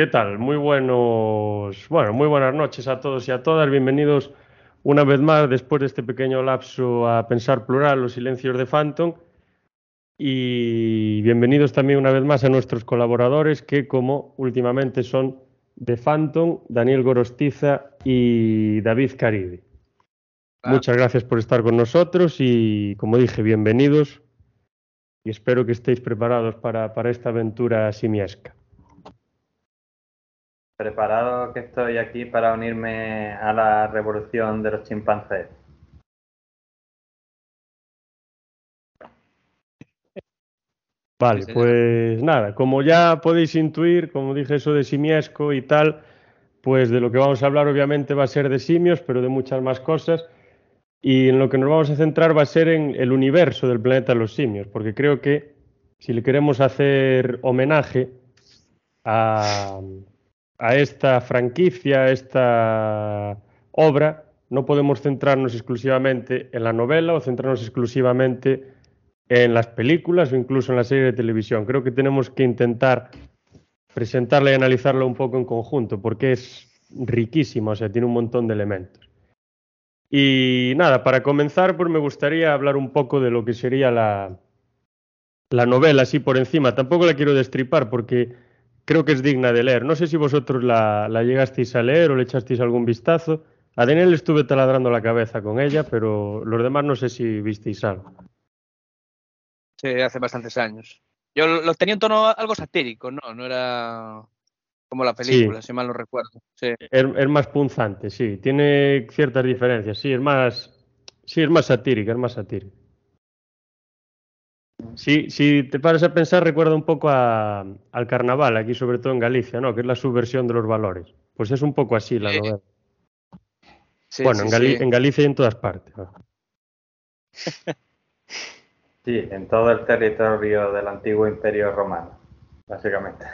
¿Qué tal? Muy buenos, bueno, muy buenas noches a todos y a todas. Bienvenidos una vez más después de este pequeño lapso a pensar plural, los silencios de Phantom. Y bienvenidos también una vez más a nuestros colaboradores que como últimamente son de Phantom, Daniel Gorostiza y David Caribe. Muchas gracias por estar con nosotros y como dije, bienvenidos y espero que estéis preparados para, para esta aventura simiesca. Preparado que estoy aquí para unirme a la revolución de los chimpancés. Vale, pues nada, como ya podéis intuir, como dije eso de simiesco y tal, pues de lo que vamos a hablar obviamente va a ser de simios, pero de muchas más cosas. Y en lo que nos vamos a centrar va a ser en el universo del planeta de los simios, porque creo que si le queremos hacer homenaje a, a esta franquicia, a esta obra, no podemos centrarnos exclusivamente en la novela o centrarnos exclusivamente en las películas o incluso en la serie de televisión. Creo que tenemos que intentar presentarla y analizarla un poco en conjunto, porque es riquísima, o sea, tiene un montón de elementos. Y nada, para comenzar, pues me gustaría hablar un poco de lo que sería la, la novela, así por encima. Tampoco la quiero destripar porque creo que es digna de leer. No sé si vosotros la, la llegasteis a leer o le echasteis algún vistazo. A Daniel estuve taladrando la cabeza con ella, pero los demás no sé si visteis algo. Sí, hace bastantes años. Yo lo tenía un tono algo satírico, ¿no? No era como la película, Sí. si mal no recuerdo. Sí. Es, es más punzante, sí. Tiene ciertas diferencias. Sí, es más, sí, es más satírica, es más satírica. Sí, si te paras a pensar, recuerda un poco a- al carnaval, aquí sobre todo en Galicia, ¿no? Que es la subversión de los valores. Pues es un poco así la Sí. novela. Sí, bueno, sí, en, Gali- sí. en Galicia y en todas partes. ¿no? Sí, en todo el territorio del antiguo imperio romano, básicamente.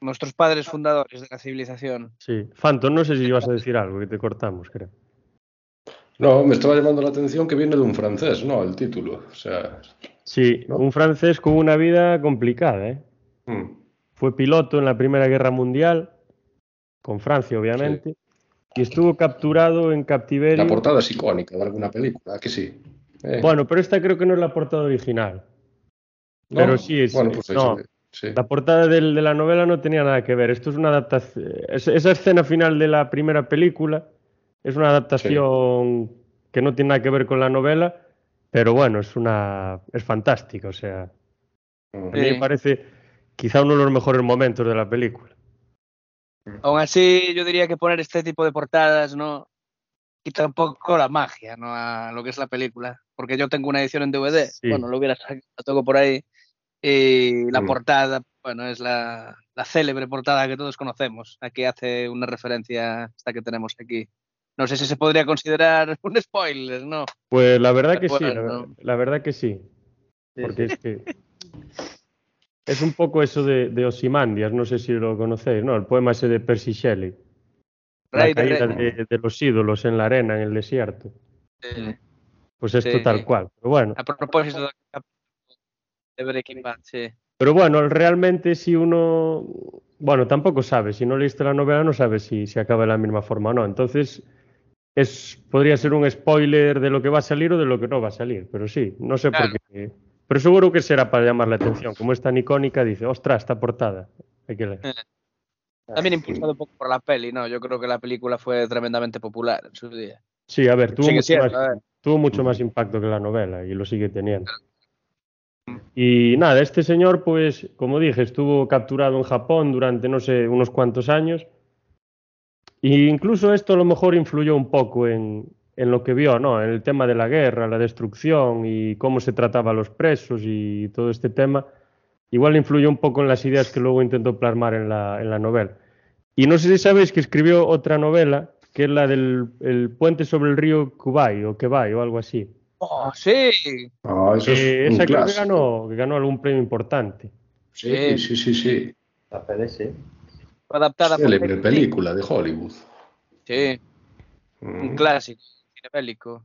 Nuestros padres fundadores de la civilización. Sí. Phantom, no sé si ibas a decir algo, que te cortamos, creo. No, me estaba llamando la atención que viene de un francés, ¿no? El título. O sea. Sí, ¿No? un francés con una vida complicada, ¿eh? mm, Fue piloto en la Primera Guerra Mundial, con Francia, obviamente, y estuvo capturado en cautiverio. La portada es icónica de alguna película, ¿a que sí. Eh, Bueno, pero esta creo que no es la portada original. ¿no? pero sí es- Bueno, pues no. eso, sí. La portada del- de la novela no tenía nada que ver. Esto es una adaptación. Esa escena final de la primera película es una adaptación que no tiene nada que ver con la novela, pero bueno, es una es fantástica. O sea, a mí me parece quizá uno de los mejores momentos de la película. Aún así, yo diría que poner este tipo de portadas, ¿no? Quita un poco la magia, ¿no? A lo que es la película. Porque yo tengo una edición en DVD, Sí. bueno, lo hubiera sacado, lo tengo por ahí. Y la Mm. portada, bueno, es la, la célebre portada que todos conocemos. Aquí hace una referencia esta que tenemos aquí. No sé si se podría considerar un spoiler, ¿no? Pues la verdad que sí, Bueno, la, no. la verdad que sí. Sí, Porque sí. es que es un poco eso de, de Osimandias, no sé si lo conocéis, ¿no? El poema ese de Percy Shelley. La caída de, de los ídolos en la arena, en el desierto. Eh, Pues esto Sí. tal cual. Pero bueno, a propósito de, de Breaking Bad, sí. pero bueno, realmente si uno, bueno, tampoco sabe, si no leíste la novela no sabes si, si acaba de la misma forma o no. Entonces, es, podría ser un spoiler de lo que va a salir o de lo que no va a salir. Pero sí, no sé Claro. por qué. Pero seguro que será para llamar la atención. Como es tan icónica, dice, ostras, esta portada. Hay que leer. También impulsado un poco por la peli, ¿no? Yo creo que la película fue tremendamente popular en su día. Sí, a ver, tuvo mucho siendo, más, a ver. tuvo mucho más impacto que la novela y lo sigue teniendo. Y nada, este señor, pues, como dije, estuvo capturado en Japón durante, no sé, unos cuantos años. E incluso esto a lo mejor influyó un poco en, en lo que vio, ¿no? En el tema de la guerra, la destrucción y cómo se trataba a los presos y todo este tema. Igual influyó un poco en las ideas que luego intentó plasmar en la, en la novela. Y no sé si sabéis que escribió otra novela, que es la del el puente sobre el río Kubai o Kebai o algo así. Oh, sí. Ah, eso es Eh, esa creo que ganó, que ganó algún premio importante. Sí, sí, sí, sí. Sí. Adaptada por Célebre David película de Hollywood. Sí, un Mm. clásico, cine bélico.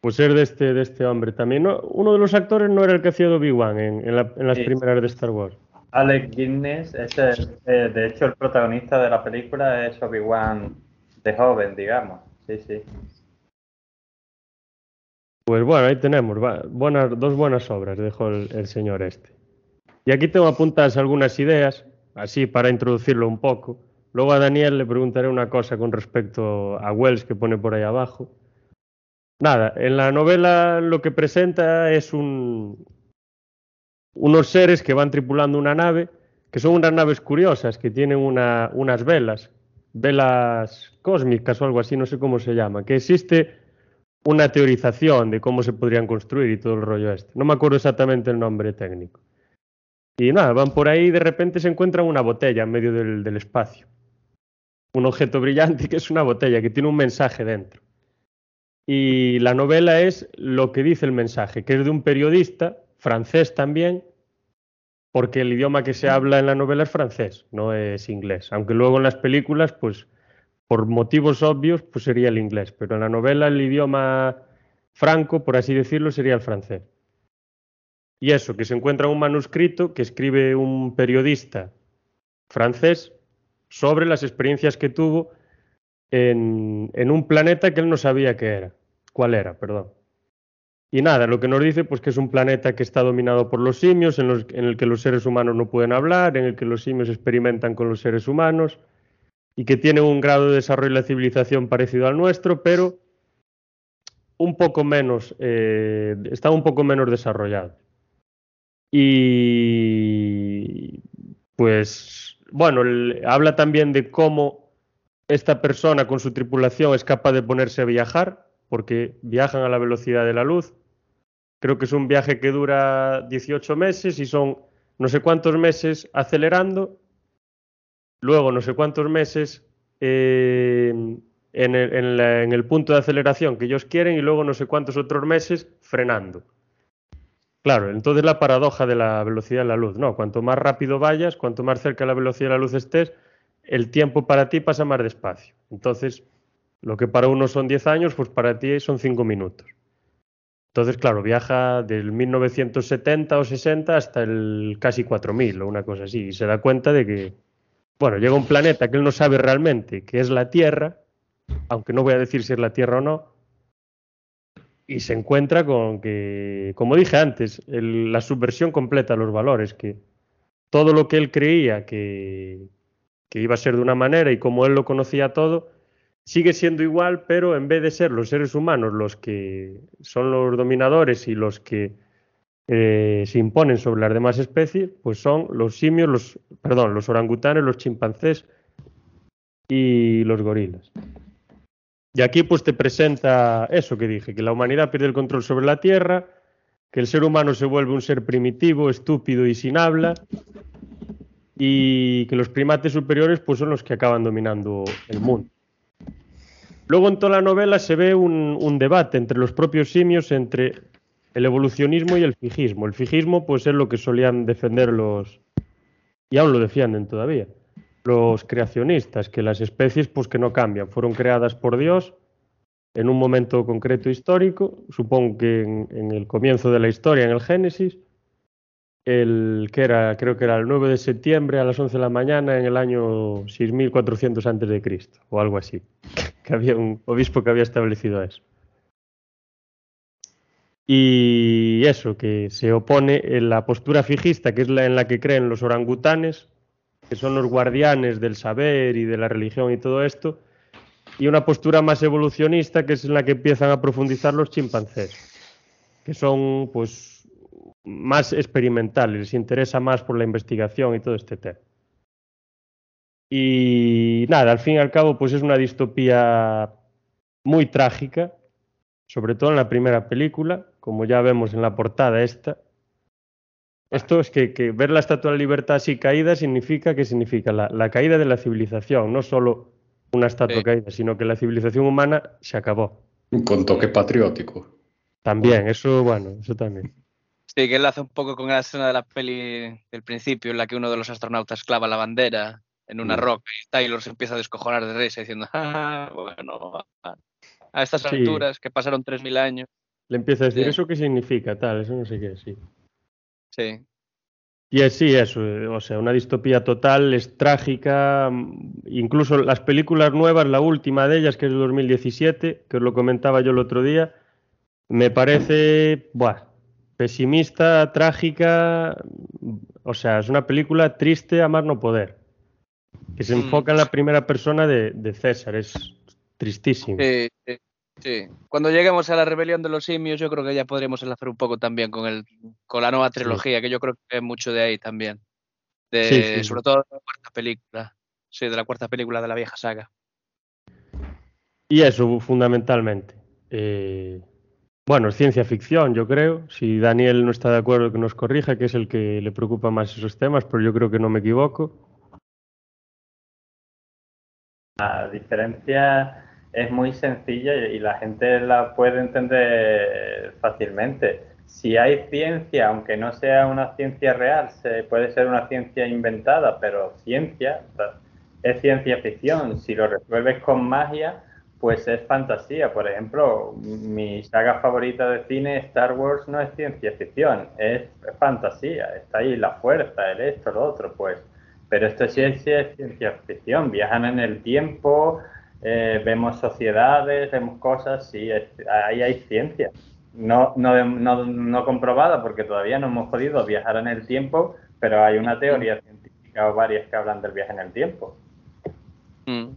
Pues ser de este, de este hombre también. No, uno de los actores no era el que hacía de Obi-Wan en, en la- en las Sí. primeras de Star Wars. Alec Guinness, ese, eh, de hecho, el protagonista de la película es Obi-Wan de joven, digamos. Sí, sí. Pues bueno, ahí tenemos va- buenas, dos buenas obras, dejó el, el señor este. Y aquí tengo apuntadas algunas ideas, así para introducirlo un poco. Luego a Daniel le preguntaré una cosa con respecto a Wells que pone por ahí abajo. Nada, en la novela lo que presenta es un, unos seres que van tripulando una nave, que son unas naves curiosas, que tienen una- unas velas, velas cósmicas o algo así, no sé cómo se llama, que existe una teorización de cómo se podrían construir y todo el rollo este. No me acuerdo exactamente el nombre técnico. Y nada, van por ahí y de repente se encuentran una botella en medio del, del espacio. Un objeto brillante que es una botella, que tiene un mensaje dentro. Y la novela es lo que dice el mensaje, que es de un periodista, francés también, porque el idioma que se habla en la novela es francés, no es inglés. Aunque luego en las películas, pues por motivos obvios, pues sería el inglés, pero en la novela el idioma franco, por así decirlo, sería el francés. Y eso, que se encuentra un manuscrito que escribe un periodista francés sobre las experiencias que tuvo en, un planeta que él no sabía qué era, cuál era, perdón. Y nada, lo que nos dice pues que es un planeta que está dominado por los simios, en, los- en el que los seres humanos no pueden hablar, en el que los simios experimentan con los seres humanos y que tiene un grado de desarrollo de la civilización parecido al nuestro, pero un poco menos, eh, está un poco menos desarrollado. Y pues, bueno, habla también de cómo esta persona con su tripulación es capaz de ponerse a viajar, porque viajan a la velocidad de la luz. Creo que es un viaje que dura 18 meses y son no sé cuántos meses acelerando luego no sé cuántos meses eh, en el punto de aceleración que ellos quieren y luego no sé cuántos otros meses frenando. Claro, entonces la paradoja de la velocidad de la luz, ¿no? Cuanto más rápido vayas, cuanto más cerca de la velocidad de la luz estés, el tiempo para ti pasa más despacio. Entonces, lo que para uno son 10 años, pues para ti son 5 minutos. Entonces, claro, viaja del 1970 o 60 hasta el casi 4000 o una cosa así. Y se da cuenta de que, bueno, llega un planeta que él no sabe realmente que es la Tierra, aunque no voy a decir si es la Tierra o no, y se encuentra con que, como dije antes, el- la subversión completa de los valores, que todo lo que él creía que, que iba a ser de una manera y como él lo conocía todo, sigue siendo igual, pero en vez de ser los seres humanos los que son los dominadores y los que eh, se imponen sobre las demás especies, pues son los simios, los, perdón, los orangutanes, los chimpancés y los gorilas. Y aquí pues te presenta eso que dije, que la humanidad pierde el control sobre la Tierra, que el ser humano se vuelve un ser primitivo, estúpido y sin habla, y que los primates superiores pues son los que acaban dominando el mundo. Luego en toda la novela se ve un, debate entre los propios simios, entre el evolucionismo y el fijismo. El fijismo pues es lo que solían defender los, y aún lo defienden todavía, los creacionistas, que las especies pues que no cambian, fueron creadas por Dios en un momento concreto histórico, supongo que en, el comienzo de la historia, en el Génesis, el que era, creo que era el 9 de septiembre a las 11 de la mañana en el año 6400 antes de Cristo o algo así, que había un obispo que había establecido eso. Y eso, que se opone en la postura fijista, que es la en la que creen los orangutanes, que son los guardianes del saber y de la religión y todo esto, y una postura más evolucionista que es en la que empiezan a profundizar los chimpancés, que son pues más experimentales, les interesa más por la investigación y todo este tema. Y nada, al fin y al cabo, pues es una distopía muy trágica, sobre todo en la primera película, como ya vemos en la portada esta. Esto es que, ver la Estatua de la Libertad así caída significa que significa la, caída de la civilización, no solo una estatua caída, sino que la civilización humana se acabó. Con toque patriótico. También, eso, bueno, eso también. Sí, que enlaza un poco con la escena de la peli del principio, en la que uno de los astronautas clava la bandera en una mm. roca y Taylor se empieza a descojonar de risa diciendo, ah, bueno, a estas alturas que pasaron 3.000 años. Le empieza a decir, ¿eso qué significa? Tal, eso no sé qué, sí. Sí. Y es sí, eso, o sea, una distopía total, es trágica, incluso las películas nuevas, la última de ellas, que es de 2017, que os lo comentaba yo el otro día, me parece, buah, pesimista, trágica, o sea, es una película triste a más no poder que se mm. enfoca en la primera persona de, César. Es tristísimo. Sí, sí, Cuando lleguemos a la rebelión de los simios, yo creo que ya podríamos enlazar un poco también con, el, con la nueva trilogía, que yo creo que es mucho de ahí también. De, sobre todo de la cuarta película. Sí, de la cuarta película de la vieja saga. Y eso, fundamentalmente. Eh, bueno, es ciencia ficción, yo creo. Si Daniel no está de acuerdo, que nos corrija, que es el que le preocupa más esos temas, pero yo creo que no me equivoco. La diferencia es muy sencilla y la gente la puede entender fácilmente. Si hay ciencia, aunque no sea una ciencia real, se, puede ser una ciencia inventada, pero ciencia es ciencia ficción. Si lo resuelves con magia, pues es fantasía. Por ejemplo, mi saga favorita de cine, Star Wars, no es ciencia ficción, es fantasía. Está ahí la fuerza, el esto, lo otro, pues pero esto sí es, ciencia ficción, viajan en el tiempo, eh, vemos sociedades, vemos cosas, sí, ahí hay ciencia. No, no, no, no, comprobada porque todavía no hemos podido viajar en el tiempo, pero hay una teoría científica o varias que hablan del viaje en el tiempo. Mm.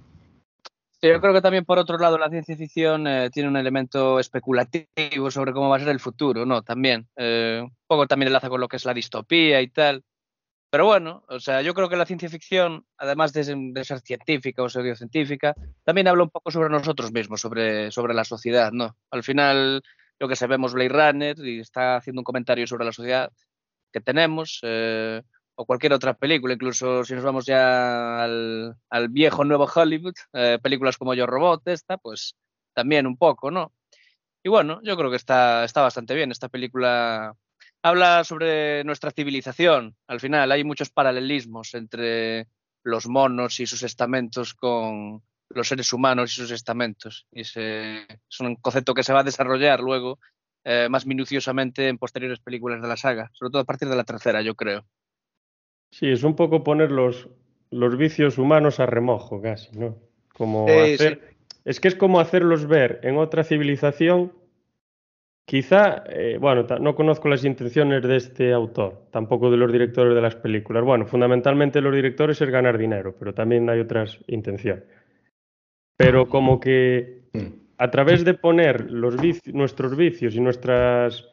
yo creo que también por otro lado la ciencia ficción eh, tiene un elemento especulativo sobre cómo va a ser el futuro, ¿no? También. Eh, un poco también enlaza con lo que es la distopía y tal. Pero bueno, o sea, yo creo que la ciencia ficción, además de, ser científica o pseudocientífica, también habla un poco sobre nosotros mismos, sobre, sobre la sociedad, ¿no? Al final, lo que sabemos Blade Runner y está haciendo un comentario sobre la sociedad que tenemos, eh, o cualquier otra película, incluso si nos vamos ya al, viejo nuevo Hollywood, eh, películas como Yo Robot, esta, pues también un poco, ¿no? Y bueno, yo creo que está, está bastante bien. Esta película habla sobre nuestra civilización. Al final hay muchos paralelismos entre los monos y sus estamentos con los seres humanos y sus estamentos. Y ese es un concepto que se va a desarrollar luego eh, más minuciosamente en posteriores películas de la saga, sobre todo a partir de la tercera, yo creo. Sí, es un poco poner los, los vicios humanos a remojo, casi, ¿no? Como hacer, Es que es como hacerlos ver en otra civilización Quizá, eh, bueno, no conozco las intenciones de este autor, tampoco de los directores de las películas. Bueno, fundamentalmente los directores es ganar dinero, pero también hay otras intenciones. Pero como que a través de poner los nuestros vicios y nuestras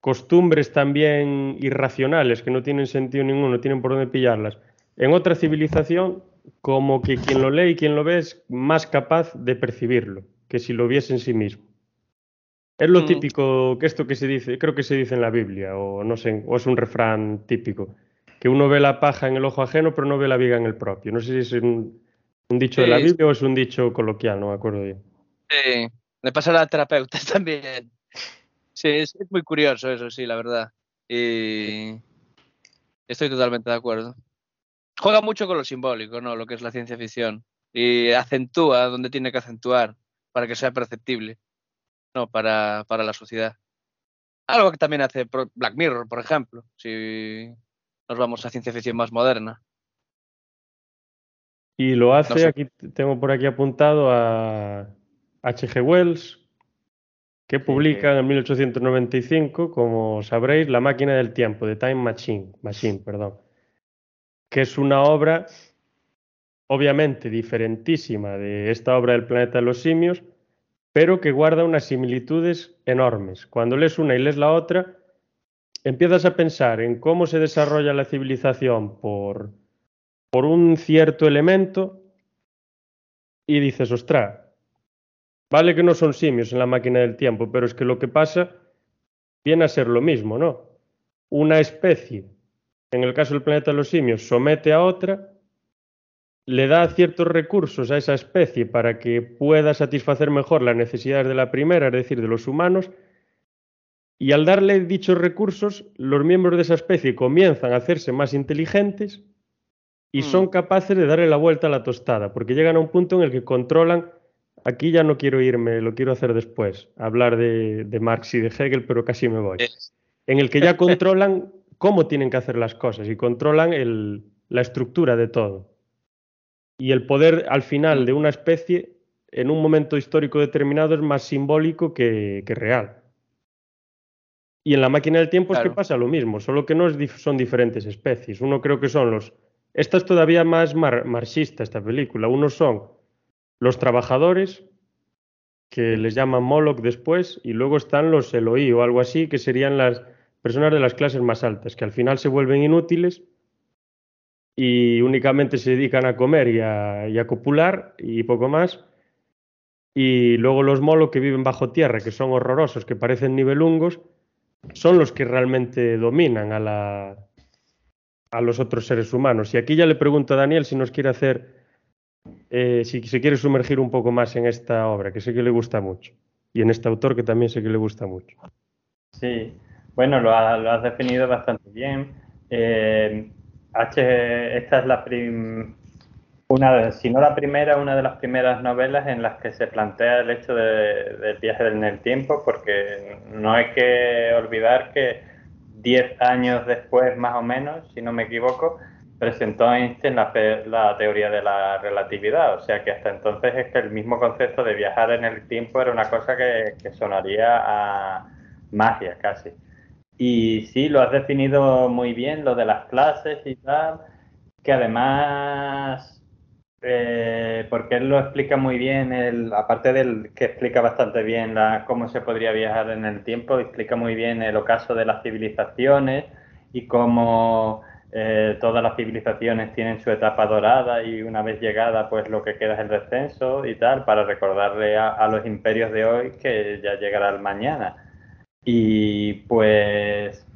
costumbres también irracionales, que no tienen sentido ninguno, no tienen por dónde pillarlas, en otra civilización, como que quien lo lee y quien lo ve es más capaz de percibirlo que si lo viese en sí mismo. Es lo mm. típico que esto que se dice, creo que se dice en la Biblia, o no sé, o es un refrán típico, que uno ve la paja en el ojo ajeno, pero no ve la viga en el propio. No sé si es un, dicho de la Biblia o es un dicho coloquial, no me acuerdo bien. Sí, me pasa a la terapeuta también. Sí, es, muy curioso eso, sí, la verdad. Y estoy totalmente de acuerdo. Juega mucho con lo simbólico, ¿no? Lo que es la ciencia ficción. Y acentúa donde tiene que acentuar para que sea perceptible para, para la sociedad. Algo que también hace Black Mirror, por ejemplo, si nos vamos a ciencia ficción más moderna. Y lo hace, aquí tengo por aquí apuntado a H.G. Wells, que publica en 1895, como sabréis, La máquina del tiempo, de Time Machine, Machine, perdón, que es una obra obviamente diferentísima de esta obra del planeta de los simios, pero que guarda unas similitudes enormes. Cuando lees una y lees la otra, empiezas a pensar en cómo se desarrolla la civilización por, por un cierto elemento y dices, ostra, vale que no son simios en la máquina del tiempo, pero es que lo que pasa viene a ser lo mismo, ¿no? Una especie, en el caso del planeta de los simios, somete a otra le da ciertos recursos a esa especie para que pueda satisfacer mejor las necesidades de la primera, es decir, de los humanos, y al darle dichos recursos, los miembros de esa especie comienzan a hacerse más inteligentes y son mm. capaces de darle la vuelta a la tostada, porque llegan a un punto en el que controlan, aquí ya no quiero irme, lo quiero hacer después, hablar de, Marx y de Hegel, pero casi me voy, en el que ya controlan cómo tienen que hacer las cosas y controlan la estructura de todo y el poder al final de una especie en un momento histórico determinado es más simbólico que, real. Y en la máquina del tiempo es que pasa lo mismo, solo que no son diferentes especies. Uno creo que son los... Esta es todavía más marxista, esta película. Unos son los trabajadores, que les llaman Moloch después, y luego están los Eloí o algo así, que serían las personas de las clases más altas, que al final se vuelven inútiles y únicamente se dedican a comer y a, copular y poco más. Y luego los molos que viven bajo tierra, que son horrorosos, que parecen nivelungos, son los que realmente dominan a, la, a los otros seres humanos. Y aquí ya le pregunto a Daniel si nos quiere hacer, eh, si se quiere sumergir un poco más en esta obra, que sé que le gusta mucho, y en este autor que también sé que le gusta mucho. Sí, bueno, lo, has definido bastante bien. Eh, H, esta es la una, si no la primera, una de las primeras novelas en las que se plantea el hecho del viaje en el tiempo, porque no hay que olvidar que diez años después, más o menos, si no me equivoco, presentó Einstein la, la, teoría de la relatividad. O sea que hasta entonces es que el mismo concepto de viajar en el tiempo era una cosa que sonaría a magia casi. Y sí, lo has definido muy bien, lo de las clases y tal, que además, eh, porque él lo explica muy bien, el, aparte del que explica bastante bien la, cómo se podría viajar en el tiempo, explica muy bien el ocaso de las civilizaciones y cómo eh, todas las civilizaciones tienen su etapa dorada y una vez llegada, pues lo que queda es el descenso y tal, para recordarle a los imperios de hoy que ya llegará el mañana. Y pues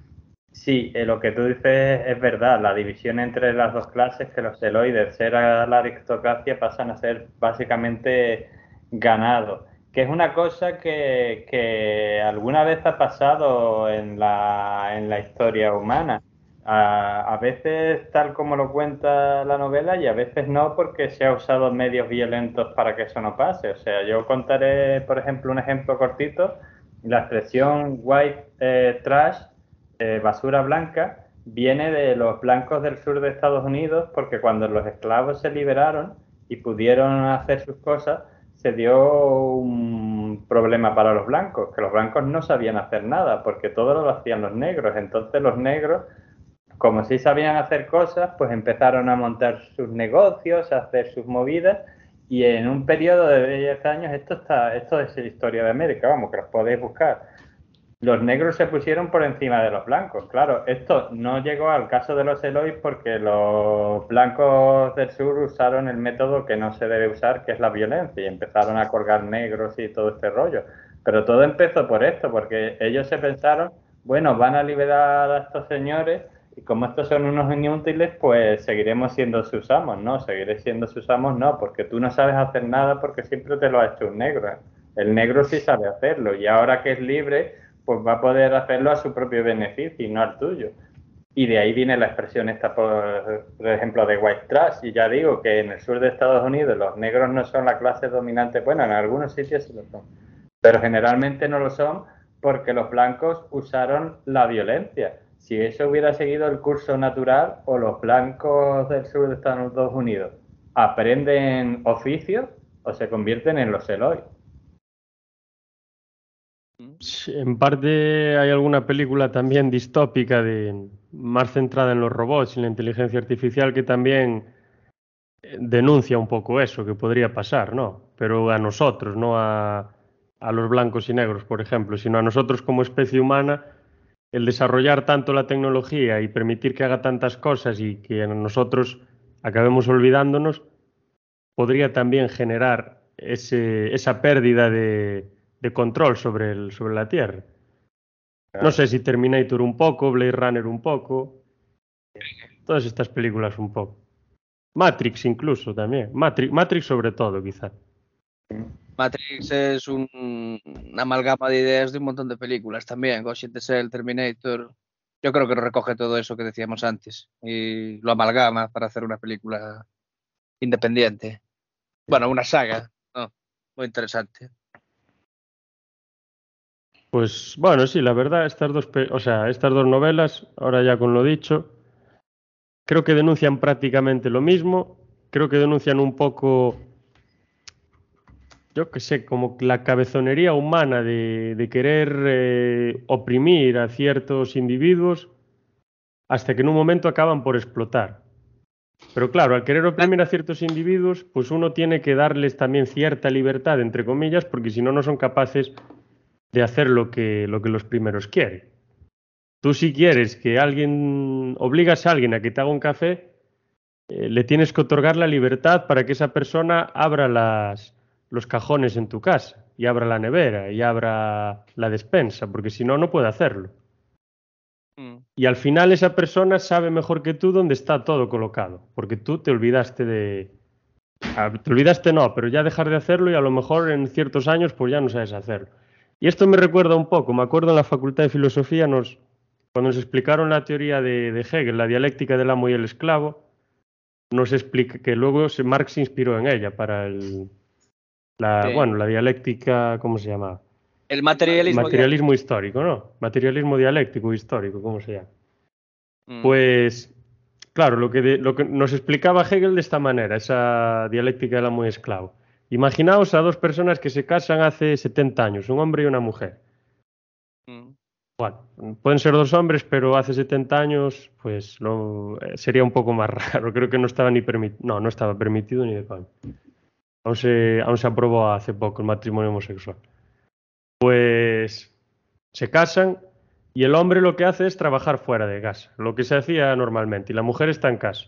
sí, eh, lo que tú dices es verdad, la división entre las dos clases, que los eloides, ser a la aristocracia, pasan a ser básicamente ganados, que es una cosa que, que alguna vez ha pasado en la, en la historia humana. A, a, veces tal como lo cuenta la novela y a veces no porque se ha usado medios violentos para que eso no pase. O sea, yo contaré, por ejemplo, un ejemplo cortito la expresión white eh, trash, eh, basura blanca, viene de los blancos del sur de Estados Unidos porque cuando los esclavos se liberaron y pudieron hacer sus cosas, se dio un problema para los blancos, que los blancos no sabían hacer nada porque todo lo hacían los negros. Entonces los negros, como sí sabían hacer cosas, pues empezaron a montar sus negocios, a hacer sus movidas y en un periodo de 10 años, esto, está, esto es la historia de América, vamos, que los podéis buscar. Los negros se pusieron por encima de los blancos. Claro, esto no llegó al caso de los Elois porque los blancos del sur usaron el método que no se debe usar, que es la violencia, y empezaron a colgar negros y todo este rollo. Pero todo empezó por esto, porque ellos se pensaron, bueno, van a liberar a estos señores y como estos son unos inútiles, pues seguiremos siendo sus amos, ¿no? Seguiré siendo sus amos, no, porque tú no sabes hacer nada porque siempre te lo ha hecho un negro. El negro sí sabe hacerlo y ahora que es libre, pues va a poder hacerlo a su propio beneficio y no al tuyo. Y de ahí viene la expresión esta, por, ejemplo, de white trash. Y ya digo que en el sur de Estados Unidos los negros no son la clase dominante. Bueno, en algunos sitios sí lo son. Pero generalmente no lo son porque los blancos usaron la violencia si eso hubiera seguido el curso natural o los blancos del sur de Estados Unidos aprenden oficios o se convierten en los Eloy. en parte hay alguna película también distópica de más centrada en los robots y la inteligencia artificial que también denuncia un poco eso que podría pasar, ¿no? Pero a nosotros, no a, a los blancos y negros, por ejemplo, sino a nosotros como especie humana, el desarrollar tanto la tecnología y permitir que haga tantas cosas y que nosotros acabemos olvidándonos, podría también generar ese, esa pérdida de, de control sobre, el, sobre la Tierra. No sé si Terminator un poco, Blade Runner un poco, todas estas películas un poco. Matrix incluso también, Matrix, Matrix sobre todo quizá. Matrix es un, una amalgama de ideas de un montón de películas también, Ghost in the Shell, Terminator. Yo creo que recoge todo eso que decíamos antes y lo amalgama para hacer una película independiente. Bueno, una saga, ¿no? Muy interesante. Pues bueno, sí, la verdad, estas dos, o sea, estas dos novelas, ahora ya con lo dicho, creo que denuncian prácticamente lo mismo, creo que denuncian un poco, yo qué sé, como la cabezonería humana de, querer eh, oprimir a ciertos individuos hasta que en un momento acaban por explotar. Pero claro, al querer oprimir a ciertos individuos, pues uno tiene que darles también cierta libertad, entre comillas, porque si no, no son capaces de hacer lo que, lo que los primeros quieren. Tú si quieres que alguien, obligas a alguien a que te haga un café, eh, le tienes que otorgar la libertad para que esa persona abra las, los cajones en tu casa y abra la nevera y abra la despensa, porque si no, no puede hacerlo. Mm. Y al final esa persona sabe mejor que tú dónde está todo colocado, porque tú te olvidaste de... Te olvidaste no, pero ya dejar de hacerlo y a lo mejor en ciertos años pues ya no sabes hacerlo. Y esto me recuerda un poco, me acuerdo en la Facultad de Filosofía, nos, cuando nos explicaron la teoría de, de Hegel, la dialéctica del amo y el esclavo, nos explica que luego Marx se inspiró en ella para el, la, sí. bueno, la dialéctica, ¿cómo se llama? El materialismo, materialismo histórico, ¿no? Materialismo dialéctico histórico, ¿cómo se llama? Mm. Pues, claro, lo que, de, lo que nos explicaba Hegel de esta manera, esa dialéctica del amo y esclavo. Imaginaos a dos personas que se casan hace 70 años, un hombre y una mujer. Mm. Bueno, pueden ser dos hombres, pero hace 70 años, pues lo, eh, sería un poco más raro. Creo que no estaba ni permitido. No, no estaba permitido ni de coño. Aún se, aún se aprobó hace poco el matrimonio homosexual. Pues se casan y el hombre lo que hace es trabajar fuera de casa, lo que se hacía normalmente, y la mujer está en casa.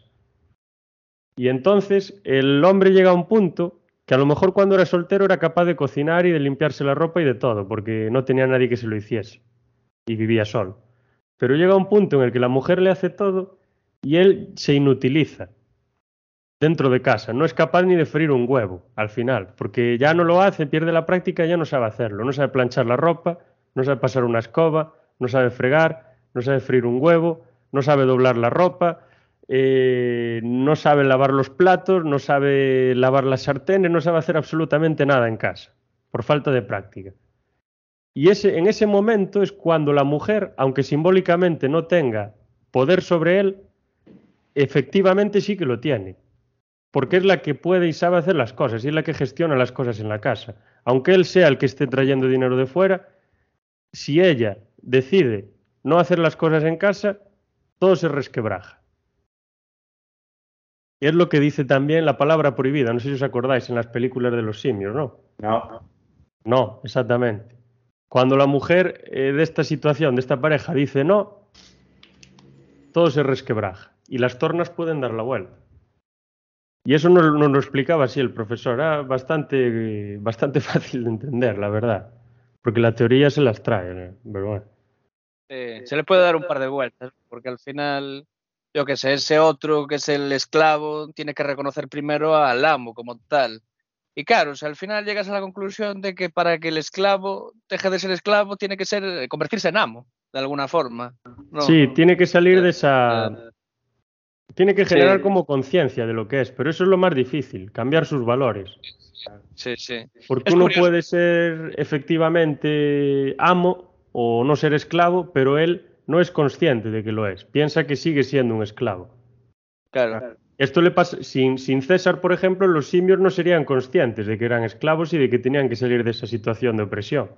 Y entonces el hombre llega a un punto que a lo mejor cuando era soltero era capaz de cocinar y de limpiarse la ropa y de todo, porque no tenía nadie que se lo hiciese y vivía solo. Pero llega un punto en el que la mujer le hace todo y él se inutiliza dentro de casa, no es capaz ni de freír un huevo al final, porque ya no lo hace, pierde la práctica, ya no sabe hacerlo, no sabe planchar la ropa, no sabe pasar una escoba, no sabe fregar, no sabe freír un huevo, no sabe doblar la ropa, eh, no sabe lavar los platos, no sabe lavar las sartenes, no sabe hacer absolutamente nada en casa, por falta de práctica. Y ese, en ese momento es cuando la mujer, aunque simbólicamente no tenga poder sobre él, efectivamente sí que lo tiene, porque es la que puede y sabe hacer las cosas y es la que gestiona las cosas en la casa. Aunque él sea el que esté trayendo dinero de fuera, si ella decide no hacer las cosas en casa, todo se resquebraja. Y es lo que dice también la palabra prohibida. No sé si os acordáis en las películas de los simios, ¿no? No. No, exactamente. Cuando la mujer eh, de esta situación, de esta pareja, dice no, todo se resquebraja y las tornas pueden dar la vuelta. Y eso nos, nos lo explicaba así el profesor. Era bastante, bastante fácil de entender, la verdad. Porque la teoría se las trae, ¿eh? pero bueno. Sí, se le puede dar un par de vueltas, porque al final yo que sé, ese otro que es el esclavo tiene que reconocer primero al amo como tal. Y claro, o sea, al final llegas a la conclusión de que para que el esclavo deje de ser esclavo tiene que ser convertirse en amo, de alguna forma. No, sí, tiene que salir de esa... Tiene que generar sí. como conciencia de lo que es, pero eso es lo más difícil, cambiar sus valores. Sí, sí. Porque es uno curioso. puede ser efectivamente amo o no ser esclavo, pero él no es consciente de que lo es, piensa que sigue siendo un esclavo. Claro. Esto le pasa, sin, sin, César, por ejemplo, los simios no serían conscientes de que eran esclavos y de que tenían que salir de esa situación de opresión.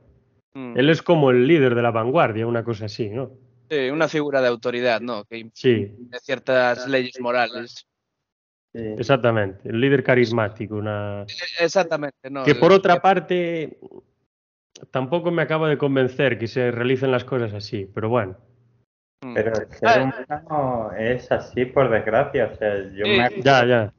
Mm. Él es como el líder de la vanguardia, una cosa así, ¿no? Sí, una figura de autoridad, ¿no? Que sí. de ciertas leyes morales. Exactamente, el líder carismático. Una... Exactamente. que por otra parte, tampoco me acaba de convencer que se realicen las cosas así, pero bueno. Mm. Pero el ser humano es así, por desgracia. O sea, yo me... Ya, ya.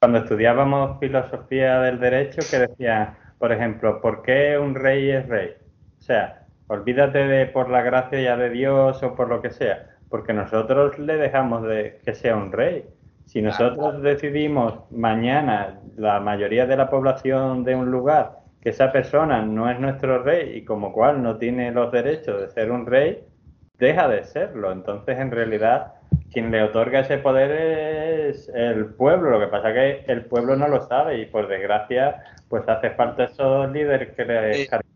Cuando estudiábamos filosofía del derecho, que decían, por ejemplo, ¿por qué un rey es rey? O sea, olvídate de por la gracia ya de Dios o por lo que sea, porque nosotros le dejamos de que sea un rey. Si nosotros decidimos mañana, la mayoría de la población de un lugar, que esa persona no es nuestro rey y como cual no tiene los derechos de ser un rey, deja de serlo. Entonces, en realidad, quien le otorga ese poder es el pueblo. Lo que pasa es que el pueblo no lo sabe y, por desgracia, pues hace falta esos líderes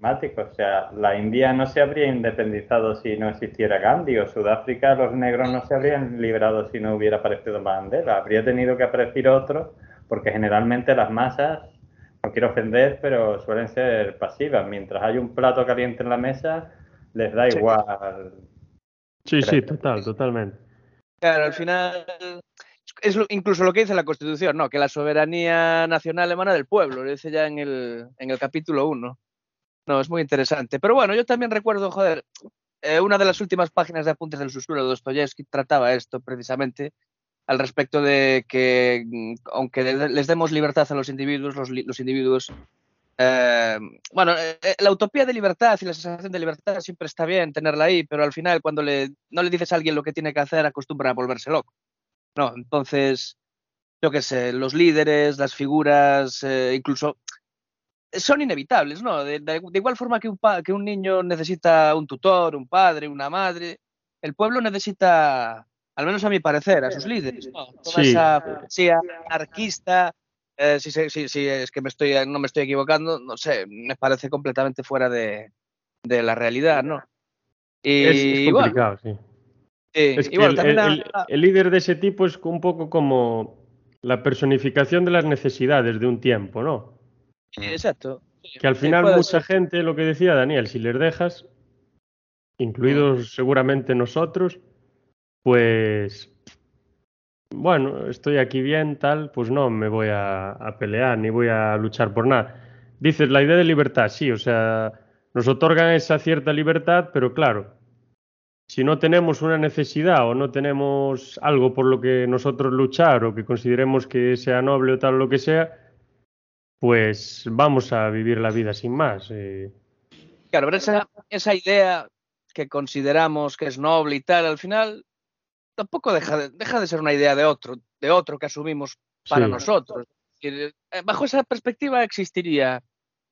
O sea, la India no se habría independizado si no existiera Gandhi, o Sudáfrica, los negros no se habrían liberado si no hubiera aparecido Mandela. Habría tenido que aparecer otro, porque generalmente las masas, no quiero ofender, pero suelen ser pasivas. Mientras hay un plato caliente en la mesa, les da igual. Sí, sí, total, totalmente. Claro, al final es incluso lo que dice la Constitución, ¿no? Que la soberanía nacional emana del pueblo, lo dice ya en el, en el capítulo 1. No, es muy interesante. Pero bueno, yo también recuerdo, joder, eh, una de las últimas páginas de Apuntes del Susurro de Dostoyevsky trataba esto precisamente al respecto de que mm, aunque les demos libertad a los individuos, los, individuos eh, bueno, eh, la utopía de libertad y la sensación de libertad siempre está bien tenerla ahí, pero al final cuando le, no le dices a alguien lo que tiene que hacer, acostumbra a volverse loco. No, entonces, yo qué sé, los líderes, las figuras, incluso son inevitables, ¿no? De, igual forma que un, que un niño necesita un tutor, un padre, una madre, el pueblo necesita, al menos a mi parecer, a sus líderes, ¿no? Toda esa anarquista, eh, sí, sí, sí, es que me estoy, no me estoy equivocando, no sé, me parece completamente fuera de, la realidad, ¿no? Y, es, complicado, sí. Es que el, líder de ese tipo es un poco como la personificación de las necesidades de un tiempo, ¿no? Exacto. Que al final mucha gente, lo que decía Daniel, si les dejas, incluidos mm. seguramente nosotros, pues bueno, estoy aquí bien, tal, pues no me voy a, pelear ni voy a luchar por nada. Dices, la idea de libertad, sí, o sea, nos otorgan esa cierta libertad, pero claro, si no tenemos una necesidad o no tenemos algo por lo que nosotros luchar o que consideremos que sea noble o tal o lo que sea, pues vamos a vivir la vida sin más. Eh. Claro, pero esa, esa idea que consideramos que es noble y tal, al final tampoco deja de, deja de ser una idea de otro, de otro que asumimos para nosotros. Eh, bajo esa perspectiva existiría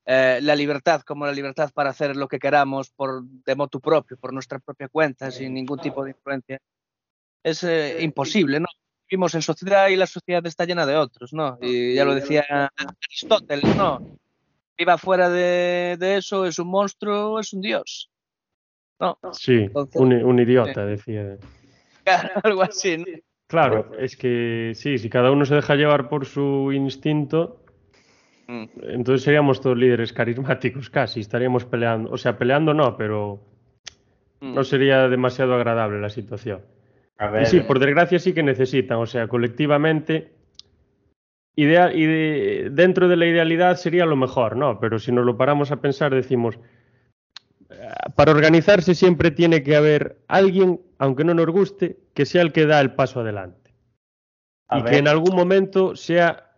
eh, la libertad como la libertad para hacer lo que queramos por de motu propio, por nuestra propia cuenta, sin ningún tipo de influencia. Es eh, imposible, ¿no? Vivimos en sociedad y la sociedad está llena de otros, ¿no? Y ya lo decía Aristóteles, ¿no? Viva fuera de, eso, es un monstruo, es un dios. ¿No? Sí, un, idiota, decía. algo así. Claro, es que sí, si cada uno se deja llevar por su instinto, mm. entonces seríamos todos líderes carismáticos casi, estaríamos peleando, o sea, peleando no, pero mm. no sería demasiado agradable la situación. Y sí, por desgracia sí que necesitan, o sea, colectivamente, ideal, y dentro de la idealidad sería lo mejor, ¿no? Pero si nos lo paramos a pensar, decimos, para organizarse siempre tiene que haber alguien, aunque no nos guste, que sea el que da el paso adelante. y que en algún momento sea,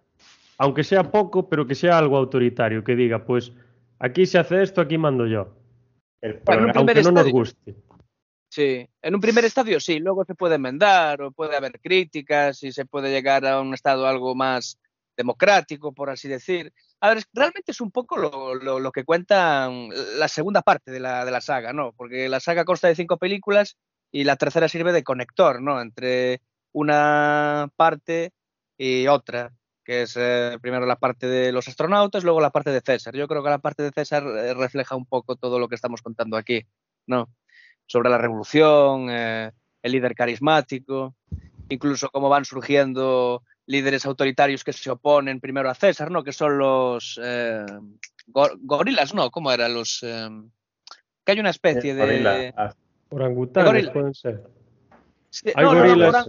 aunque sea poco, pero que sea algo autoritario, que diga, pues aquí se hace esto, aquí mando yo. aunque no nos guste. Sí, en un primer estadio sí, luego se puede enmendar o puede haber críticas y se puede llegar a un estado algo más democrático, por así decir. A ver, realmente es un poco lo, que cuenta la segunda parte de la, de la, saga, ¿no? Porque la saga consta de cinco películas y la tercera sirve de conector, ¿no? Entre una parte y otra, que es eh, primero la parte de los astronautas, luego la parte de César. Yo creo que la parte de César eh, refleja un poco todo lo que estamos contando aquí, ¿no? Sobre la revolución, eh, el líder carismático, incluso cómo van surgiendo líderes autoritarios que se oponen primero a César, ¿no? Que son los eh, gorilas, ¿no? ¿Cómo eran los? Eh, que hay una especie de orangutanes pueden ser. hay gorilas.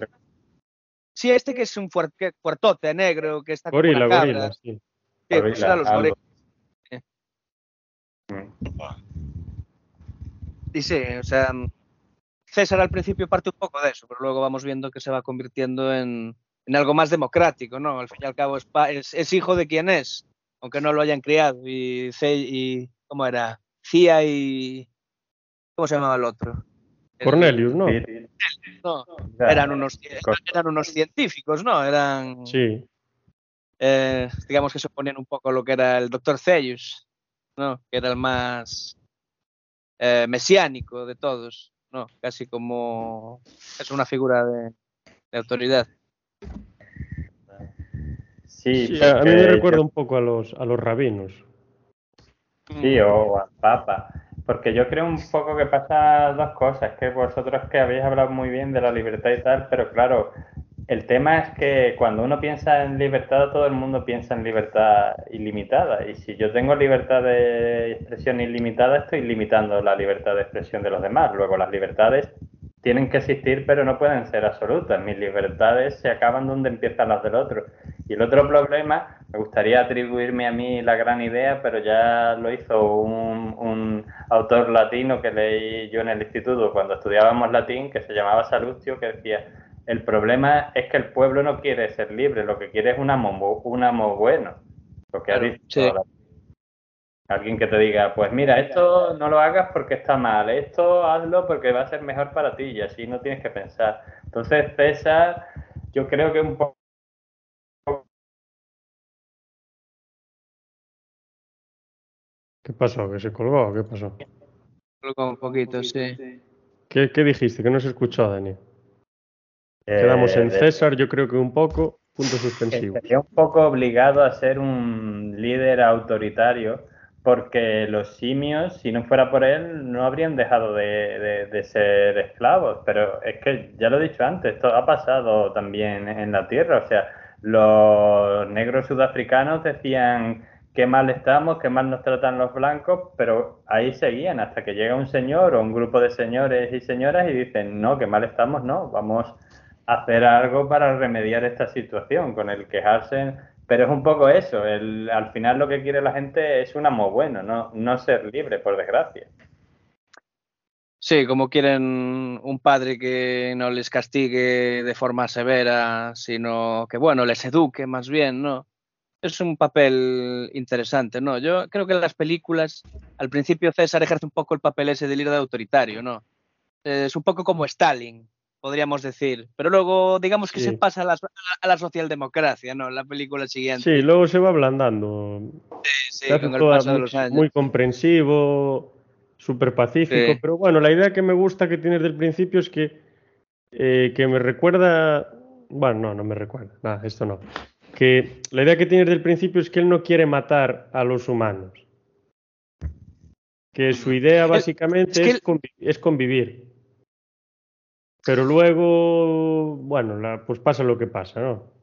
Sí, este que es un fuertote negro que está gorila, una gorila, sí. sí pues los gorilas. Y sí, o sea, César al principio parte un poco de eso, pero luego vamos viendo que se va convirtiendo en, en algo más democrático, ¿no? Al fin y al cabo es, es, hijo de quien es, aunque no lo hayan criado. Y, y ¿cómo era? Cía y... ¿Cómo se llamaba el otro? Cornelius, ¿no? no eran, unos, eran unos científicos, ¿no? Eran... Sí. Eh, digamos que se oponían un poco a lo que era el doctor Ceius, ¿no? Que era el más eh, mesiánico de todos, ¿no? Casi como es una figura de, autoridad. Sí, a mí me recuerda un poco a los, a los rabinos. Sí, o al Papa. Porque yo creo un poco que pasa dos cosas, que vosotros que habéis hablado muy bien de la libertad y tal, pero claro, el tema es que cuando uno piensa en libertad, todo el mundo piensa en libertad ilimitada. Y si yo tengo libertad de expresión ilimitada, estoy limitando la libertad de expresión de los demás. Luego, las libertades tienen que existir, pero no pueden ser absolutas. Mis libertades se acaban donde empiezan las del otro. Y el otro problema, me gustaría atribuirme a mí la gran idea, pero ya lo hizo un, un autor latino que leí yo en el instituto cuando estudiábamos latín, que se llamaba Salustio, que decía el problema es que el pueblo no quiere ser libre, lo que quiere es un amo, un amo bueno. Lo que ha dicho alguien que te diga, pues mira, esto no lo hagas porque está mal, esto hazlo porque va a ser mejor para ti y así no tienes que pensar. Entonces, César, yo creo que un poco ¿Qué pasó? ¿Que se colgó? ¿Qué pasó? Colgó un poquito, sí. ¿Qué, ¿Qué, dijiste? Que no se escuchó, Dani. Quedamos en eh, César, yo creo que un poco, punto suspensivo. Sería un poco obligado a ser un líder autoritario, porque los simios, si no fuera por él, no habrían dejado de, ser esclavos. Pero es que, ya lo he dicho antes, esto ha pasado también en la Tierra. O sea, los negros sudafricanos decían qué mal estamos, qué mal nos tratan los blancos, pero ahí seguían hasta que llega un señor o un grupo de señores y señoras y dicen, no, qué mal estamos, no, vamos hacer algo para remediar esta situación, con el quejarse, pero es un poco eso, el, al final lo que quiere la gente es un amo bueno, no, no ser libre, por desgracia. Sí, como quieren un padre que no les castigue de forma severa, sino que, bueno, les eduque más bien, ¿no? Es un papel interesante, ¿no? Yo creo que en las películas, al principio César ejerce un poco el papel ese de líder autoritario, ¿no? Es un poco como Stalin, podríamos decir. Pero luego, digamos que se pasa a la, a la, socialdemocracia, ¿no? La película siguiente. Sí, luego se va ablandando. Sí, sí, con el paso de los años. Muy comprensivo, súper pacífico. Pero bueno, la idea que me gusta que tienes del principio es que, eh, que me recuerda. Bueno, no, no me recuerda. Nada, esto no. Que la idea que tienes del principio es que él no quiere matar a los humanos. Que su idea básicamente es, es convivir. Pero luego, bueno, pues pasa lo que pasa, ¿no?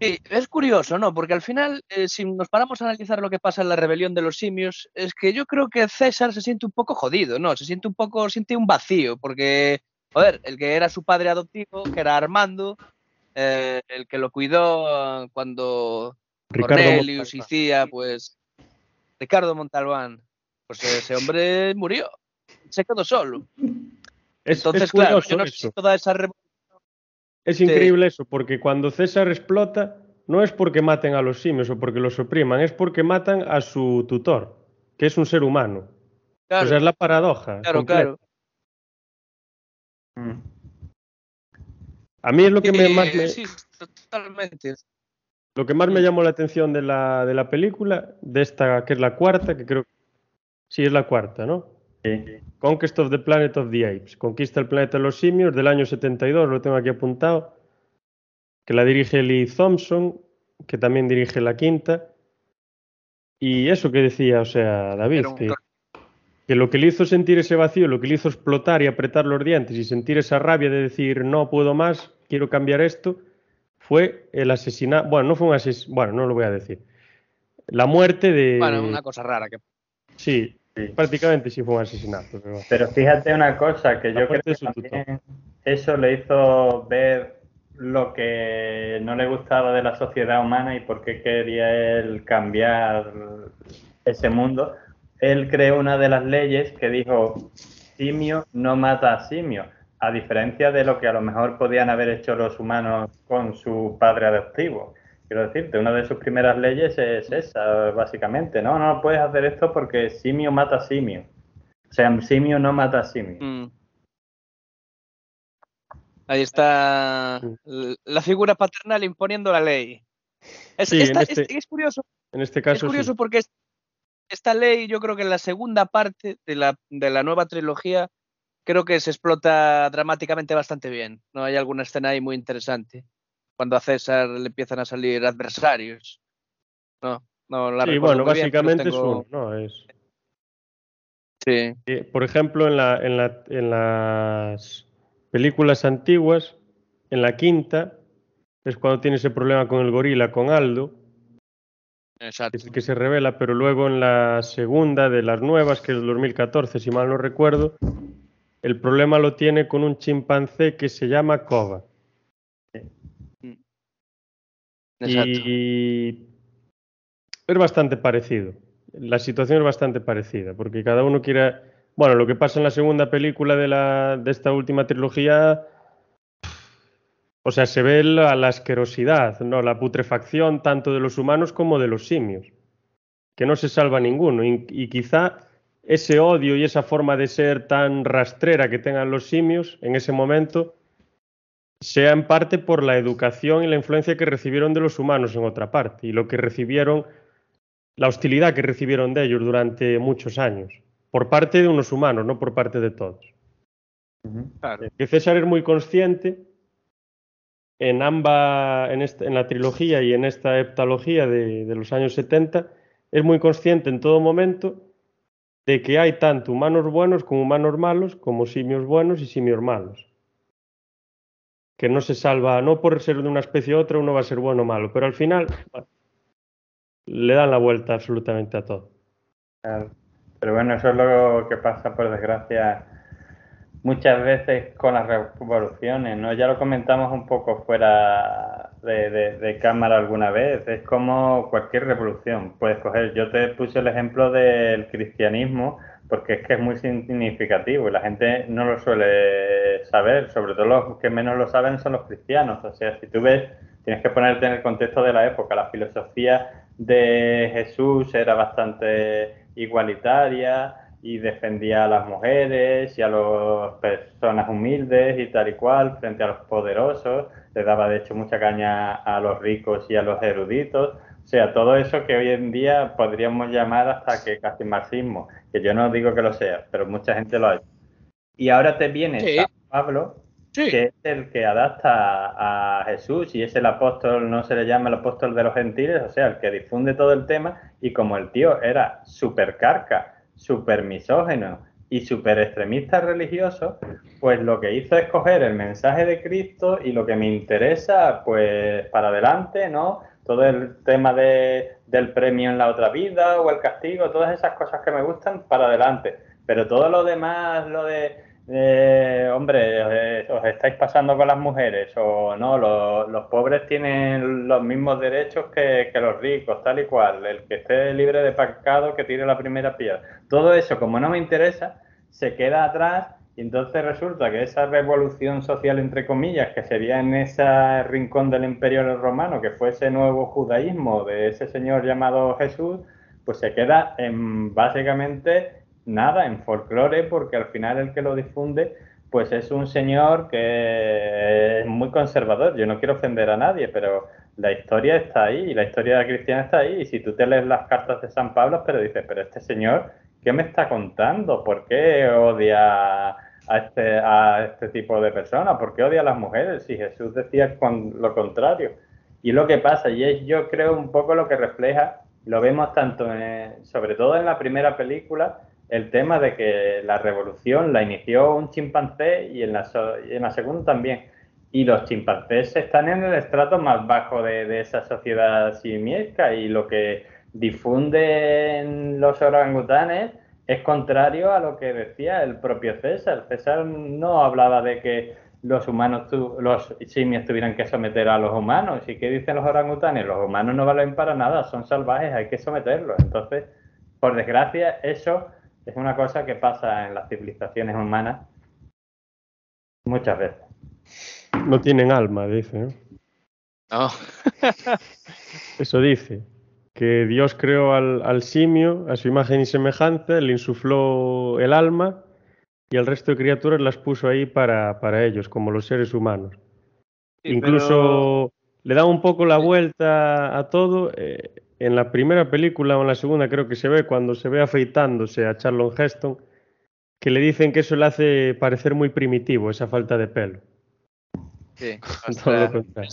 Sí, es curioso, ¿no? Porque al final, eh, si nos paramos a analizar lo que pasa en la rebelión de los simios, es que yo creo que César se siente un poco jodido, ¿no? Se siente un poco, siente un vacío, porque, joder, el que era su padre adoptivo, que era Armando, eh, el que lo cuidó cuando Ricardo Cornelius y Cía, pues Ricardo Montalbán, pues ese hombre murió, se quedó solo. Es, Entonces, claro, yo no sé toda esa Es increíble eso, porque cuando César explota, no es porque maten a los simios o porque los opriman, es porque matan a su tutor, que es un ser humano. o sea, es la paradoja. Claro, claro. Mm. A mí es lo que me, más me... Sí, totalmente. Lo que más me llamó la atención de la, de la película, de esta que es la cuarta, que creo sí es la cuarta, ¿no? Conquest of the Planet of the Apes. Conquista el planeta de los simios del año 72, lo tengo aquí apuntado. Que la dirige Lee Thompson, que también dirige la quinta. Y eso que decía, o sea, David, que, que, lo que le hizo sentir ese vacío, lo que le hizo explotar y apretar los dientes y sentir esa rabia de decir no puedo más, quiero cambiar esto, fue el asesinato. Bueno, no fue un asesinato, bueno, no lo voy a decir. La muerte de. Bueno, una cosa rara que. Sí, Prácticamente sí fue un asesinato. Pero, fíjate una cosa, que yo creo que también eso le hizo ver lo que no le gustaba de la sociedad humana y por qué quería él cambiar ese mundo, él creó una de las leyes que dijo, simio no mata a simio, a diferencia de lo que a lo mejor podían haber hecho los humanos con su padre adoptivo. Quiero decirte, una de sus primeras leyes es esa, básicamente. No, no puedes hacer esto porque simio mata simio. O sea, simio no mata simio. Mm. Ahí está la figura paternal imponiendo la ley. Es, este curioso. En este caso. Es curioso porque esta ley, yo creo que en la segunda parte de la, de la nueva trilogía, creo que se explota dramáticamente bastante bien. ¿no? Hay alguna escena ahí muy interesante. Cuando a César le empiezan a salir adversarios. No, no la Sí, bueno, básicamente es uno, ¿no? Es... Sí. Por ejemplo, en, la, en, la, en las películas antiguas, en la quinta, es cuando tiene ese problema con el gorila, con Aldo. Exacto. Es el que se revela, pero luego en la segunda de las nuevas, que es el 2014, si mal no recuerdo, el problema lo tiene con un chimpancé que se llama Koba. Y es bastante parecido. La situación es bastante parecida, porque cada uno quiere bueno, lo que pasa en la segunda película de, la, de esta última trilogía, o sea, se ve la, la, asquerosidad, ¿no? la putrefacción tanto de los humanos como de los simios, que no se salva ninguno. Y, quizá ese odio y esa forma de ser tan rastrera que tengan los simios en ese momento sea en parte por la educación y la influencia que recibieron de los humanos en otra parte y lo que recibieron, la hostilidad que recibieron de ellos durante muchos años por parte de unos humanos, no por parte de todos. Que César es muy consciente en ambas, en, la trilogía y en esta heptalogía de, de, los años 70, es muy consciente en todo momento de que hay tanto humanos buenos como humanos malos, como simios buenos y simios malos. Que no se salva, no por ser de una especie u otra, uno va a ser bueno o malo, pero al final le dan la vuelta absolutamente a todo. Pero bueno, eso es lo que pasa, por desgracia, muchas veces con las revoluciones, ¿no? Ya lo comentamos un poco fuera de, cámara alguna vez, es como cualquier revolución. Puedes coger, yo te puse el ejemplo del cristianismo, porque es que es muy significativo y la gente no lo suele saber, sobre todo los que menos lo saben son los cristianos. O sea, si tú ves, tienes que ponerte en el contexto de la época, la filosofía de Jesús era bastante igualitaria y defendía a las mujeres y a las personas humildes y tal y cual frente a los poderosos, le daba de hecho mucha caña a los ricos y a los eruditos, o sea, todo eso que hoy en día podríamos llamar hasta que casi marxismo, que yo no digo que lo sea, pero mucha gente lo ha hecho. Y ahora te viene San Pablo, que es el que adapta a Jesús y es el apóstol, no se le llama el apóstol de los gentiles, o sea, el que difunde todo el tema y como el tío era súper carca, súper misógeno y súper extremista religioso, pues lo que hizo es coger el mensaje de Cristo y lo que me interesa, pues para adelante, ¿no? Todo el tema de, del premio en la otra vida o el castigo, todas esas cosas que me gustan, para adelante. Pero todo lo demás, lo de hombre, os estáis pasando con las mujeres o no, los, pobres tienen los mismos derechos que, los ricos, tal y cual, el que esté libre de pecado que tire la primera piedra. Todo eso, como no me interesa, se queda atrás y entonces resulta que esa revolución social, entre comillas, que sería en ese rincón del imperio romano, que fue ese nuevo judaísmo de ese señor llamado Jesús, pues se queda en básicamente nada en folclore porque al final el que lo difunde pues es un señor que es muy conservador. Yo no quiero ofender a nadie, pero la historia está ahí la historia cristiana está ahí. Y si tú te lees las cartas de San Pablo, pero dices, pero este señor, ¿qué me está contando? ¿Por qué odia a este, a este tipo de personas? ¿Por qué odia a las mujeres? Si Jesús decía lo contrario. Y lo que pasa, y es yo creo un poco lo que refleja, lo vemos tanto, sobre todo en la primera película, el tema de que la revolución la inició un chimpancé y en la, en la segunda también. Y los chimpancés están en el estrato más bajo de, esa sociedad simiesca y lo que difunden los orangutanes es contrario a lo que decía el propio César. César no hablaba de que los humanos, los simios tuvieran que someter a los humanos. ¿Y qué dicen los orangutanes? Los humanos no valen para nada, son salvajes, hay que someterlos. Entonces, por desgracia, eso es una cosa que pasa en las civilizaciones humanas muchas veces. No tienen alma, dice. ¿no? No. Eso dice, que Dios creó al, al simio a su imagen y semejanza, le insufló el alma y el resto de criaturas las puso ahí para, para ellos, como los seres humanos. Sí, Incluso le da un poco la vuelta a todo. eh, en la primera película o en la segunda creo que se ve cuando se ve afeitándose a Charlon Heston, que le dicen que eso le hace parecer muy primitivo, esa falta de pelo. Sí, Todo lo contrario.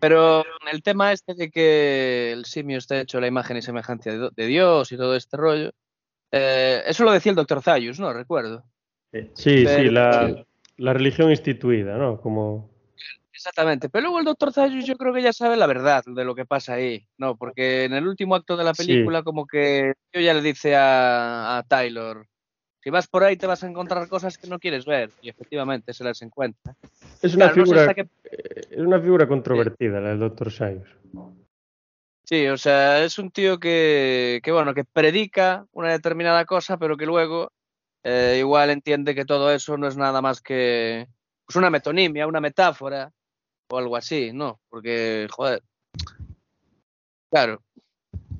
Pero el tema este de que el simio está hecho la imagen y semejanza de, de Dios y todo este rollo, eh, eso lo decía el doctor Zayus, ¿no? Recuerdo. Sí. Sí, la, la religión instituida, ¿no? Como Exactamente. Pero luego el doctor Zayus yo creo que ya sabe la verdad de lo que pasa ahí, ¿no? Porque en el último acto de la Sí. película como que yo ya le dice a, a Taylor, si vas por ahí te vas a encontrar cosas que no quieres ver. Y efectivamente se las encuentra. es una Claro, no sé figura eh, es una figura controvertida la del Dr. Sayus. Sí, o sea, es un tío que, que, bueno, que predica una determinada cosa, pero que luego eh, igual entiende que todo eso no es nada más que pues una metonimia, una metáfora o algo así, ¿no? Porque, joder, claro,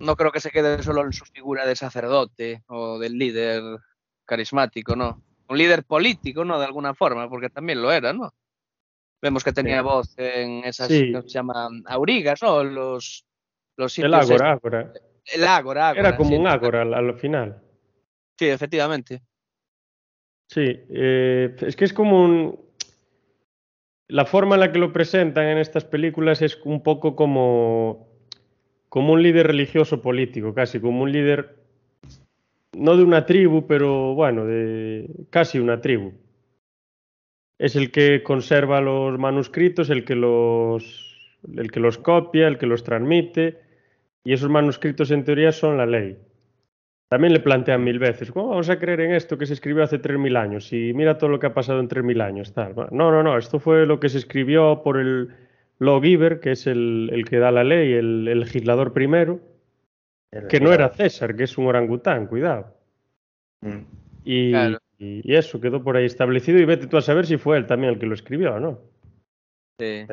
no creo que se quede solo en su figura de sacerdote o del líder carismático, ¿no? Un líder político, ¿no? De alguna forma, porque también lo era, ¿no? Vemos que tenía Sí. voz en esas Sí. que se llaman aurigas, ¿no? Los, los El sitios ágora, ágora. el ágora, ágora, Era como sí, un ágora al, al final. Sí, efectivamente. Sí, eh, es que es como un... La forma en la que lo presentan en estas películas es un poco como, como un líder religioso político, casi como un líder, no de una tribu, pero bueno, de casi una tribu. Es el que conserva los manuscritos, el que los, el que los copia, el que los transmite, y esos manuscritos en teoría son la ley. También le plantean mil veces, ¿cómo vamos a creer en esto que se escribió hace 3.000 años? Y mira todo lo que ha pasado en 3.000 años. No, no, no, esto fue lo que se escribió por el lawgiver, que es el, el que da la ley, el legislador primero, que no era César, que es un orangután, cuidado. Mm. Y, Claro. y- y eso quedó por ahí establecido y vete tú a saber si fue él también el que lo escribió, ¿no? Sí.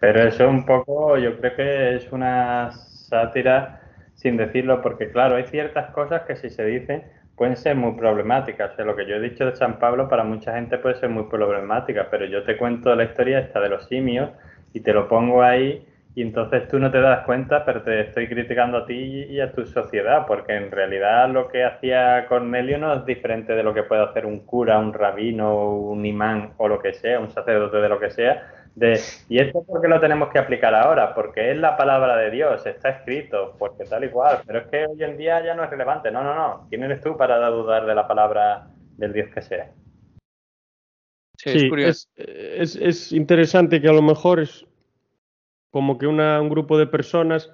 Pero eso un poco, yo creo que es una sátira sin decirlo, porque claro, hay ciertas cosas que si se dicen pueden ser muy problemáticas. O sea, lo que yo he dicho de San Pablo para mucha gente puede ser muy problemática, pero yo te cuento la historia esta de los simios y te lo pongo ahí y entonces tú no te das cuenta, pero te estoy criticando a ti y a tu sociedad, porque en realidad lo que hacía Cornelio no es diferente de lo que puede hacer un cura, un rabino, un imán o lo que sea, un sacerdote de lo que sea, de, y esto porque lo tenemos que aplicar ahora, porque es la palabra de Dios, está escrito, porque tal y cual, pero es que hoy en día ya no es relevante. No, no, no. ¿Quién eres tú para dudar de la palabra del Dios que sea? Sí, es curioso. es, es- es interesante que a lo mejor es como que una- un grupo de personas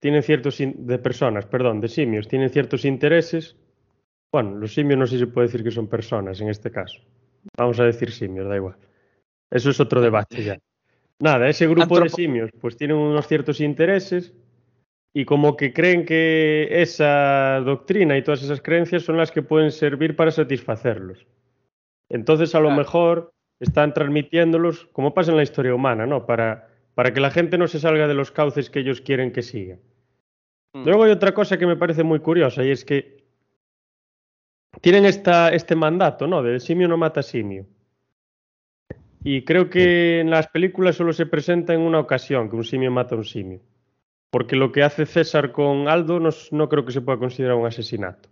tienen ciertos in- de personas, perdón, de simios, tienen ciertos intereses. Bueno, los simios no sé si se puede decir que son personas en este caso. Vamos a decir simios, da igual. Eso es otro debate ya. Nada, ese grupo de simios pues tienen unos ciertos intereses y como que creen que esa doctrina y todas esas creencias son las que pueden servir para satisfacerlos. Entonces, a lo Claro. mejor están transmitiéndolos, como pasa en la historia humana, ¿no? Para, para que la gente no se salga de los cauces que ellos quieren que siga. Mm. Luego hay otra cosa que me parece muy curiosa y es que tienen esta, este mandato, ¿no? De simio no mata simio. Y creo que en las películas solo se presenta en una ocasión que un simio mata a un simio. Porque lo que hace César con Aldo no, no creo que se pueda considerar un asesinato.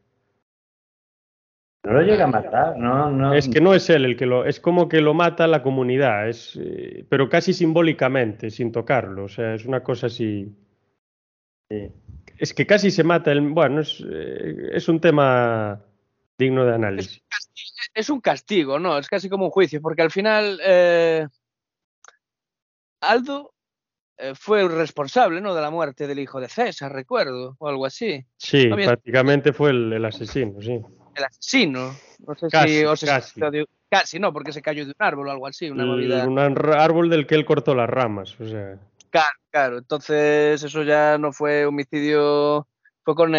No lo llega a matar, no, no. Es que no es él el que lo. Es como que lo mata la comunidad, es, eh, pero casi simbólicamente, sin tocarlo. O sea, es una cosa así. Sí. Es que casi se mata el. Bueno, es, eh, es un tema digno de Es análisis. un, castigo, es un castigo, ¿no? Es casi como un juicio, porque al final eh, Aldo fue el responsable, ¿no? De la muerte del hijo de César, recuerdo, o algo así. Sí, había- prácticamente fue el, el asesino, sí. El asesino. No sé Casi, si os casi. de, Casi, no, porque se cayó de un árbol o algo así, una movida. Un árbol del que él cortó las ramas, o sea. Claro, claro. Entonces, eso ya no fue homicidio, fue con,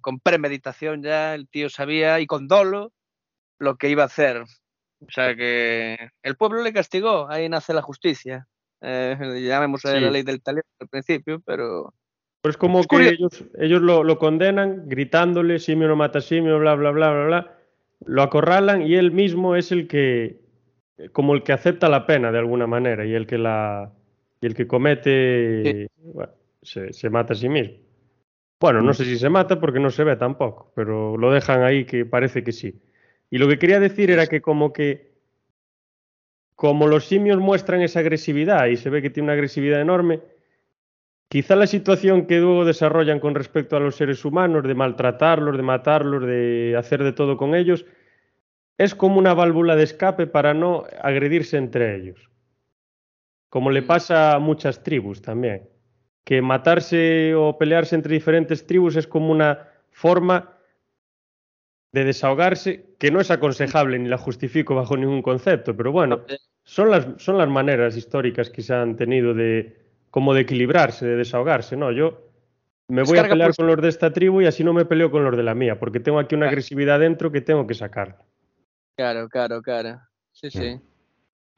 con premeditación ya. El tío sabía y con dolo lo que iba a hacer. O sea que el pueblo le castigó, ahí nace la justicia. Eh, llamemos la ley del talento al principio, pero. Pues como que ellos, ellos lo, lo, condenan gritándole simio no mata simio, bla, bla, bla, bla, bla. Lo acorralan y él mismo es el que, como el que acepta la pena de alguna manera y el que la, y el que comete, se, se, mata a sí mismo. Bueno, no mm. sé si se mata porque no se ve tampoco, pero lo dejan ahí que parece que sí. Y lo que quería decir era que como que como los simios muestran esa agresividad y se ve que tiene una agresividad enorme, quizá la situación que luego desarrollan con respecto a los seres humanos, de maltratarlos, de matarlos, de hacer de todo con ellos, es como una válvula de escape para no agredirse entre ellos. Como le mm. pasa a muchas tribus también, que matarse o pelearse entre diferentes tribus es como una forma de desahogarse, que no es aconsejable ni la justifico bajo ningún concepto, pero bueno, son las, son las maneras históricas que se han tenido de como de equilibrarse, de desahogarse, ¿no? Yo me voy a pelear con los de esta tribu y así no me peleo con los de la mía, porque tengo aquí una agresividad dentro que tengo que sacar. Claro, claro, claro. Sí, sí.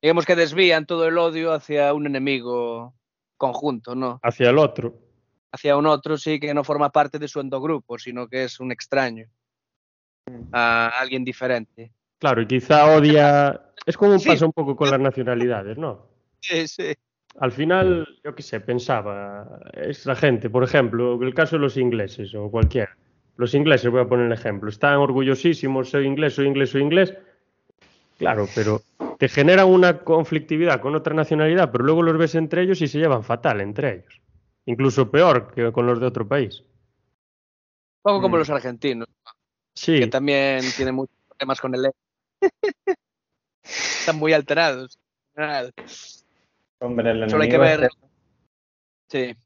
Digamos que desvían todo el odio hacia un enemigo conjunto, ¿no? Hacia el otro. Hacia un otro, sí, que no forma parte de su endogrupo, sino que es un extraño a alguien diferente. Claro, y quizá odia. Es como un pasa un poco con las nacionalidades, ¿no? Sí, sí. Al final, yo qué sé, pensaba, esa gente, por ejemplo, el caso de los ingleses o cualquiera. Los ingleses, voy a poner el ejemplo, están orgullosísimos, soy inglés, soy inglés, soy inglés. Claro, pero te generan una conflictividad con otra nacionalidad, pero luego los ves entre ellos y se llevan fatal entre ellos. Incluso peor que con los de otro país. Un poco como mm. los argentinos. Sí. Que también tiene muchos problemas con el e. Están muy alterados. Hombre, el Solo hay que ver. Sí.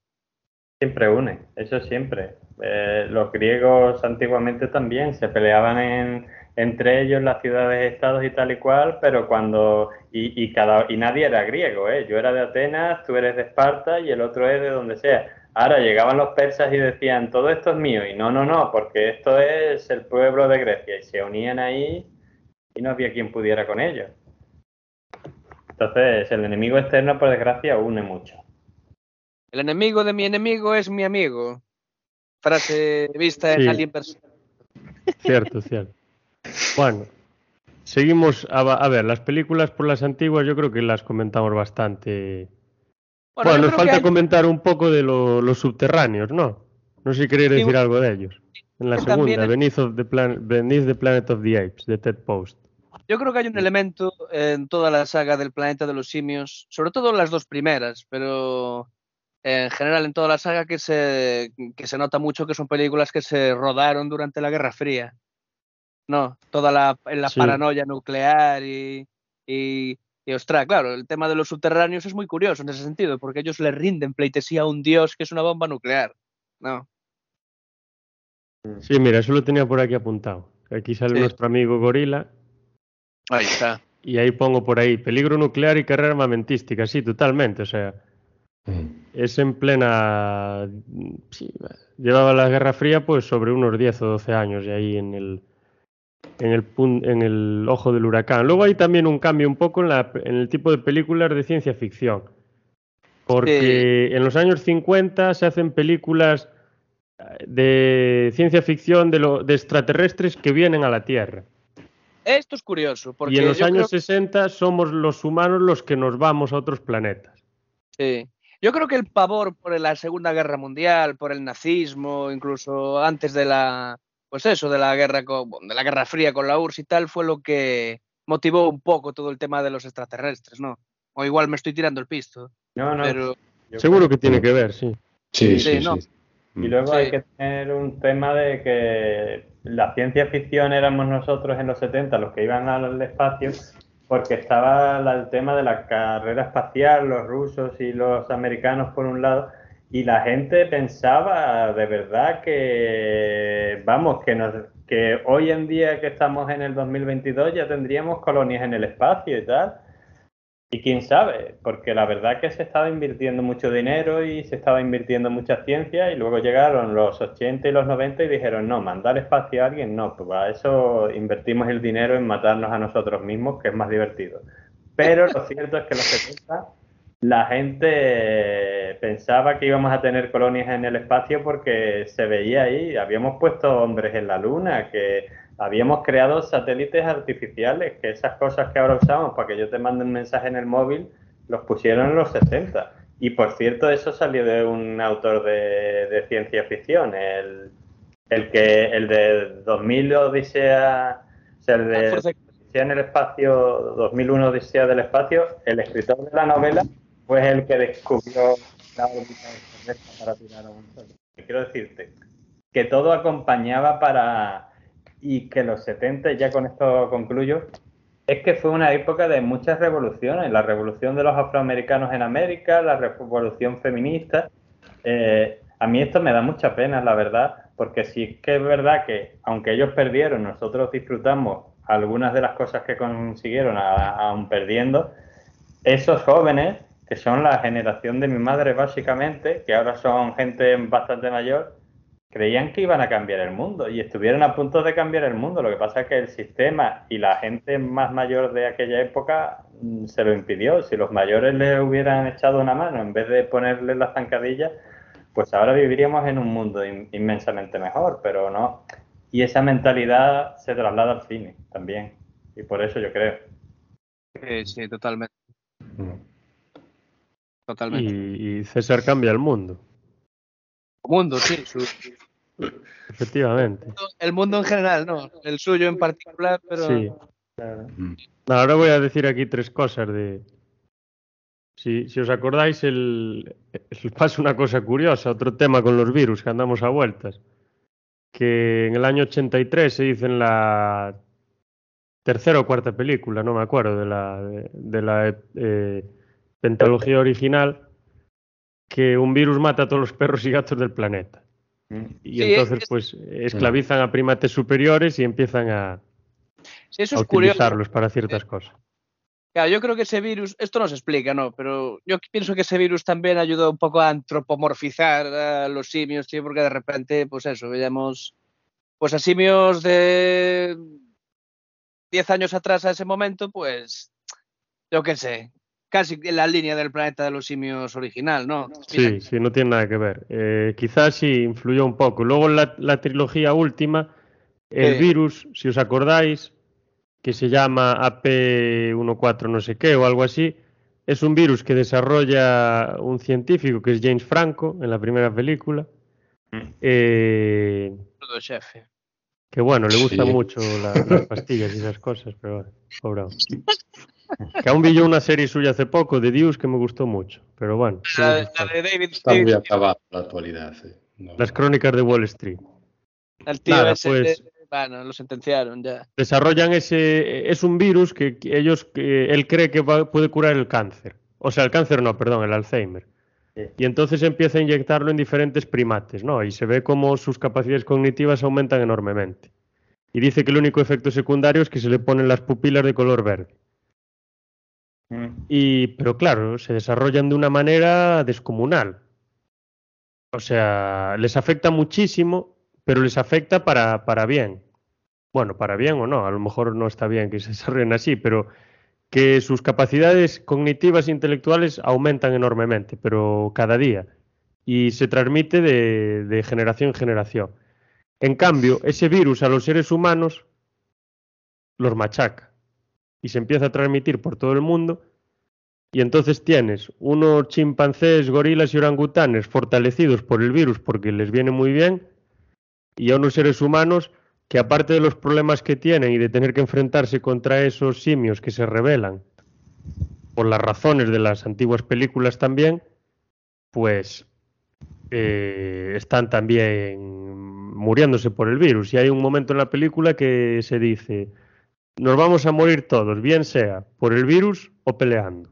Siempre une, eso siempre. Eh, los griegos antiguamente también se peleaban en, entre ellos las ciudades, estados y tal y cual, pero cuando. Y, y, cada, y nadie era griego, ¿eh? Yo era de Atenas, tú eres de Esparta y el otro es de donde sea Ahora llegaban los persas y decían, todo esto es mío. Y no, no, no, porque esto es el pueblo de Grecia. Y se unían ahí y no había quien pudiera con ellos. Entonces, el enemigo externo, por desgracia, une mucho. El enemigo de mi enemigo es mi amigo. Frase vista en alguien personal. Cierto, cierto. Bueno, seguimos. a ver, las películas por las antiguas yo creo que las comentamos bastante bueno, nos falta comentar un poco de los subterráneos, ¿no? No sé si queréis decir algo de ellos. En la segunda, Beneath, the Planet of the Apes, de Ted Post. Yo creo que hay un elemento en toda la saga del planeta de los simios, sobre todo en las dos primeras, pero en general en toda la saga que se, que se nota mucho que son películas que se rodaron durante la Guerra Fría. No, toda la, la paranoia nuclear y, y y ostras, claro, el tema de los subterráneos es muy curioso en ese sentido, porque ellos le rinden pleitesía a un dios que es una bomba nuclear. ¿no? Sí, mira, eso lo tenía por aquí apuntado. Aquí sale nuestro amigo Gorila. Ahí está. Y ahí pongo por ahí, peligro nuclear y carrera armamentística, sí, totalmente. O sea, mm. es en plena... Sí, llevaba la Guerra Fría pues sobre unos 10 o 12 años y ahí en el en el, en el ojo del huracán. Luego hay también un cambio un poco en, la, en el tipo de películas de ciencia ficción. Porque en los años 50 se hacen películas eh, de ciencia ficción de, lo, de extraterrestres que vienen a la Tierra. Esto es curioso. Porque y en los años 60 somos los humanos los que nos vamos a otros planetas. Sí. Yo creo que el pavor por la Segunda Guerra Mundial, por el nazismo, incluso antes de la, pues eso, de la guerra de la Guerra Fría con la URSS y tal, fue lo que motivó un poco todo el tema de los extraterrestres, ¿no? O igual me estoy tirando el pisto. No, no. Pero... Seguro que tiene que ver, sí. Sí, sí, sí. Y luego hay que tener un tema de que la ciencia ficción éramos nosotros en los 70 los que iban al espacio, porque estaba el tema de la carrera espacial, los rusos y los americanos por un lado, y la gente pensaba de verdad que, vamos, que, nos, que hoy en día que estamos en el 2022 ya tendríamos colonias en el espacio y tal. Y quién sabe, porque la verdad que se estaba invirtiendo mucho dinero y se estaba invirtiendo mucha ciencia y luego llegaron los 80 y los 90 y dijeron, no, mandar espacio a alguien, no, pues para eso invertimos el dinero en matarnos a nosotros mismos, que es más divertido. Pero lo cierto es que los 70 la gente pensaba que íbamos a tener colonias en el espacio porque se veía ahí, habíamos puesto hombres en la luna, que habíamos creado satélites artificiales, que esas cosas que ahora usamos para que yo te mande un mensaje en el móvil, los pusieron en los 60. Y por cierto, eso salió de un autor de, ciencia ficción, el, el, que el de 2000 Odisea, o sea, el de Odisea en el espacio, 2001 Odisea del espacio, el escritor de la novela fue el que descubrió la órbita para tirar a un sol. Quiero decirte que todo acompañaba para y que los 70, ya con esto concluyo, es que fue una época de muchas revoluciones, la revolución de los afroamericanos en América, la revolución feminista. Eh, a mí esto me da mucha pena, la verdad, porque sí es que es verdad que aunque ellos perdieron, nosotros disfrutamos algunas de las cosas que consiguieron aún perdiendo, esos jóvenes, que son la generación de mi madre básicamente, que ahora son gente bastante mayor, creían que iban a cambiar el mundo y estuvieron a punto de cambiar el mundo. Lo que pasa es que el sistema y la gente más mayor de aquella época mm, se lo impidió. Si los mayores le hubieran echado una mano en vez de ponerle las zancadillas, pues ahora viviríamos en un mundo inmensamente mejor, pero no. Y esa mentalidad se traslada al cine también. Y por eso yo creo. Sí, sí, totalmente. Mm. Totalmente. y César cambia el mundo mundo, sí. Efectivamente. El mundo en general, no. El suyo en particular, pero. Sí. Ahora voy a decir aquí tres cosas de. Si, si os acordáis, el, pasa una cosa curiosa, otro tema con los virus que andamos a vueltas. Que en el año 83 se dice en la tercera o cuarta película, no me acuerdo, de la, de, la eh, pentología original, que un virus mata a todos los perros y gatos del planeta. Mm. Y entonces, pues, esclavizan a primates superiores y empiezan a, utilizarlos para ciertas cosas. Claro, yo creo que ese virus, esto no se explica, ¿no? Pero yo pienso que ese virus también ayudó un poco a antropomorfizar a los simios, tío, porque de repente, pues eso, veíamos pues a simios de 10 años atrás a ese momento, pues yo qué sé, casi en la línea del planeta de los simios original, ¿no? Sí, sí, no tiene nada que ver. Eh, quizás sí influyó un poco. Luego la, la trilogía última, el virus, si os acordáis, que se llama AP14 no sé qué o algo así, es un virus que desarrolla un científico que es James Franco en la primera película. Mm. Eh, que bueno, le gustan mucho las pastillas y esas cosas, pero bueno, Que aún vi yo una serie suya hace poco, de Dios, que me gustó mucho. Pero bueno. La, de David Está muy acabada la actualidad. Las crónicas de Wall Street. El tío ese, pues, bueno, lo sentenciaron ya. Desarrollan ese. Es un virus que ellos. Que él cree que puede curar el cáncer. O sea, el cáncer no, perdón, el Alzheimer. Y entonces empieza a inyectarlo en diferentes primates, ¿no? Y se ve cómo sus capacidades cognitivas aumentan enormemente. Y dice que el único efecto secundario es que se le ponen las pupilas de color verde. Y, pero claro, se desarrollan de una manera descomunal. O sea, les afecta muchísimo, pero les afecta para, para bien. Bueno, para bien o no, a lo mejor no está bien que se desarrollen así, pero que sus capacidades cognitivas e intelectuales aumentan enormemente, pero cada día. Y se transmite de, de generación en generación. En cambio, ese virus a los seres humanos los machaca y se empieza a transmitir por todo el mundo y entonces tienes unos chimpancés, gorilas y orangutanes fortalecidos por el virus porque les viene muy bien y a unos seres humanos que aparte de los problemas que tienen y de tener que enfrentarse contra esos simios que se rebelan por las razones de las antiguas películas también, pues eh, están también muriéndose por el virus. Y hay un momento en la película que se dice, nos vamos a morir todos, bien sea por el virus o peleando.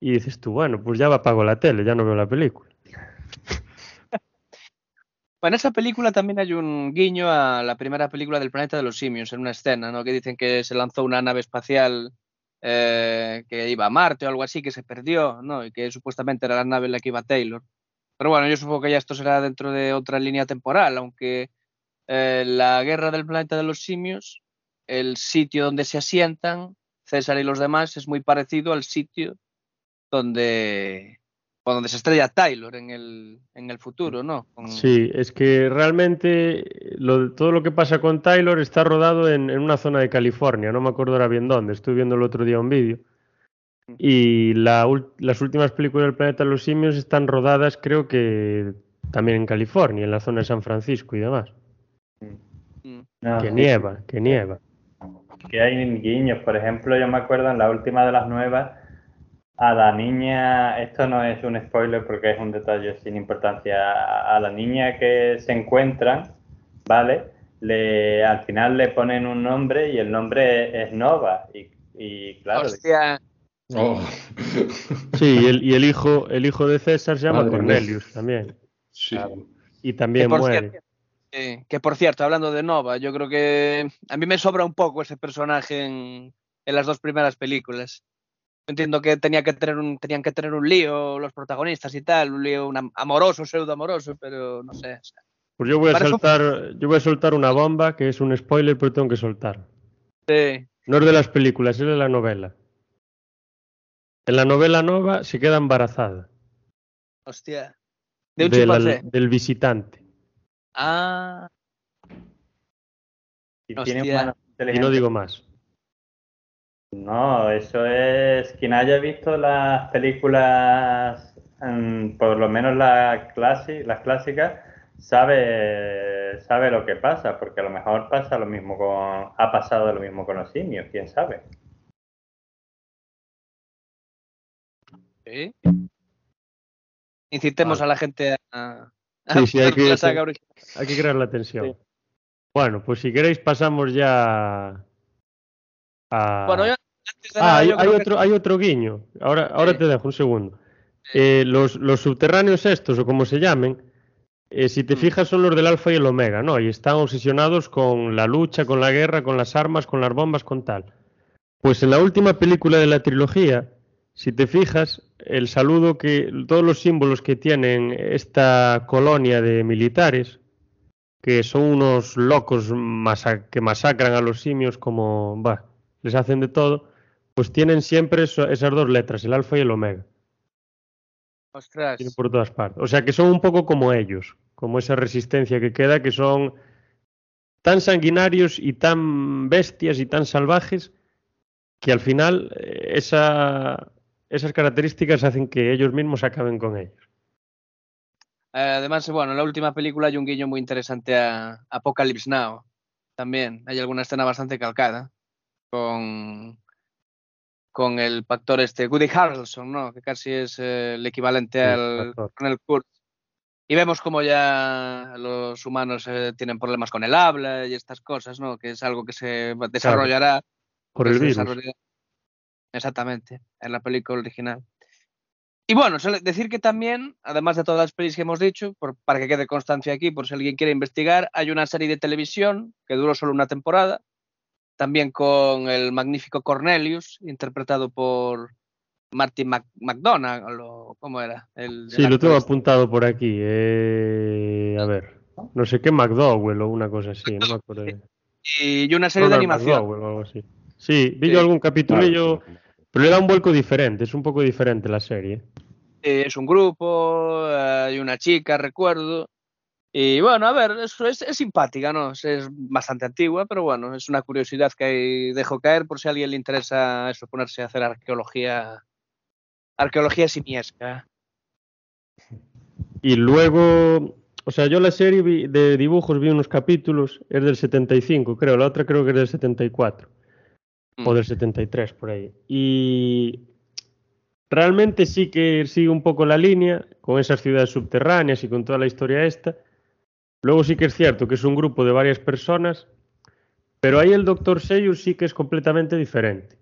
Y dices tú, bueno, pues ya apago la tele, ya no veo la película. en esa película también hay un guiño a la primera película del planeta de los simios, en una escena, ¿no? Que dicen que se lanzó una nave espacial eh, que iba a Marte o algo así, que se perdió, ¿no? Y que supuestamente era la nave en la que iba Taylor. Pero bueno, yo supongo que ya esto será dentro de otra línea temporal, aunque eh, la guerra del planeta de los simios, el sitio donde se asientan César y los demás es muy parecido al sitio donde donde se estrella Taylor en el, en el futuro, ¿no? Sí, es que realmente todo lo que pasa con Taylor está rodado en, una zona de California, no me acuerdo ahora bien dónde, estuve viendo el otro día un vídeo. Y las últimas películas del planeta de los simios están rodadas creo que también en California, en la zona de San Francisco y demás. Mm. que nieva, que nieva. Que hay guiños, por ejemplo, yo me acuerdo en la última de las nuevas a la niña, esto no es un spoiler porque es un detalle sin importancia, a la niña que se encuentran, ¿vale? Le, al final le ponen un nombre y el nombre es Nova. Y, claro. Oh. Sí, y el, y el, hijo, el hijo de César se llama Cornelius también. Sí. Y también muere. Que por cierto, hablando de Nova, yo creo que a mí me sobra un poco ese personaje en, en las dos primeras películas. Entiendo que tenía que tener un, tenían que tener un lío los protagonistas y tal, un lío amoroso, pseudo amoroso, pero no sé. pues yo voy a soltar, yo voy a soltar una bomba que es un spoiler, pero tengo que soltar. Sí. No es de las películas, es de la novela. En la novela Nova se queda embarazada. Hostia. De un del visitante. Ah. Y, y no digo más. No, eso es quien haya visto las películas, por lo menos las, las clásicas, sabe, sabe lo que pasa, porque a lo mejor pasa lo mismo con, ha pasado lo mismo con los simios, quién sabe. ¿Sí? Incitemos a la gente a, sí, sí, hay, que, hay que crear la tensión. Bueno, pues si queréis pasamos ya bueno, ah, hay, otro, hay otro guiño. Ahora, ahora te dejo un segundo. Eh, los, subterráneos estos, o como se llamen, eh, si te mm. fijas son los del alfa y el omega, ¿no? Y están obsesionados con la lucha, con la guerra, con las armas, con las bombas, con tal. Pues en la última película de la trilogía, si te fijas, el saludo que, todos los símbolos que tienen esta colonia de militares, que son unos locos que masacran a los simios como, va, les hacen de todo, pues tienen siempre esas dos letras, el alfa y el omega. Ostras. Tienen por todas partes. O sea que son un poco como ellos, como esa resistencia que queda, que son tan sanguinarios y tan bestias y tan salvajes que al final eh, esa, esas características hacen que ellos mismos acaben con ellos. Además, bueno, en la última película hay un guiño muy interesante a Apocalypse Now. También hay alguna escena bastante calcada con, con el actor este, Woody Harrelson, ¿no? Que casi es eh, el equivalente al el Kurtz. Y vemos como ya los humanos eh, tienen problemas con el habla y estas cosas, ¿no? Que es algo que se desarrollará. Por el virus. Exactamente, en la película original. Y bueno, decir que también, además de todas las pelis que hemos dicho, para que quede constancia aquí, por si alguien quiere investigar, hay una serie de televisión que duró solo una temporada, también con el magnífico Cornelius, interpretado por Martin McDonald, ¿cómo era? El, sí, lo tengo este. apuntado por aquí. Eh, a ver, no sé qué McDowell o una cosa así, no me acuerdo. Y, una serie de animación. o algo así. Sí, vi yo algún capítulo, yo, pero le da un vuelco diferente, es un poco diferente la serie. es un grupo, hay una chica, recuerdo, y bueno, a ver, es, es, simpática, ¿no? Es, bastante antigua, pero bueno, es una curiosidad que dejo caer por si a alguien le interesa eso, ponerse a hacer arqueología, arqueología simiesca. Y luego, o sea, yo la serie de dibujos vi unos capítulos, es del 75, creo, la otra creo que es del 74, o del 73, por ahí. Y realmente sí que sigue un poco la línea, con esas ciudades subterráneas y con toda la historia esta Luego sí que es cierto que es un grupo de varias personas, pero ahí el Dr. Seyus sí que es completamente diferente.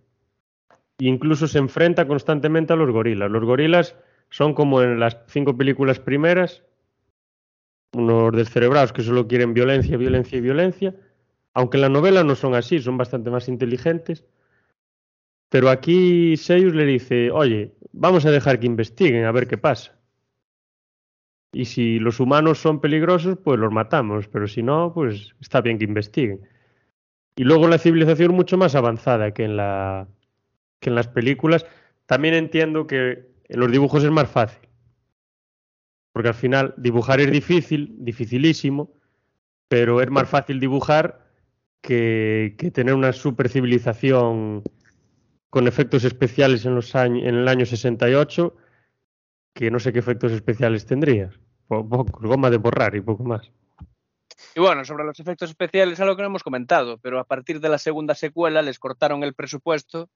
incluso se enfrenta constantemente a los gorilas. Los gorilas son como en las cinco películas primeras, unos descerebrados que solo quieren violencia, violencia y violencia, aunque en la novela no son así, son bastante más inteligentes. Pero aquí Seyus le dice, oye, vamos a dejar que investiguen a ver qué pasa. Y si los humanos son peligrosos, pues los matamos, pero si no, pues está bien que investiguen. Y luego la civilización mucho más avanzada que en, la, que en las películas. También entiendo que en los dibujos es más fácil. Porque al final dibujar es difícil, dificilísimo, pero es más fácil dibujar que, tener una super civilización con efectos especiales en, los años, en el año 68, que no sé qué efectos especiales tendrías. Poco, goma de borrar y poco más. Y bueno, sobre los efectos especiales, algo que no hemos comentado, pero a partir de la segunda secuela les cortaron el presupuesto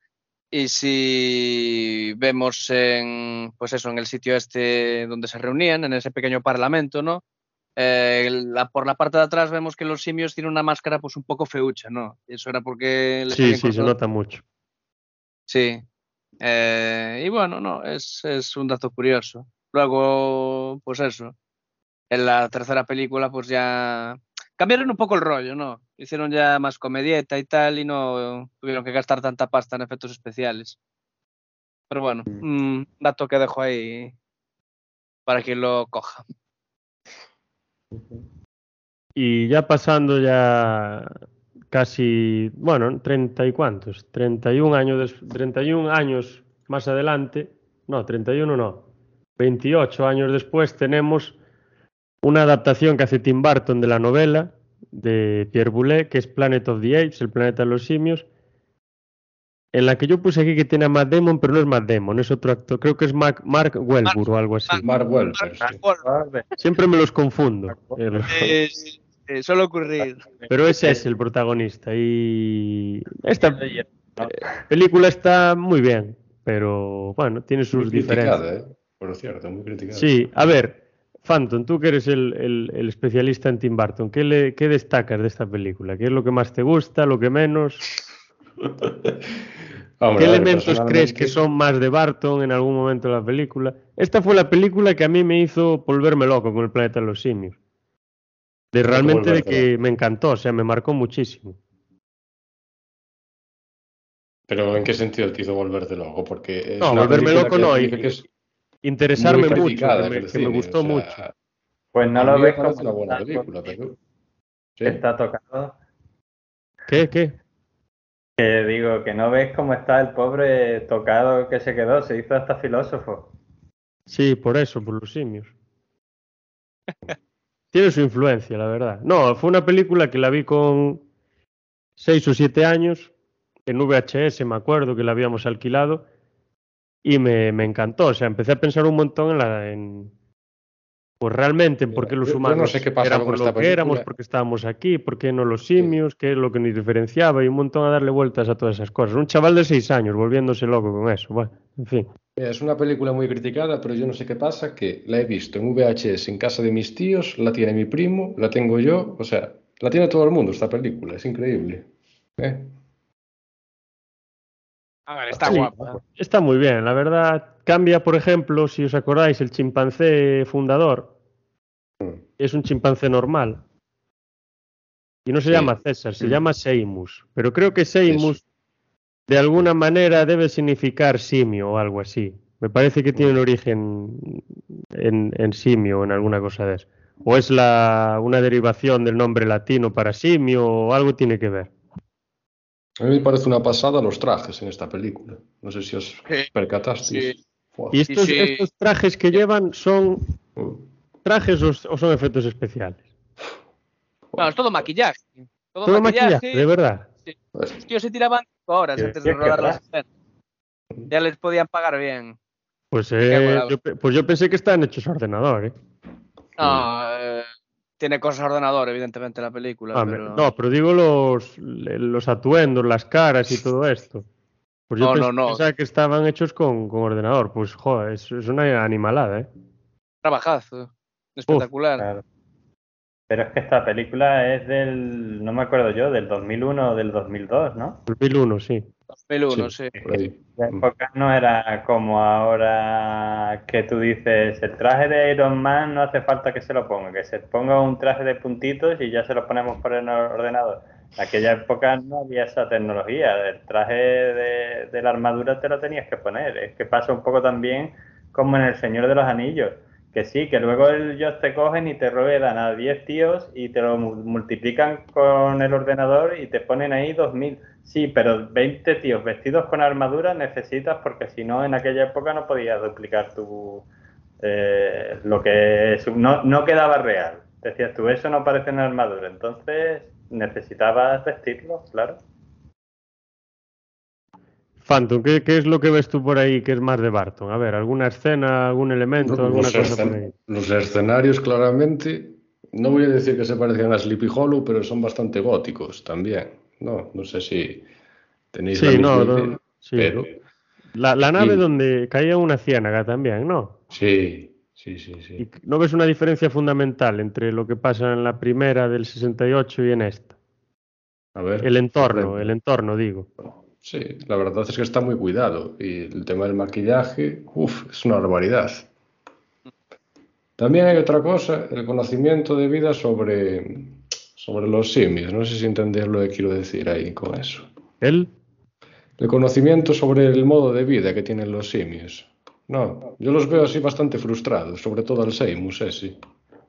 y si vemos en, pues eso, en el sitio este donde se reunían, en ese pequeño parlamento, ¿no? Eh, la, por la parte de atrás vemos que los simios tienen una máscara pues un poco feucha, ¿no? Eso era porque... Les sí, sí, se nota mucho. Sí. Eh, y bueno, no, es, es, un dato curioso. Luego, pues eso. En la tercera película, pues ya cambiaron un poco el rollo, ¿no? Hicieron ya más comedieta y tal, y no tuvieron que gastar tanta pasta en efectos especiales. Pero bueno, un dato que dejo ahí para quien lo coja. Y ya pasando ya casi, bueno, treinta y cuántos, 31 años, 31 años más adelante, no, 31 no, 28 años después tenemos una adaptación que hace Tim Burton de la novela de Pierre Boulet, que es Planet of the Apes, el planeta de los simios, en la que yo puse aquí que tiene a Matt Damon, pero no es Matt Damon, es otro actor, creo que es Mark, Mark Welbur o algo así. Mark, Welbur. Siempre me los confundo. Eh, suele ocurrir. Pero ese es el protagonista y esta película está muy bien, pero bueno, tiene sus diferencias. ¿eh? Por cierto, muy criticada. Sí, a ver, Phantom, tú que eres el, el, especialista en Tim Burton, ¿qué, le, ¿qué destacas de esta película? ¿Qué es lo que más te gusta, lo que menos? ¿Qué elementos crees que son más de Barton en algún momento de la película? Esta fue la película que a mí me hizo volverme loco con el planeta de los simios. De realmente de que me encantó, o sea, me marcó muchísimo. Pero ¿en qué sentido te hizo volverte loco? Porque no, volverme loco no, y, que es interesarme mucho, que me, gustó mucho. Pues no lo ves como una buena película, pero... Está tocado. ¿Qué? ¿Qué? Que digo, que no ves cómo está el pobre tocado que se quedó, se hizo hasta filósofo. Sí, por eso, por los simios. Tiene su influencia, la verdad. No, fue una película que la vi con seis o siete años, en VHS me acuerdo que la habíamos alquilado, y me, me encantó. O sea, empecé a pensar un montón en la... En, pues realmente en por qué los humanos no sé qué pasa éramos lo que éramos, por qué estábamos aquí, por qué no los simios, qué es lo que nos diferenciaba, y un montón a darle vueltas a todas esas cosas. Un chaval de seis años volviéndose loco con eso. Bueno, en fin. Es una película muy criticada, pero yo no sé qué pasa, que la he visto en VHS en casa de mis tíos, la tiene mi primo, la tengo yo, o sea, la tiene todo el mundo esta película, es increíble. ¿eh? A ver, está guapa. Está muy bien, la verdad. Cambia, por ejemplo, si os acordáis, el chimpancé fundador mm. es un chimpancé normal. Y no se llama César, se mm. llama Seimus. Pero creo que Seimus de alguna manera debe significar simio o algo así. Me parece que tiene un origen en, simio o en alguna cosa de eso. O es la, una derivación del nombre latino para simio o algo tiene que ver. A mí me parece una pasada los trajes en esta película. No sé si os percatasteis. ¿Y estos, estos, trajes que llevan son mm. trajes o, son efectos especiales? Bueno, es todo maquillaje. Todo, maquillaje, de verdad. Los tíos se tiraban horas antes de rodar las escenas. Ya les podían pagar bien. Pues, eh, yo, pues yo pensé que estaban hechos a ordenador, ¿eh? No, eh, tiene cosas a ordenador, evidentemente, la película. Ah, no, pero digo los, los atuendos, las caras y todo esto. Pues yo no, no, pensaba que estaban hechos con, con ordenador. Pues, joder, es, es, una animalada, ¿eh? Trabajazo. Espectacular. Pero es que esta película es del, no me acuerdo yo, del 2001 o del 2002, ¿no? 2001, sí. 2001, sí. La época no era como ahora que tú dices, el traje de Iron Man no hace falta que se lo ponga, que se ponga un traje de puntitos y ya se lo ponemos por el ordenador. En aquella época no había esa tecnología, el traje de, de la armadura te lo tenías que poner. Es que pasa un poco también como en El Señor de los Anillos que sí, que luego ellos te cogen y te ruedan a 10 tíos y te lo multiplican con el ordenador y te ponen ahí 2000. Sí, pero 20 tíos vestidos con armadura necesitas porque si no en aquella época no podías duplicar tu eh, lo que no, no quedaba real. Decías tú, eso no parece en armadura, entonces necesitabas vestirlo, claro. Phantom, ¿qué, es lo que ves tú por ahí que es más de Barton? A ver, ¿alguna escena, algún elemento, alguna cosa por ahí? Los escenarios claramente, no voy a decir que se parezcan a Sleepy Hollow, pero son bastante góticos también. No, no sé si tenéis sí, la no, sí. pero... La, nave donde caía una ciénaga también, ¿no? Sí, sí, sí, sí. ¿No ves una diferencia fundamental entre lo que pasa en la primera del 68 y en esta? A ver. El entorno, el entorno, digo. Sí, la verdad es que está muy cuidado y el tema del maquillaje, uff, es una barbaridad. También hay otra cosa, el conocimiento de vida sobre, sobre los simios. No sé si entender lo que quiero decir ahí con eso. ¿El? El conocimiento sobre el modo de vida que tienen los simios. No, yo los veo así bastante frustrados, sobre todo al Seimus ese,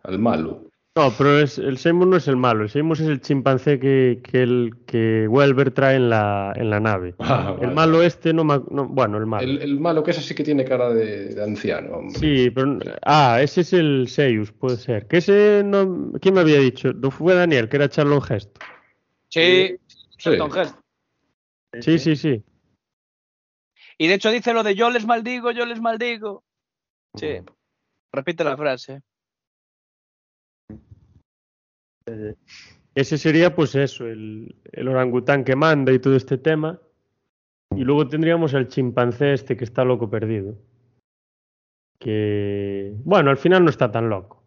al malo. No, pero es, el Seymour no es el malo. El Seymour es el chimpancé que, que, el, que Welber trae en la, en la nave. Ah, el malo este no, Bueno, el malo. El, malo que ese sí que tiene cara de, anciano. Hombre. Sí, pero... Ah, ese es el Seyus, puede ser. Que ese no... ¿Quién me había dicho? No fue Daniel, que era Charlon Gesto. Sí, Charlon Gesto. Sí, sí, sí. Y de hecho dice lo de yo les maldigo, yo les maldigo. Sí. Repite la frase. Ese sería, pues eso, el, orangután que manda y todo este tema. Y luego tendríamos el chimpancé este que está loco perdido. Que, bueno, al final no está tan loco.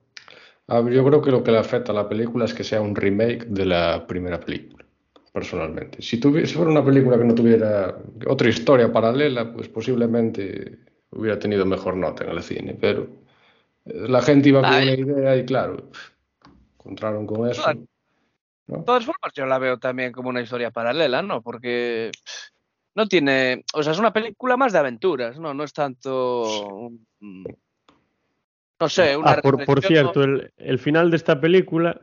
yo creo que lo que le afecta a la película es que sea un remake de la primera película, personalmente. Si, si fuera una película que no tuviera otra historia paralela, pues posiblemente hubiera tenido mejor nota en el cine, pero la gente iba con una idea y claro, encontraron con eso. De todas formas, yo la veo también como una historia paralela, ¿no? Porque no tiene. O sea, es una película más de aventuras, ¿no? No es tanto. no sé, una. Ah, por, cierto, el, final de esta película.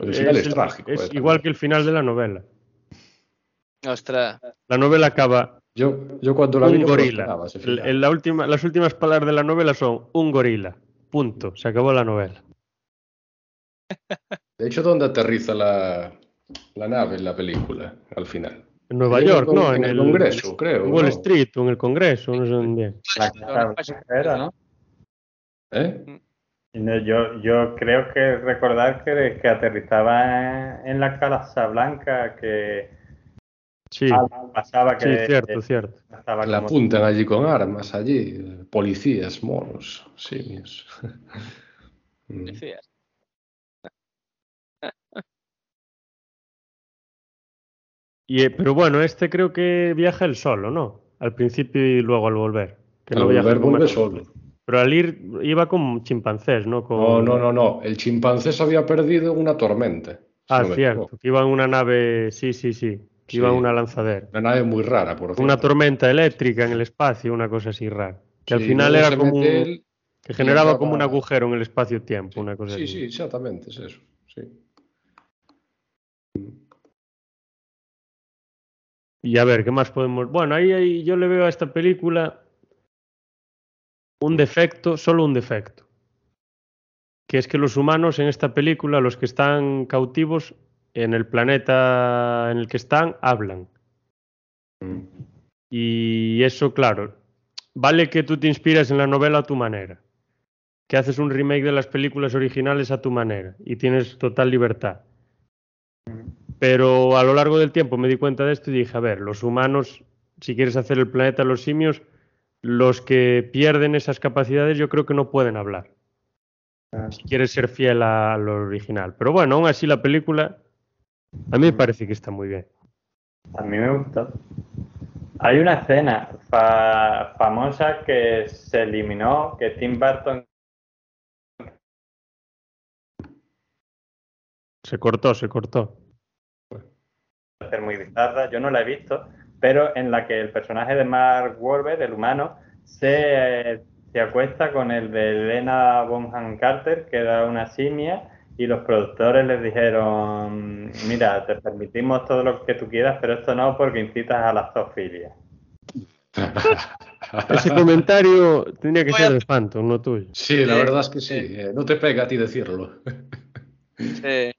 el final es, trágico. Es eh, igual que el final de la novela. Ostras. La novela acaba. Yo, yo cuando la un gorila. En la última, las últimas palabras de la novela son un gorila. Punto. Se acabó la novela. De hecho, ¿dónde aterriza la, nave en la película al final? En Nueva York, ¿no? En, el, Congreso, creo. En Wall Street o en el Congreso, no sé dónde. La ¿no? ¿Eh? Yo, yo creo que recordar que, que aterrizaba en, la Casa Blanca, que sí. pasaba que... Sí, cierto, cierto. La apuntan allí con armas, allí, policías, monos, simios. Policías. Eh, pero bueno, este creo que viaja él solo, ¿no? Al principio y luego al volver. Que al volver vuelve solo. Pero al ir iba con chimpancés, ¿no? No, no, no, no. El chimpancé se había perdido en una tormenta. Ah, cierto. Que iba en una nave, sí, sí, sí. Que iba en una lanzadera. Una nave muy rara, por cierto. Una tormenta eléctrica en el espacio, una cosa así rara. Que al final era como un... que generaba como un agujero en el espacio-tiempo, una cosa sí, así. Sí, exactamente, es eso. Sí. Y a ver, ¿qué más podemos...? Bueno, ahí, ahí yo le veo a esta película un defecto, solo un defecto. Que es que los humanos en esta película, los que están cautivos en el planeta en el que están, hablan. Mm. Y eso, claro, vale que tú te inspiras en la novela a tu manera, que haces un remake de las películas originales a tu manera y tienes total libertad. Pero a lo largo del tiempo me di cuenta de esto y dije, a ver, los humanos, si quieres hacer el planeta a los simios, los que pierden esas capacidades yo creo que no pueden hablar. Si quieres ser fiel a lo original. Pero bueno, aún así la película a mí me parece que está muy bien. A mí me gusta. Hay una escena famosa que se eliminó, que Tim Burton Se cortó, se cortó. Ser muy bizarra, yo no la he visto, pero en la que el personaje de Mark Wahlberg, el humano, se, se acuesta con el de Elena Bonham Carter, que era una simia, y los productores les dijeron, mira, te permitimos todo lo que tú quieras, pero esto no porque incitas a la zoofilia. Ese comentario tenía que ser de Phantom, no tuyo. Sí, la verdad es que sí. Eh, no te pega a ti decirlo. Sí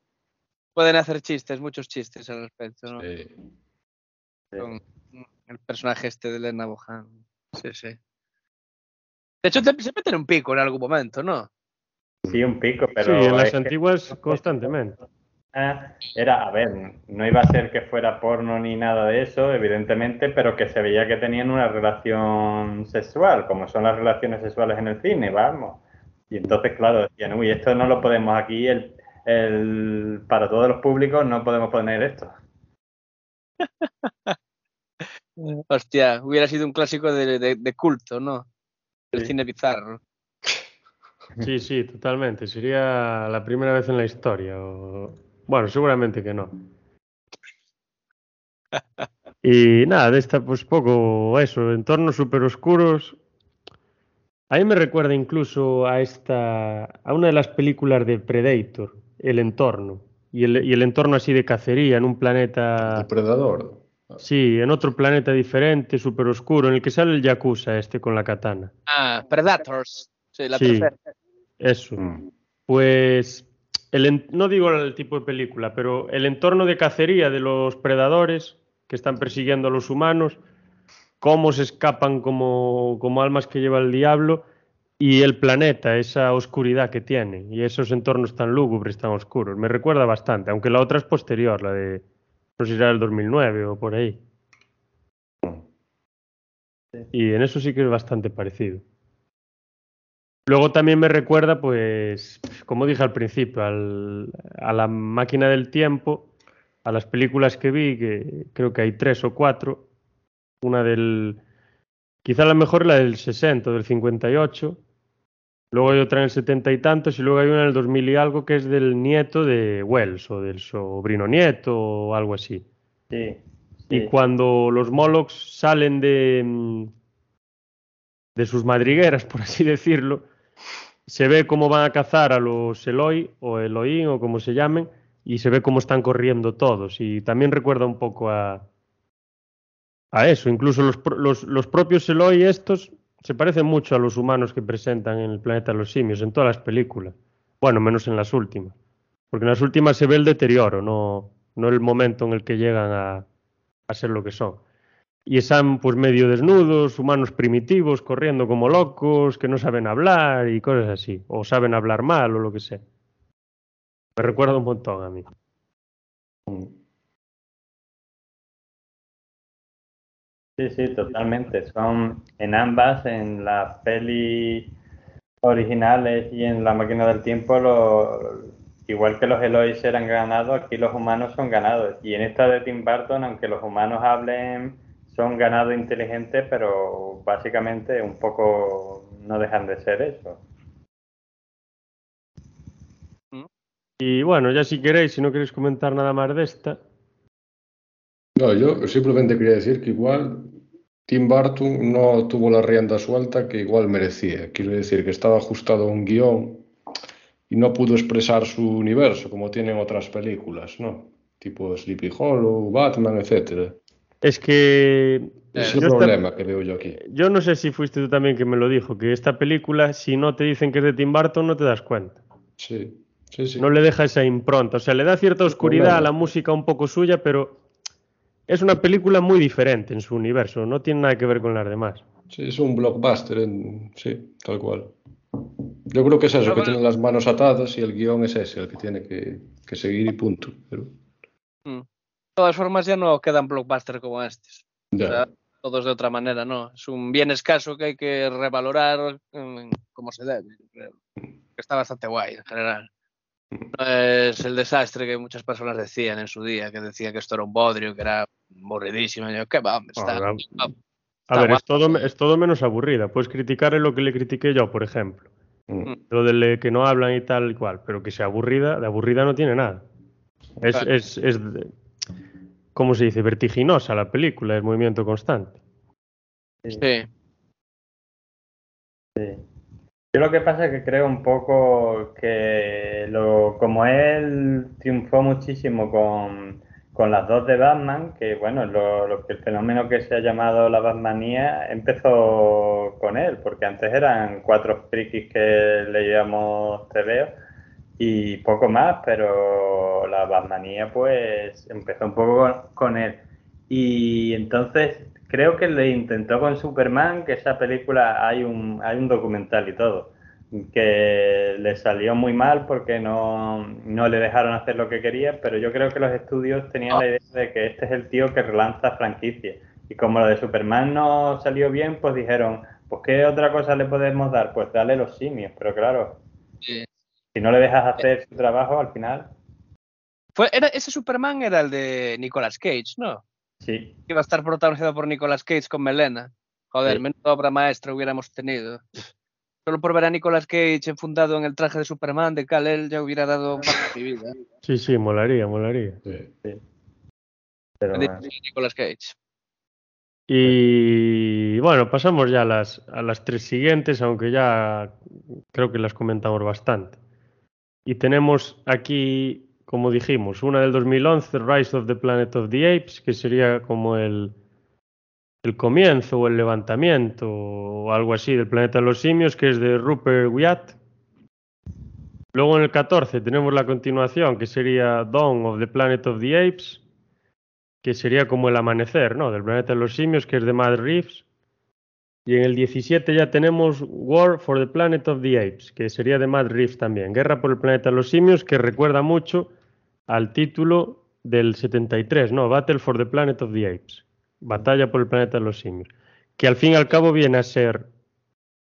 pueden hacer chistes, muchos chistes al respecto, ¿no? Sí. Con el personaje este de Elena Bohan. Sí, sí. De hecho, se meten un pico en algún momento, ¿no? Sí, un pico, pero. Sí, en las antiguas constantemente. Ah, era, a ver, no iba a ser que fuera porno ni nada de eso, evidentemente, pero que se veía que tenían una relación sexual, como son las relaciones sexuales en el cine, vamos. Y entonces, claro, decían, uy, esto no lo podemos aquí, el, el, para todos los públicos no podemos poner esto. Hostia, hubiera sido un clásico de, culto, ¿no? El cine bizarro. Sí, sí, totalmente. Sería la primera vez en la historia. Bueno, seguramente que no. Y nada, de esta, pues poco eso, entornos súper oscuros. A mí me recuerda incluso a esta, a una de las películas de Predator, el entorno. Y el, y el entorno así de cacería en un planeta... Depredador. Sí, en otro planeta diferente, súper oscuro, en el que sale el Yakuza este con la katana. Ah, Predators. Sí, la sí eso. Mm. Pues el, no digo el tipo de película, pero el entorno de cacería de los predadores que están persiguiendo a los humanos, cómo se escapan como, como almas que lleva el diablo y el planeta, esa oscuridad que tiene y esos entornos tan lúgubres, tan oscuros. Me recuerda bastante, aunque la otra es posterior, la de, no sé si era del 2009 o por ahí. Y en eso sí que es bastante parecido. Luego también me recuerda, pues, como dije al principio, a la máquina del tiempo, a las películas que vi, que creo que hay tres o cuatro. Una del, quizá la mejor la del 60, del 58, Luego hay otra en el setenta y tantos y luego hay una en el 2000 y algo que es del nieto de Wells o del sobrino nieto o algo así. Sí, Y cuando los Molochs salen de, mm, de sus madrigueras, por así decirlo, se ve cómo van a cazar a los Eloi o Elohim o como se llamen y se ve cómo están corriendo todos. Y también recuerda un poco a, a eso. Incluso los, los, los propios Eloi estos se parecen mucho a los humanos que presentan en el planeta de los simios, en todas las películas. Bueno, menos en las últimas. Porque en las últimas se ve el deterioro, no, no el momento en el que llegan a, a ser lo que son. Y están pues medio desnudos, humanos primitivos, corriendo como locos, que no saben hablar y cosas así. O saben hablar mal o lo que sea. Me recuerda un montón a mí. Sí, sí, totalmente. Son en ambas, en las pelis originales y en La máquina del tiempo, lo, igual que los Elois eran ganados, aquí los humanos son ganados. Y en esta de Tim Burton, aunque los humanos hablen, son ganados inteligentes, pero básicamente un poco no dejan de ser eso. Y bueno, ya si queréis, si no queréis comentar nada más de esta, no, yo simplemente quería decir que igual Tim Burton no tuvo la rienda suelta que igual merecía. Quiero decir que estaba ajustado a un guion y no pudo expresar su universo como tienen otras películas, ¿no? Tipo Sleepy Hollow, Batman, etcétera. Es que es el problema que veo yo aquí. Yo no sé si fuiste tú también que me lo dijo, que esta película, si no te dicen que es de Tim Burton, no te das cuenta. Sí, sí, sí. No le deja esa impronta. O sea, le da cierta oscuridad a la música un poco suya, pero es una película muy diferente en su universo, no tiene nada que ver con las demás. Sí, es un blockbuster, sí, tal cual. Yo creo que es eso, que tiene las manos atadas y el guion es ese, el que tiene que, seguir y punto. Pero... Mm. De todas formas, ya no quedan blockbusters como estos. todos de otra manera, ¿no? Es un bien escaso que hay que revalorar mm, como se debe. Creo. Está bastante guay en general. No es el desastre que muchas personas decían en su día, que decían que esto era un bodrio, que era aburridísimo. Yo, ¿qué va? Está, Ahora, está- A ver, es todo, es todo menos aburrida. Puedes criticar lo que le critiqué yo, por ejemplo. Mm. Lo de que no hablan y tal y cual, pero que sea aburrida, de aburrida no tiene nada. Es, Claro. es, es ¿cómo se dice? Vertiginosa la película, es movimiento constante. Sí. Yo lo que pasa es que creo un poco que lo, como él triunfó muchísimo con, con las dos de Batman, que bueno, el fenómeno que se ha llamado la Batmanía empezó con él, porque antes eran cuatro frikis que leíamos TVO y poco más, pero la Batmanía pues empezó un poco con él. Y entonces creo que le intentó con Superman, que esa película hay un, hay un documental y todo, que le salió muy mal porque no, no le dejaron hacer lo que quería, pero yo creo que los estudios tenían la idea de que este es el tío que relanza franquicia. Y como lo de Superman no salió bien, pues dijeron, pues ¿qué otra cosa le podemos dar? Pues dale los simios, pero claro, Sí. si no le dejas hacer su trabajo al final, Fue, era, ese Superman era el de Nicolas Cage, ¿no? Sí. Que iba a estar protagonizado por Nicolas Cage con Melena. Joder, Sí. menuda obra maestra hubiéramos tenido. Solo por ver a Nicolas Cage enfundado en el traje de Superman de Kal-El ya hubiera dado de mi vida. Sí, sí, molaría, molaría. Sí. Pero. Nicolas Cage. Y bueno, pasamos ya a las, a las tres siguientes, aunque ya creo que las comentamos bastante. Y tenemos aquí, como dijimos, una del 2011, Rise of the Planet of the Apes, que sería como el, el comienzo o el levantamiento o algo así del planeta de los simios, que es de Rupert Wyatt. Luego en el 14 tenemos la continuación, que sería Dawn of the Planet of the Apes, que sería como el amanecer, ¿no? Del planeta de los simios, que es de Matt Reeves. Y en el 17 ya tenemos War for the Planet of the Apes, que sería de Matt Reeves también. Guerra por el planeta de los simios, que recuerda mucho al título del 73, ¿no? Battle for the Planet of the Apes. Batalla por el planeta de los simios. Que al fin y al cabo viene a ser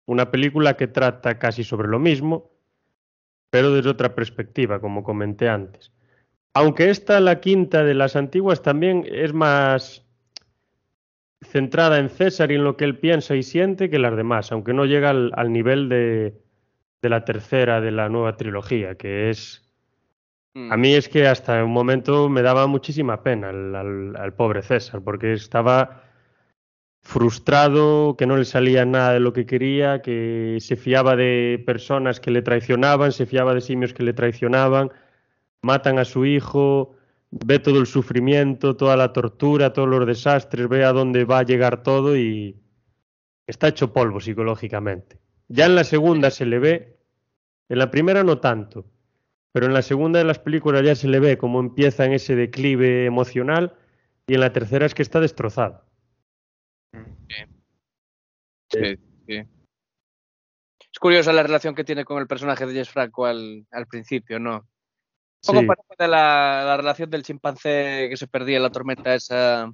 una película que trata casi sobre lo mismo, pero desde otra perspectiva, como comenté antes. Aunque esta, la quinta de las antiguas, también es más centrada en César y en lo que él piensa y siente que las demás, aunque no llega al, nivel de la tercera de la nueva trilogía, que es... Mm. A mí es que hasta un momento me daba muchísima pena al, al- al pobre César, porque estaba frustrado, que no le salía nada de lo que quería, que se fiaba de personas que le traicionaban, se fiaba de simios que le traicionaban, matan a su hijo, ve todo el sufrimiento, toda la tortura, todos los desastres, ve a dónde va a llegar todo y está hecho polvo psicológicamente. Ya en la segunda se le ve, en la primera no tanto, pero en la segunda de las películas ya se le ve cómo empieza en ese declive emocional y en la tercera es que está destrozado. Sí, sí. Es curiosa la relación que tiene con el personaje de Jess Franco al, al principio, ¿no? Un poco Sí. parece la, la relación del chimpancé que se perdía en la tormenta esa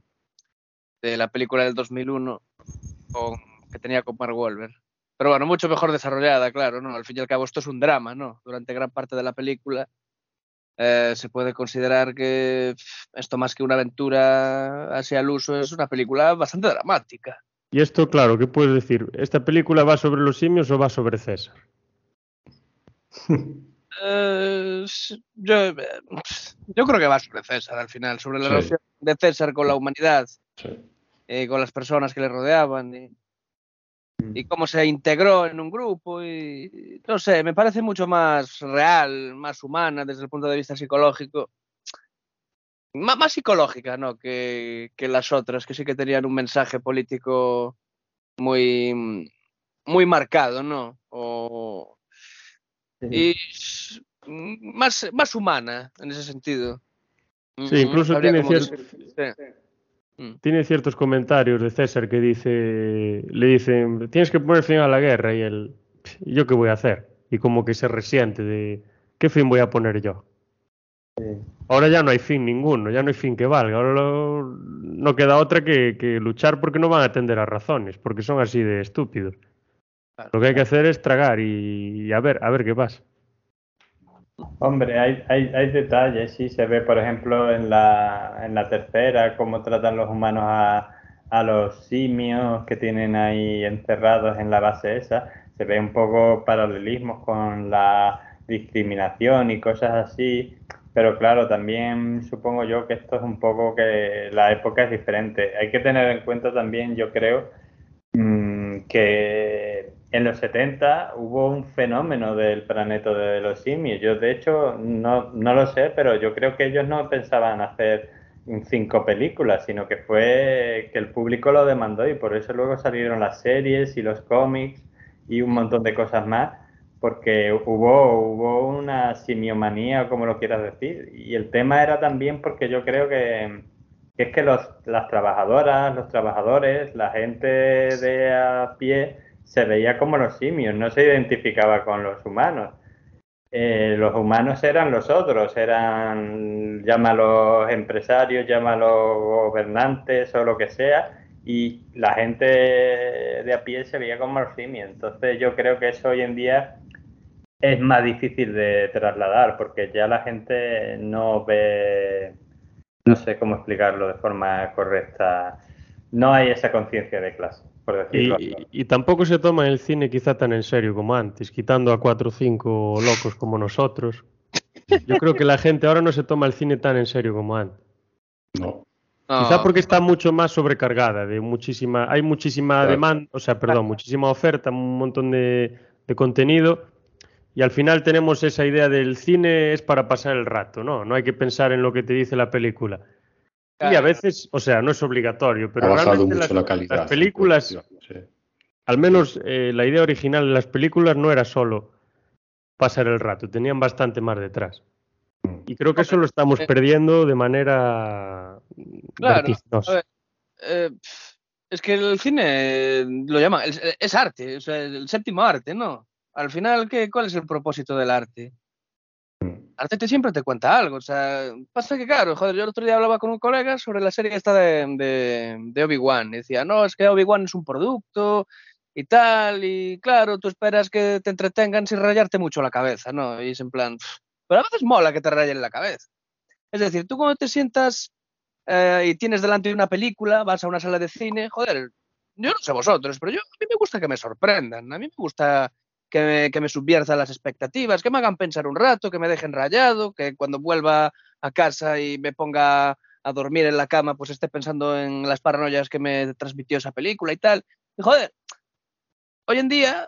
de la película del 2001 con, que tenía con Mark Wahlberg. Pero bueno, mucho mejor desarrollada, claro, ¿no? Al fin y al cabo esto es un drama, ¿no? Durante gran parte de la película eh, se puede considerar que esto más que una aventura hacia el uso es una película bastante dramática. Y esto, claro, ¿qué puedes decir? ¿Esta película va sobre los simios o va sobre César? Eh, yo, eh, yo creo que va sobre César al final, sobre la Sí. relación de César con la humanidad, Sí. eh, con las personas que le rodeaban y, y cómo se integró en un grupo y no sé, me parece mucho más real, más humana desde el punto de vista psicológico. Má- más psicológica, ¿no? Que, que las otras, que sí que tenían un mensaje político muy, muy marcado, ¿no? O, y mm, más, más humana en ese sentido. Sí, Mm, incluso tiene cómo cier- decir- sí. Mm. Tiene ciertos comentarios de César que dice, le dicen, tienes que poner fin a la guerra y él, ¿y yo qué voy a hacer? Y como que se resiente de, ¿qué fin voy a poner yo? Ahora ya no hay fin ninguno, ya no hay fin que valga. Ahora lo- no queda otra que, que luchar porque no van a atender a razones, porque son así de estúpidos. Claro. Lo que hay que hacer es tragar y, y a ver, a ver qué pasa. Hombre, hay, hay, detalles, sí, se ve, por ejemplo, en la, en la tercera, cómo tratan los humanos a, a los simios que tienen ahí encerrados en la base esa, se ve un poco paralelismos con la discriminación y cosas así, pero claro, también supongo yo que esto es un poco que la época es diferente. Hay que tener en cuenta también, yo creo, mm, que en los 70 hubo un fenómeno del planeta de los simios. Yo, de hecho, no, no lo sé, pero yo creo que ellos no pensaban hacer cinco películas, sino que fue que el público lo demandó y por eso luego salieron las series y los cómics y un montón de cosas más porque hubo, hubo una simiomanía, como lo quieras decir. Y el tema era también porque yo creo que, es que los, las trabajadoras, los trabajadores, la gente de a pie se veía como los simios, no se identificaba con los humanos. Eh, los humanos eran los otros, eran, llámalos empresarios, llámalos gobernantes o lo que sea, y la gente de a pie se veía como los simios. Entonces yo creo que eso hoy en día es más difícil de trasladar porque ya la gente no ve, no sé cómo explicarlo de forma correcta, no hay esa conciencia de clase. Por decirlo y, y, tampoco se toma el cine quizá tan en serio como antes, quitando a cuatro o cinco locos como nosotros. Yo creo que la gente ahora no se toma el cine tan en serio como antes. No. Quizá porque está mucho más sobrecargada, de muchísima, hay muchísima demanda, o sea, perdón, muchísima oferta, un montón de, de contenido y al final tenemos esa idea del cine es para pasar el rato, ¿no? No hay que pensar en lo que te dice la película. Y a veces, o sea, no es obligatorio, pero realmente las, la calidad, las, películas, al menos eh, la idea original de las películas no era solo pasar el rato, tenían bastante más detrás. Mm. Y creo que eso lo estamos eh, perdiendo de manera claro. Eh, es que el cine lo llaman, es, es arte, o sea, el séptimo arte, ¿no? al final, ¿qué, ¿cuál es el propósito del arte? Mm. Arte te siempre te cuenta algo. O sea, pasa que, claro, joder, yo el otro día hablaba con un colega sobre la serie esta de, de, Obi-Wan. Decía, no, es que Obi-Wan es un producto y tal. Y claro, tú esperas que te entretengan sin rayarte mucho la cabeza, ¿no? Y es en plan, pero a veces mola que te rayen la cabeza. Es decir, tú cuando te sientas eh, y tienes delante una película, vas a una sala de cine, joder, yo no sé vosotros, pero yo, a mí me gusta que me sorprendan. A mí me gusta que me, que me subvierta las expectativas, que me hagan pensar un rato, que me dejen rayado, que cuando vuelva a casa y me ponga a dormir en la cama, pues esté pensando en las paranoias que me transmitió esa película y tal. Joder, hoy en día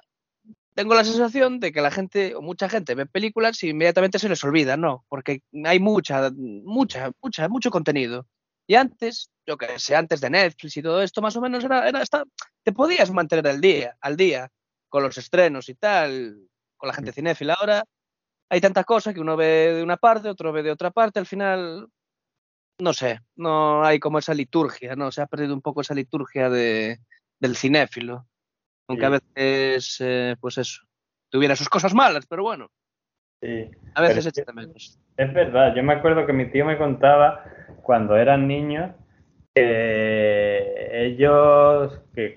tengo la sensación de que la gente o mucha gente ve películas y inmediatamente se les olvida, ¿no? Porque hay mucha, mucha, mucha, mucho contenido. Y antes, yo que sé, antes de Netflix y todo esto, más o menos era, era te podías mantener al día, al día con los estrenos y tal, con la gente mm. cinéfila. Ahora hay tanta cosa que uno ve de una parte, otro ve de otra parte, al final, no sé, no hay como esa liturgia, ¿no? Se ha perdido un poco esa liturgia de, del cinéfilo. Aunque a veces, eh, pues eso, tuviera sus cosas malas, pero bueno. Sí. A veces echa de menos. Es verdad, yo me acuerdo que mi tío me contaba cuando eran niños que ellos, que,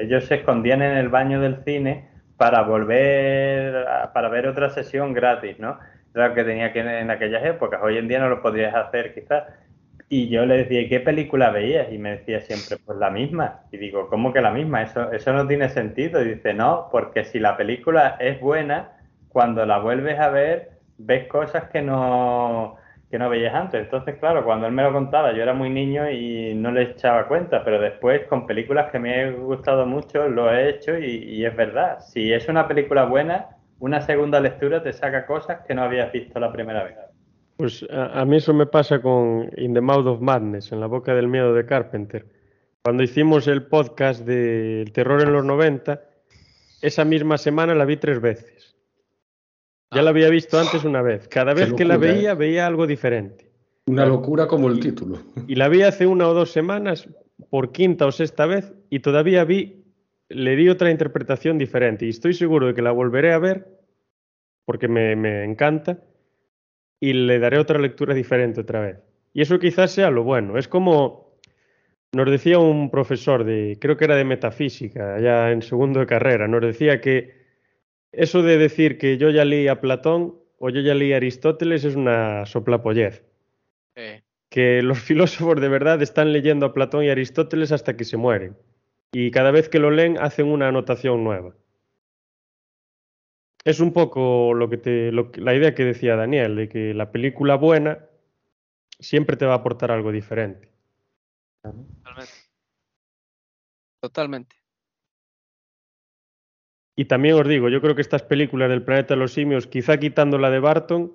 ellos se escondían en el baño del cine para volver, para ver otra sesión gratis, ¿no? Lo que tenía que en aquellas épocas. Hoy en día no lo podrías hacer quizás. Y yo le decía, ¿y qué película veías? Y me decía siempre, pues la misma. Y digo, ¿cómo que la misma? Eso, eso no tiene sentido. Y dice, no, porque si la película es buena, cuando la vuelves a ver, ves cosas que no, que no veías antes. Entonces, claro, cuando él me lo contaba, yo era muy niño y no le echaba cuenta, pero después con películas que me han gustado mucho lo he hecho y, es verdad. Si es una película buena, una segunda lectura te saca cosas que no habías visto la primera vez. Pues a, mí eso me pasa con In the Mouth of Madness, en la boca del miedo de Carpenter. Cuando hicimos el podcast del terror en los 90, esa misma semana la vi tres veces. Ya la había visto antes una vez. Cada vez que la veía, ¿eh? veía algo diferente. Una locura como el título. Y la vi hace una o dos semanas, por quinta o sexta vez, y todavía vi, le di otra interpretación diferente. Y estoy seguro de que la volveré a ver, porque me, me encanta, y le daré otra lectura diferente otra vez. Y eso quizás sea lo bueno. Es como nos decía un profesor de, creo que era de metafísica, ya en segundo de carrera, nos decía que eso de decir que yo ya leí a Platón o yo ya leí Aristóteles, es una soplapollez. Que los filósofos de verdad están leyendo a Platón y Aristóteles hasta que se mueren. Y cada vez que lo leen hacen una anotación nueva. Es un poco lo que te, la idea que decía Daniel, de que la película buena siempre te va a aportar algo diferente. Totalmente. Totalmente. Y también os digo, yo creo que estas películas del planeta de los simios, quizá quitando la de Barton,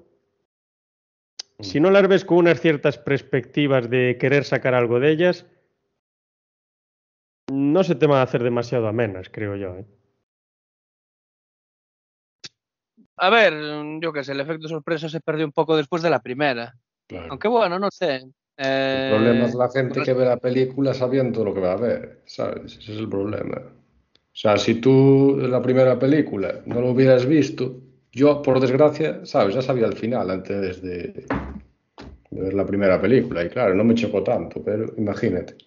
si no las ves con unas ciertas perspectivas de querer sacar algo de ellas, no se te van a hacer demasiado amenas, creo yo. ¿eh? A ver, yo qué sé, el efecto sorpresa se perdió un poco después de la primera. Aunque bueno, no sé. El problema es la gente que ve la película sabiendo lo que va a ver, ¿sabes? Ese es el problema. O sea, si tú la primera película no lo hubieras visto, yo, por desgracia, ¿sabes? Ya sabía el final antes de, de ver la primera película. Y claro, no me chocó tanto, pero imagínate.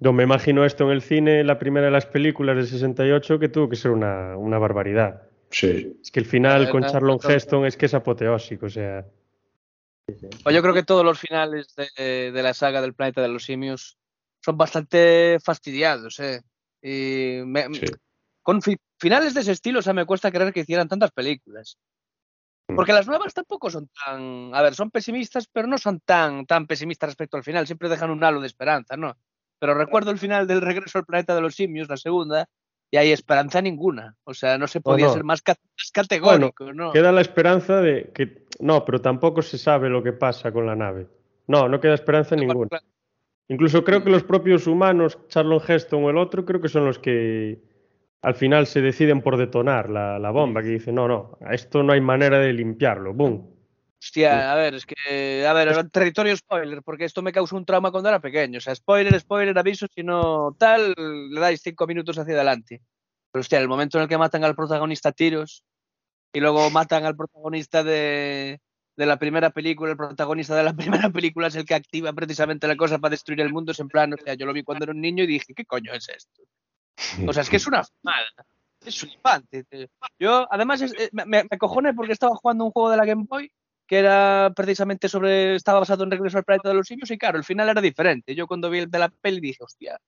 Yo me imagino esto en el cine, la primera de las películas de 68, que tuvo que ser una, una barbaridad. Sí. Es que el final con Charlon Heston es que es apoteósico, o sea. Pues yo creo que todos los finales de, de, la saga del planeta de los simios son bastante fastidiados, ¿eh? Y Con finales de ese estilo, o sea, me cuesta creer que hicieran tantas películas. Mm. Porque las nuevas tampoco son tan, a ver, son pesimistas, pero no son tan, tan pesimistas respecto al final, siempre dejan un halo de esperanza, ¿no? Pero recuerdo el final del regreso al planeta de los simios, la segunda, y hay esperanza ninguna. O sea, no se podía ser más, categórico, ¿no? Queda la esperanza de que. No, pero tampoco se sabe lo que pasa con la nave. No, no queda esperanza ninguna. Incluso creo que los propios humanos, Charlon Heston o el otro, creo que son los que al final se deciden por detonar la, la bomba, que dicen, no, no, a esto no hay manera de limpiarlo, ¡boom! Hostia, a ver, es que, a ver, territorio spoiler, porque esto me causó un trauma cuando era pequeño. O sea, spoiler, spoiler, aviso, si no tal, le dais cinco minutos hacia adelante. Pero hostia, el momento en el que matan al protagonista a tiros y luego matan al protagonista de, de la primera película, el protagonista de la primera película es el que activa precisamente la cosa para destruir el mundo, es en plan, o sea, yo lo vi cuando era un niño y dije, ¿qué coño es esto? O sea, es que es una mala, es flipante. Yo, además, eh, me, me, me porque estaba jugando un juego de la Game Boy que era precisamente sobre, estaba basado en Regreso al planeta de los simios y claro, el final era diferente. Yo cuando vi el de la peli dije, hostia,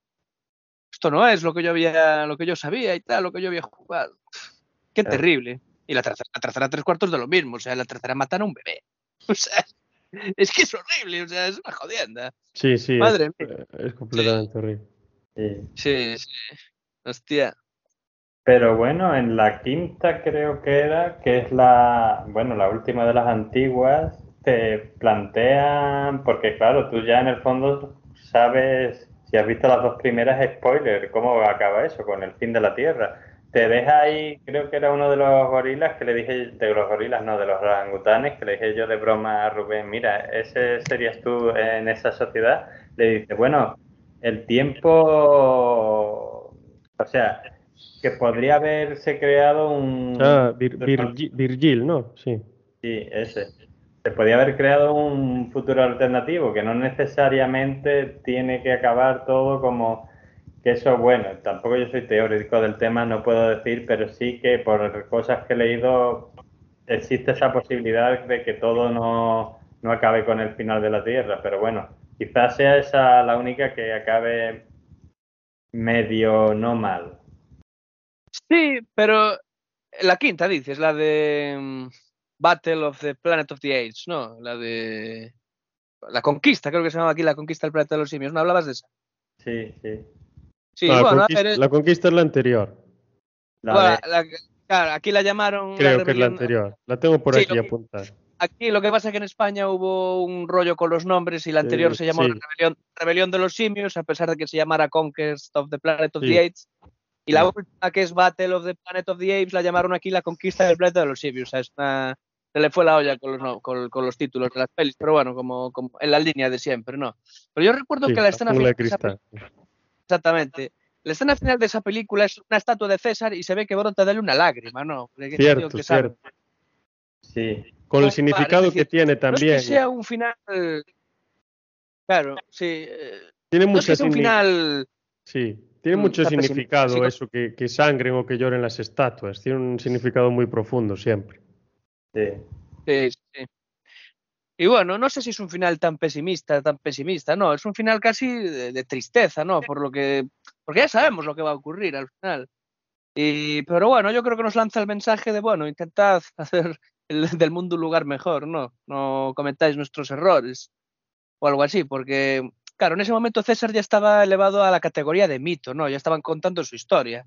esto no es lo que yo había, lo que yo sabía y tal, lo que yo había jugado. Qué terrible. Y la tercera, la tercera tres cuartos de lo mismo, o sea, la tercera matan a un bebé. O sea, es que es horrible, o sea, es una jodienda. Sí, sí. Madre es, mía. es completamente horrible. Sí, sí. Hostia. Pero bueno, en la quinta creo que era, que es la, bueno, la última de las antiguas, te plantean, porque claro, tú ya en el fondo sabes, si has visto las dos primeras, spoiler, cómo acaba eso, con el fin de la Tierra. Te deja ahí, creo que era uno de los gorilas que le dije, de los gorilas, no, de los orangutanes, que le dije yo de broma a Rubén, mira, ese serías tú en esa sociedad. Le dice, bueno, el tiempo, o sea, que podría haberse creado un... Ah, Virgil, ¿no? Sí. Sí, ese. Se podría haber creado un futuro alternativo que no necesariamente tiene que acabar todo como que eso, bueno, tampoco yo soy teórico del tema, no puedo decir, pero sí que por cosas que he leído existe esa posibilidad de que todo no, no acabe con el final de la Tierra, pero bueno, quizás sea esa la única que acabe medio no mal. Sí, pero la quinta dices, la de mm, Battle of the Planet of the Apes, ¿no? La de la conquista, creo que se llama aquí la conquista del planeta de los simios. ¿No hablabas de esa? Sí, sí. Sí, la, bueno, conquista, ver, la conquista es la anterior. La bueno, de- la- claro, aquí la llamaron. Creo la que es la anterior. La tengo por Sí, aquí apuntada. Aquí lo que pasa es que en España hubo un rollo con los nombres y la anterior Eh, se llamó sí. la rebelión, Rebelión de los Simios, a pesar de que se llamara Conquest of the Planet of Sí. the Apes. Y la última, que es Battle of the Planet of the Apes, la llamaron aquí la Conquista del Planeta de los Simios. O sea, es una- se le fue la olla con los, no- con, con los títulos de las pelis, pero bueno, como, como en la línea de siempre, ¿no? Pero yo recuerdo Sí, que la la escena final exactamente. La escena final de esa película es una estatua de César y se ve que brota de él una lágrima, ¿no? Cierto, que cierto. Sí, Con No, el significado vale, es que decir, tiene No también. es que sea un final. Claro, sí. eh, Tiene No es que mucha sea un final. Sí, tiene Mm, mucho significado eso, que, que sangren o que lloren las estatuas. Tiene un significado muy profundo siempre. Sí. Sí, sí. Y bueno, no sé si es un final tan pesimista, tan pesimista, no, es un final casi de, tristeza, ¿no? Por lo que, porque ya sabemos lo que va a ocurrir al final. Y, pero bueno, yo creo que nos lanza el mensaje de, bueno, intentad hacer del mundo un lugar mejor, ¿no? No cometáis nuestros errores o algo así, porque, claro, en ese momento César ya estaba elevado a la categoría de mito, ¿no? Ya estaban contando su historia.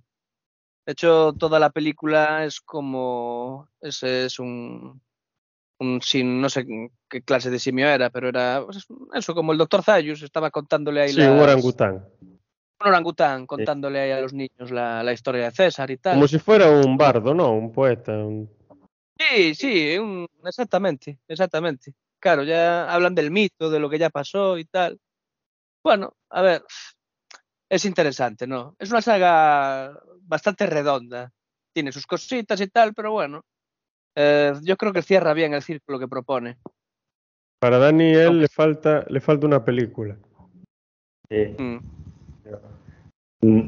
De hecho, toda la película es como, ese es un, sin, no sé qué clase de simio era, pero era pues, eso, como el doctor Zayus estaba contándole ahí. Sí, un orangután. Un orangután contándole ahí a los niños la, la, historia de César y tal. Como si fuera un bardo, ¿no? Un poeta. Sí, sí, exactamente, exactamente. Claro, ya hablan del mito, de lo que ya pasó y tal. Bueno, a ver, es interesante, ¿no? Es una saga bastante redonda. Tiene sus cositas y tal, pero bueno, eh, yo creo que cierra bien el círculo que propone. Para Daniel le falta, le falta una película. Sí. Mm.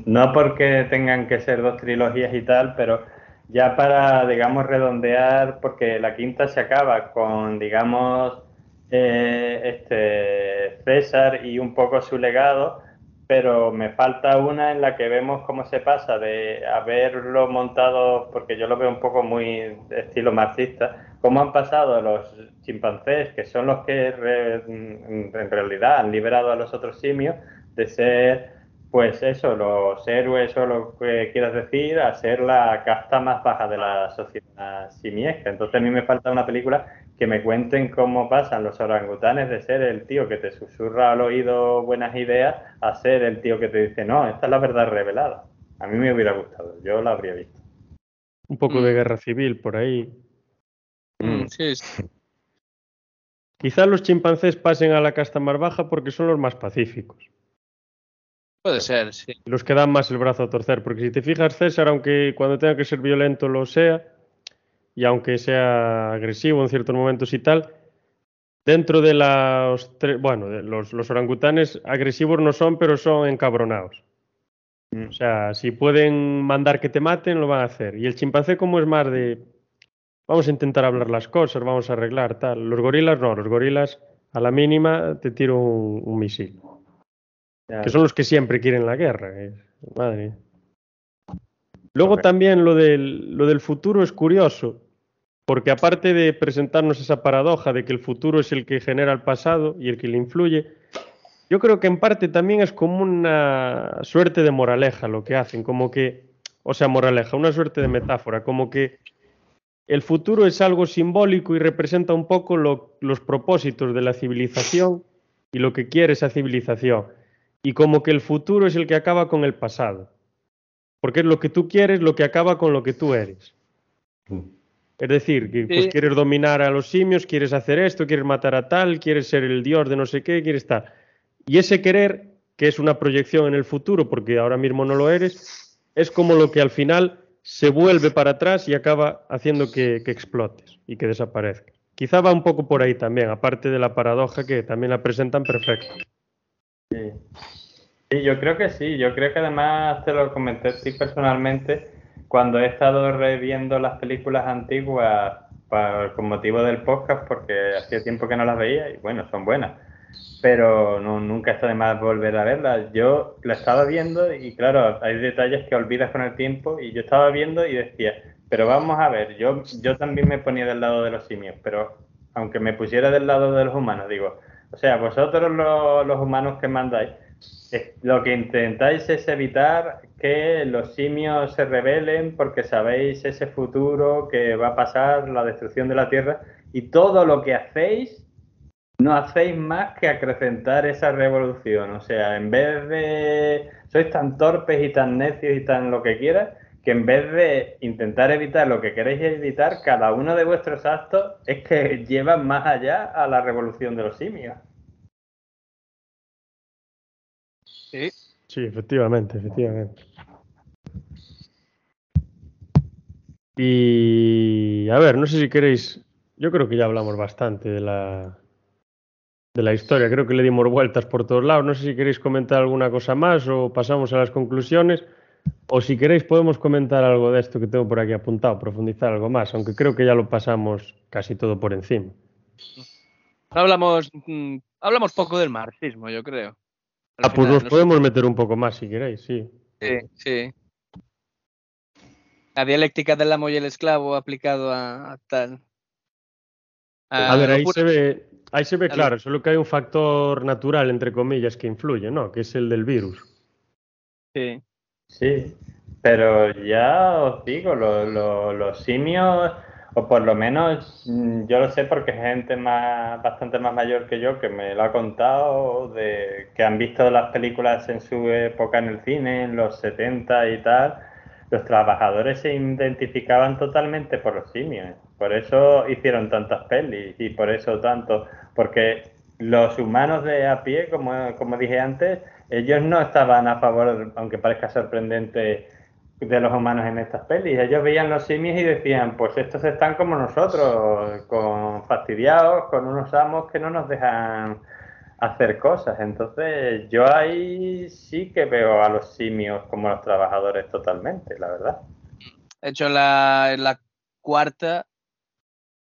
No porque tengan que ser dos trilogías y tal, pero ya para, digamos, redondear, porque la quinta se acaba con, digamos, eh, este César y un poco su legado, pero me falta una en la que vemos cómo se pasa de haberlo montado, porque yo lo veo un poco muy estilo marxista, cómo han pasado los chimpancés, que son los que en realidad han liberado a los otros simios, de ser, pues eso, los héroes o lo que quieras decir, a ser la casta más baja de la sociedad simiesca. Entonces a mí me falta una película que me cuenten cómo pasan los orangutanes de ser el tío que te susurra al oído buenas ideas a ser el tío que te dice, no, esta es la verdad revelada. A mí me hubiera gustado, yo la habría visto. Un poco de mm. guerra civil por ahí. Mm, sí, Quizá los chimpancés pasen a la casta más baja porque son los más pacíficos. Puede ser, sí. Los que dan más el brazo a torcer, porque si te fijas, César, aunque cuando tenga que ser violento lo sea, y aunque sea agresivo en ciertos momentos y tal, dentro de los, bueno, los, los orangutanes agresivos no son, pero son encabronados. Mm. O sea, si pueden mandar que te maten, lo van a hacer. Y el chimpancé como es más de, vamos a intentar hablar las cosas, vamos a arreglar tal. Los gorilas no, los gorilas a la mínima te tiro un, misil. Que son los que siempre quieren la guerra. Madre. Luego también lo del, lo del futuro es curioso, porque aparte de presentarnos esa paradoja de que el futuro es el que genera el pasado y el que le influye, yo creo que en parte también es como una suerte de moraleja lo que hacen, como que, o sea, moraleja, una suerte de metáfora, como que el futuro es algo simbólico y representa un poco los propósitos de la civilización y lo que quiere esa civilización. Y como que el futuro es el que acaba con el pasado. Porque es lo que tú quieres lo que acaba con lo que tú eres. Mm. Es decir, que pues, quieres dominar a los simios, quieres hacer esto, quieres matar a tal, quieres ser el dios de no sé qué, quieres estar. Y ese querer, que es una proyección en el futuro, porque ahora mismo no lo eres, es como lo que al final se vuelve para atrás y acaba haciendo que, explotes y que desaparezca. Quizá va un poco por ahí también, aparte de la paradoja que también la presentan perfecto. Sí. sí, yo creo que sí. Yo creo que además te lo comenté sí, personalmente cuando he estado reviendo las películas antiguas con motivo del podcast, porque hacía tiempo que no las veía y bueno, son buenas, pero nunca está de más volver a verlas. Yo la estaba viendo y claro, hay detalles que olvidas con el tiempo y yo estaba viendo y decía, pero vamos a ver, yo, yo también me ponía del lado de los simios, pero aunque me pusiera del lado de los humanos, digo, o sea, vosotros los humanos que mandáis, lo que intentáis es evitar que los simios se rebelen porque sabéis ese futuro que va a pasar, la destrucción de la Tierra, y todo lo que hacéis no hacéis más que acrecentar esa revolución. O sea, en vez de... sois tan torpes y tan necios y tan lo que quieras, que en vez de intentar evitar lo que queréis evitar, cada uno de vuestros actos es que llevan más allá a la revolución de los simios. Sí. Sí, efectivamente, efectivamente. Y a ver, no sé si queréis, yo creo que ya hablamos bastante de la de la historia, creo que le dimos vueltas por todos lados, no sé si queréis comentar alguna cosa más o pasamos a las conclusiones O si queréis podemos comentar algo de esto que tengo por aquí apuntado, profundizar algo más, aunque creo que ya lo pasamos casi todo por encima. Hablamos, mm, hablamos poco del marxismo, yo creo. ah, pues nos podemos meter un poco más si queréis, sí. Sí, sí. La dialéctica del amo y el esclavo aplicado a, tal. A, ver, ahí se ve, ahí se ve claro, solo que hay un factor natural, entre comillas, que influye, ¿no? Que es el del virus. Sí. Sí, pero ya os digo, los simios, o por lo menos mm, yo lo sé porque gente más, bastante más mayor que yo que me lo ha contado, de que han visto las películas en su época en el cine, en los 70 y tal, los trabajadores se identificaban totalmente por los simios. Por eso hicieron tantas pelis y por eso tanto, porque los humanos de a pie, como, como dije antes, ellos no estaban a favor, aunque parezca sorprendente, de los humanos en estas pelis. Ellos veían los simios y decían, pues estos están como nosotros, con fastidiados, con unos amos que no nos dejan hacer cosas. Entonces yo ahí sí que veo a los simios como los trabajadores totalmente, la verdad. De hecho, la, la cuarta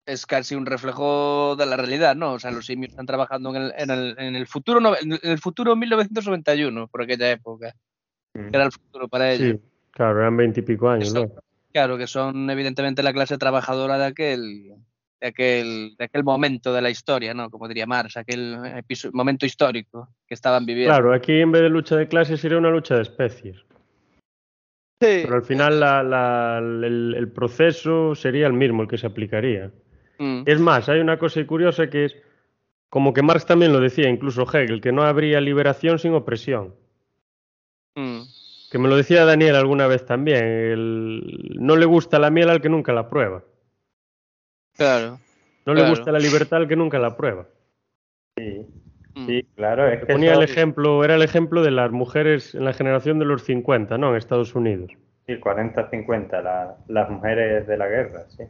es casi un reflejo de la realidad, ¿no? O sea, los simios están trabajando en el, en el, en el futuro en el futuro 1991, por aquella época. Que era el futuro para ellos. Sí, claro, eran veintipico años, ¿no? Claro, que son evidentemente la clase trabajadora de aquel, de aquel, de aquel momento de la historia, ¿no? Como diría Marx, aquel momento histórico que estaban viviendo. Claro, aquí en vez de lucha de clases sería una lucha de especies. Sí. Pero al final la, la, el, el proceso sería el mismo, el que se aplicaría. Mm. Es más, hay una cosa curiosa que es, como que Marx también lo decía, incluso Hegel, que no habría liberación sin opresión. Mm. Que me lo decía Daniel alguna vez también, no le gusta la miel al que nunca la prueba. Claro. No le gusta la libertad al que nunca la prueba. Sí, mm. sí claro. Es que ponía el ejemplo, era el ejemplo de las mujeres en la generación de los 50, ¿no? En Estados Unidos. Sí, 40-50, las mujeres de la guerra, sí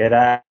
que era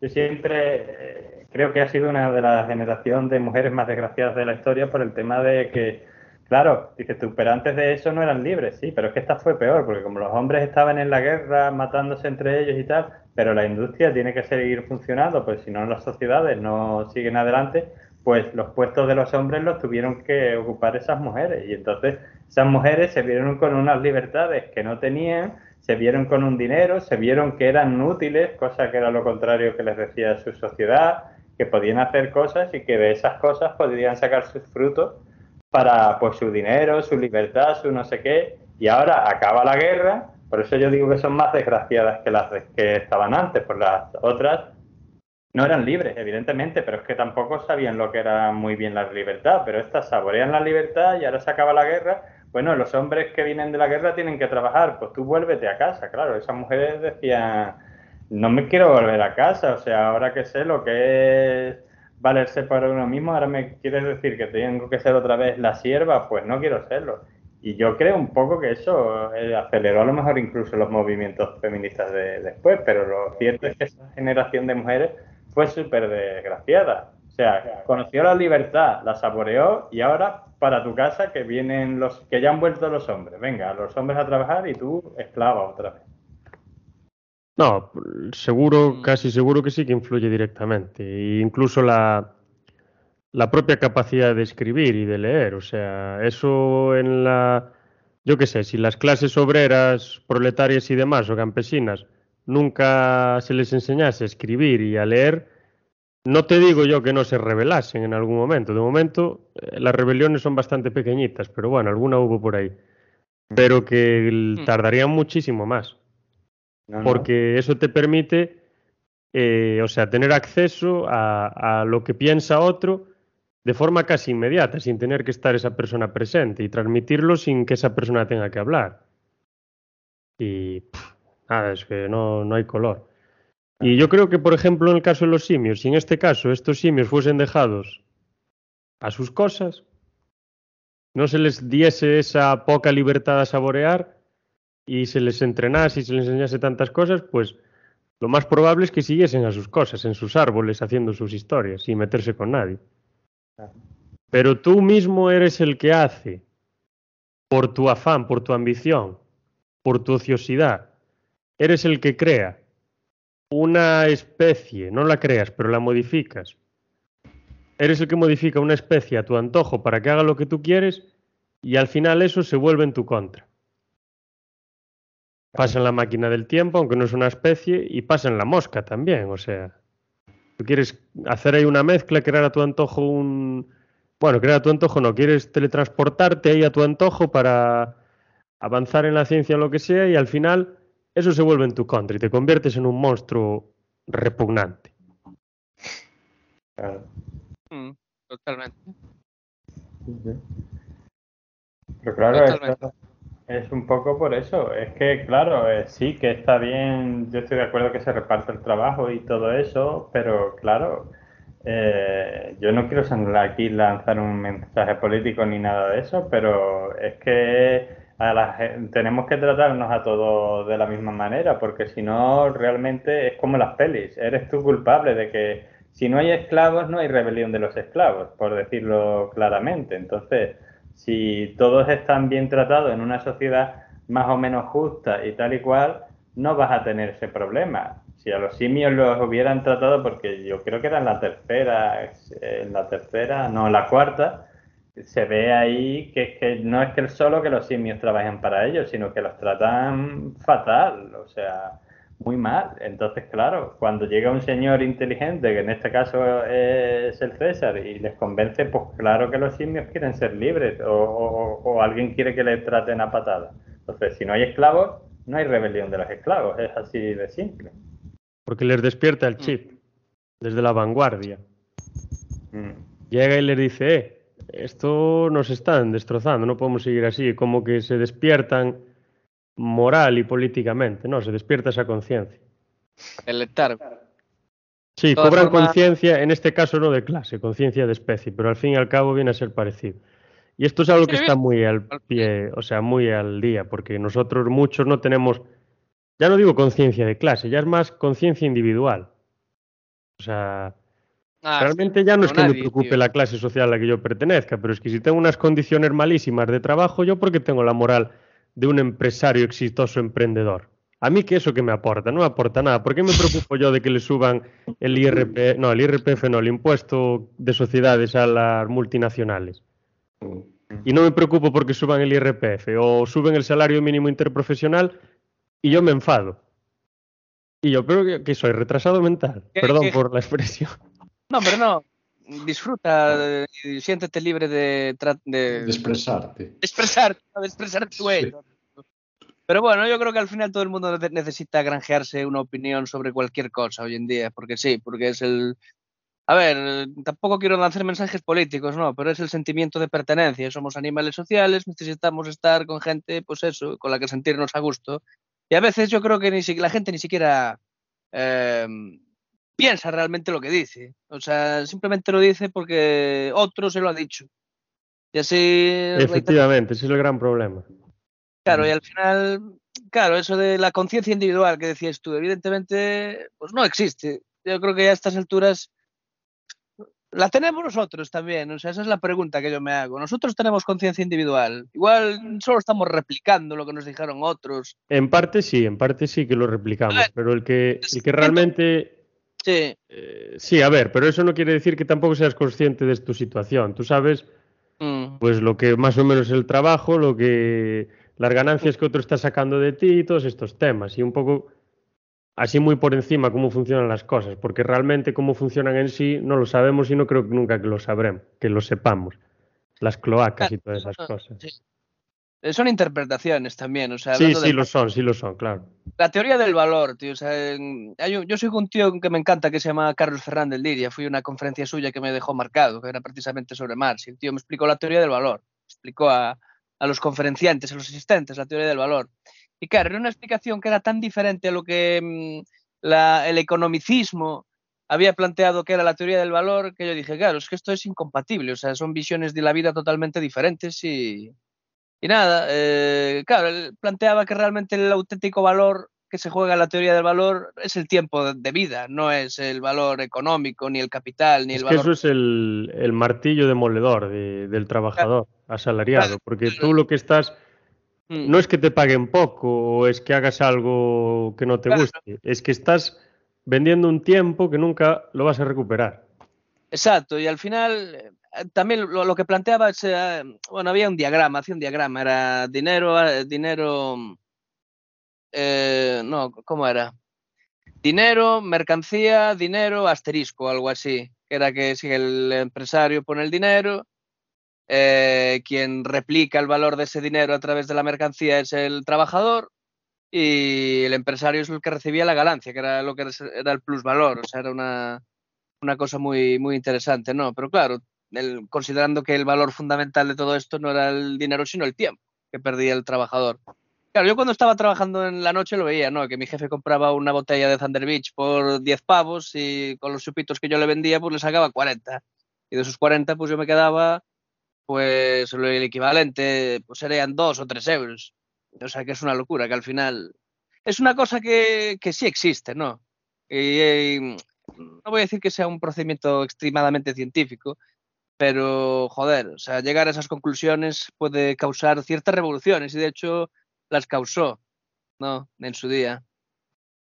yo siempre eh, creo que ha sido una de las generaciones de mujeres más desgraciadas de la historia por el tema de que, claro, dices tú, pero antes de eso no eran libres, sí, pero es que esta fue peor, porque como los hombres estaban en la guerra matándose entre ellos y tal, pero la industria tiene que seguir funcionando, pues si no las sociedades no siguen adelante, pues los puestos de los hombres los tuvieron que ocupar esas mujeres. Y entonces esas mujeres se vieron con unas libertades que no tenían, se vieron con un dinero, se vieron que eran útiles, cosa que era lo contrario que les decía su sociedad, que podían hacer cosas y que de esas cosas podrían sacar sus frutos para pues su dinero, su libertad, su no sé qué, y ahora acaba la guerra, por eso yo digo que son más desgraciadas que las que estaban antes, por las otras no eran libres, evidentemente, pero es que tampoco sabían lo que era muy bien la libertad. Pero estas saborean la libertad y ahora se acaba la guerra. Bueno, los hombres que vienen de la guerra tienen que trabajar, pues tú vuélvete a casa. Claro, esas mujeres decían, no me quiero volver a casa, o sea, ahora que sé lo que es valerse por uno mismo, ahora me quieres decir que tengo que ser otra vez la sierva, pues no quiero serlo. Y yo creo un poco que eso eh, aceleró a lo mejor incluso los movimientos feministas de después, pero lo cierto es que esa generación de mujeres fue súper desgraciada. O sea, conoció la libertad, la saboreó y ahora para tu casa que vienen los que ya han vuelto los hombres. Venga, los hombres a trabajar y tú esclava otra vez. No, seguro, mm. casi seguro que sí que influye directamente. E incluso la, la propia capacidad de escribir y de leer. O sea, eso en la, yo qué sé, si las clases obreras, proletarias y demás o campesinas nunca se les enseñase a escribir y a leer, no te digo yo que no se rebelasen en algún momento. De momento, eh, las rebeliones son bastante pequeñitas, pero bueno, alguna hubo por ahí. Pero que hmm. tardarían muchísimo más. Porque eso te permite, eh, o sea, tener acceso a, lo que piensa otro de forma casi inmediata, sin tener que estar esa persona presente y transmitirlo sin que esa persona tenga que hablar. Y Nada, es que no, no hay color. Y yo creo que, por ejemplo, en el caso de los simios, si en este caso estos simios fuesen dejados a sus cosas, no se les diese esa poca libertad a saborear y se les entrenase y se les enseñase tantas cosas, pues lo más probable es que siguiesen a sus cosas, en sus árboles, haciendo sus historias, sin meterse con nadie. Pero tú mismo eres el que hace, por tu afán, por tu ambición, por tu ociosidad, eres el que crea una especie, no la creas, pero la modificas. Eres el que modifica una especie a tu antojo para que haga lo que tú quieres y al final eso se vuelve en tu contra. Pasa en la máquina del tiempo, aunque no es una especie, y pasa en la mosca también. O sea, tú quieres hacer ahí una mezcla, crear a tu antojo un... Bueno, crear a tu antojo no, quieres teletransportarte ahí a tu antojo para avanzar en la ciencia o lo que sea, y al final eso se vuelve en tu contra y te conviertes en un monstruo repugnante. Mm, totalmente. Pero claro, es un poco por eso. Es que, claro, eh, sí que está bien, yo estoy de acuerdo que se reparte el trabajo y todo eso, pero claro, eh, yo no quiero aquí lanzar un mensaje político ni nada de eso, pero es que tenemos que tratarnos a todos de la misma manera, porque si no, realmente es como las pelis. Eres tú culpable de que si no hay esclavos, no hay rebelión de los esclavos, por decirlo claramente. Entonces, si todos están bien tratados en una sociedad más o menos justa y tal y cual, no vas a tener ese problema. Si a los simios los hubieran tratado, porque yo creo que era en la tercera, en la tercera, no, en la cuarta, se ve ahí que, que no es que solo que los simios trabajen para ellos, sino que los tratan fatal, o sea, muy mal. Entonces, claro, cuando llega un señor inteligente, que en este caso es el César, y les convence, pues claro que los simios quieren ser libres o, alguien quiere que les traten a patada. Entonces, si no hay esclavos, no hay rebelión de los esclavos, es así de simple. Porque les despierta el chip desde la vanguardia. Mm. Llega y les dice, eh, esto nos están destrozando, no podemos seguir así, como que se despiertan moral y políticamente, no, se despierta esa conciencia. El letargo. Sí, cobran conciencia, en este caso no de clase, conciencia de especie, pero al fin y al cabo viene a ser parecido. Y esto es algo que está muy al pie, o sea, muy al día, porque nosotros muchos no tenemos, ya no digo conciencia de clase, ya es más conciencia individual. O sea, Ah, Realmente ya no es que me preocupe la clase social a la que yo pertenezca, pero es que si tengo unas condiciones malísimas de trabajo, yo porque tengo la moral de un empresario exitoso emprendedor. A mí que eso que me aporta, no me aporta nada. ¿Por qué me preocupo yo de que le suban el IRP, no, el IRPF no, el impuesto de sociedades a las multinacionales? Y no me preocupo porque suban el IRPF o suben el salario mínimo interprofesional y yo me enfado. Y yo creo que, soy retrasado mental. Perdón por la expresión. No, pero no. Disfruta, y siéntete libre de, de, expresarte. De expresar, de expresar tu Pero bueno, yo creo que al final todo el mundo necesita granjearse una opinión sobre cualquier cosa hoy en día, porque sí, porque es el... A ver, tampoco quiero lanzar mensajes políticos, no, pero es el sentimiento de pertenencia. Somos animales sociales, necesitamos estar con gente, pues eso, con la que sentirnos a gusto. Y a veces yo creo que ni la gente ni siquiera eh, piensa realmente lo que dice. O sea, simplemente lo dice porque otro se lo ha dicho. Y así. Efectivamente, ese es el gran problema. Claro, y al final, claro, eso de la conciencia individual que decías tú, evidentemente, pues no existe. Yo creo que a estas alturas la tenemos nosotros también. O sea, esa es la pregunta que yo me hago. Nosotros tenemos conciencia individual. Igual solo estamos replicando lo que nos dijeron otros. En parte sí, en parte sí que lo replicamos, pero el que, el que realmente Sí. Eh, sí, a ver, pero eso no quiere decir que tampoco seas consciente de tu situación. Tú sabes, mm. pues lo que más o menos es el trabajo, lo que las ganancias que otro está sacando de ti y todos estos temas. Y un poco así muy por encima cómo funcionan las cosas, porque realmente cómo funcionan en sí no lo sabemos y no creo que nunca que lo sabremos, que lo sepamos. Las cloacas y todas esas cosas. Eh, son interpretaciones también, o sea... Sí, sí lo son, sí lo son, claro. La teoría del valor, tío, o sea, yo soy un tío que me encanta que se llama Carlos Fernández Liria, fui a una conferencia suya que me dejó marcado, que era precisamente sobre Marx, y el tío me explicó la teoría del valor, explicó a, los conferenciantes, a los asistentes, la teoría del valor. Y claro, era una explicación que era tan diferente a lo que mm, el economicismo había planteado que era la teoría del valor, que yo dije, claro, es que esto es incompatible, o sea, son visiones de la vida totalmente diferentes y, y nada, eh, claro, él planteaba que realmente el auténtico valor que se juega la teoría del valor es el tiempo de vida, no es el valor económico, ni el capital, ni es el que valor. Eso es el, martillo demoledor del trabajador asalariado, porque tú lo que estás. Mm. No es que te paguen poco o es que hagas algo que no te guste, es que estás vendiendo un tiempo que nunca lo vas a recuperar. Exacto, y al final también lo, que planteaba es, eh, bueno, había un diagrama, hacía un diagrama, era dinero, eh, dinero, no, ¿cómo era? Dinero, mercancía, dinero, asterisco, algo así, era que si el empresario pone el dinero, quien replica el valor de ese dinero a través de la mercancía es el trabajador y el empresario es el que recibía la ganancia, que era lo que era el plusvalor, o sea, era una, una cosa muy, muy interesante, ¿no? Pero claro, considerando que el valor fundamental de todo esto no era el dinero, sino el tiempo que perdía el trabajador. Claro, yo cuando estaba trabajando en la noche lo veía, ¿no? Que mi jefe compraba una botella de Thunder Beach por 10 pavos y con los chupitos que yo le vendía, pues le sacaba 40. Y de esos 40, pues yo me quedaba, pues el equivalente, pues serían 2 o 3 euros. O sea que es una locura, que al final es una cosa que, que sí existe, ¿no? y, no voy a decir que sea un procedimiento extremadamente científico, pero joder, o sea, llegar a esas conclusiones puede causar ciertas revoluciones y de hecho las causó, ¿no? En su día.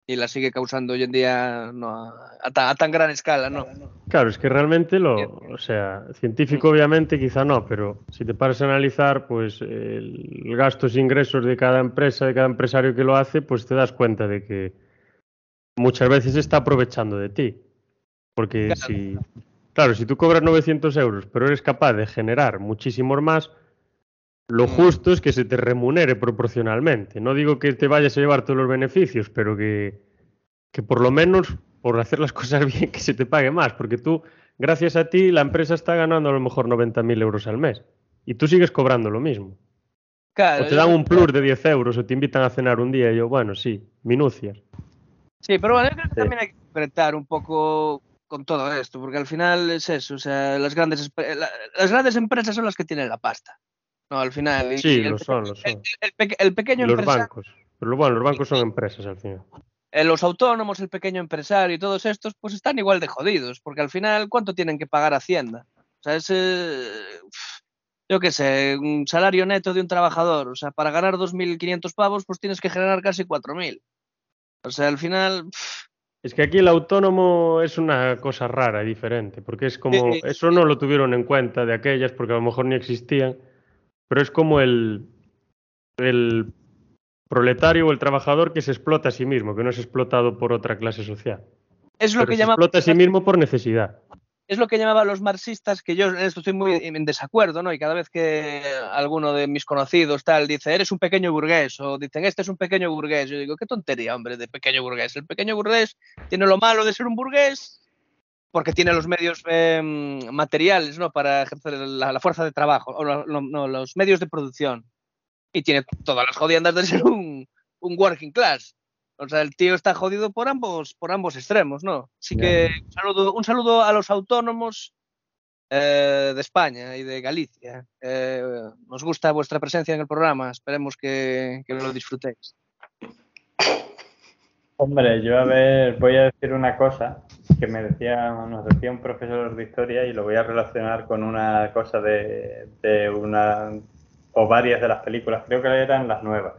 Y las sigue causando hoy en día no, a, tan, gran escala, ¿no? Claro, es que realmente lo, o sea, científico obviamente quizá no, pero si te paras a analizar, pues el gastos e ingresos de cada empresa, de cada empresario que lo hace, pues te das cuenta de que muchas veces está aprovechando de ti. Porque si, claro, si tú cobras 900 euros, pero eres capaz de generar muchísimos más, lo mm. justo es que se te remunere proporcionalmente. No digo que te vayas a llevar todos los beneficios, pero que, que por lo menos por hacer las cosas bien que se te pague más, porque tú, gracias a ti, la empresa está ganando a lo mejor 90.000 euros al mes y tú sigues cobrando lo mismo. o te dan un plus de 10 euros o te invitan a cenar un día y yo, bueno, sí, minucias. Sí, pero bueno, yo creo que también hay que interpretar un poco con todo esto, porque al final es eso, o sea, las grandes, las grandes empresas son las que tienen la pasta. No, al final. Sí, lo son, lo son. El, pequeño los bancos. Pero bueno, los bancos son empresas al final. Eh, los autónomos, el pequeño empresario y todos estos, pues están igual de jodidos, porque al final, ¿cuánto tienen que pagar Hacienda? O sea, es. yo qué sé, un salario neto de un trabajador. O sea, para ganar 2.500 pavos, pues tienes que generar casi 4.000. O sea, al final... Es que aquí el autónomo es una cosa rara, y diferente, porque es como, eso no lo tuvieron en cuenta de aquellas, porque a lo mejor ni existían, pero es como el, el proletario o el trabajador que se explota a sí mismo, que no es explotado por otra clase social. Es lo que se explota a sí mismo por necesidad es lo que llamaban los marxistas, que yo en esto estoy muy en desacuerdo, ¿no? Y cada vez que alguno de mis conocidos tal dice, eres un pequeño burgués, o dicen, este es un pequeño burgués, yo digo, qué tontería, hombre, de pequeño burgués. El pequeño burgués tiene lo malo de ser un burgués, porque tiene los medios em, materiales, ¿no? Para ejercer la, fuerza de trabajo, o no, los medios de producción. Y tiene todas las jodiendas de ser un, un working class. O sea, el tío está jodido por ambos, por ambos extremos, ¿no? Así que un saludo, a los autónomos eh, de España y de Galicia. Eh, nos gusta vuestra presencia en el programa. Esperemos que, lo disfrutéis. Hombre, yo a ver, voy a decir una cosa que me decía, nos decía un profesor de historia y lo voy a relacionar con una cosa de, de una o varias de las películas, creo que eran las nuevas.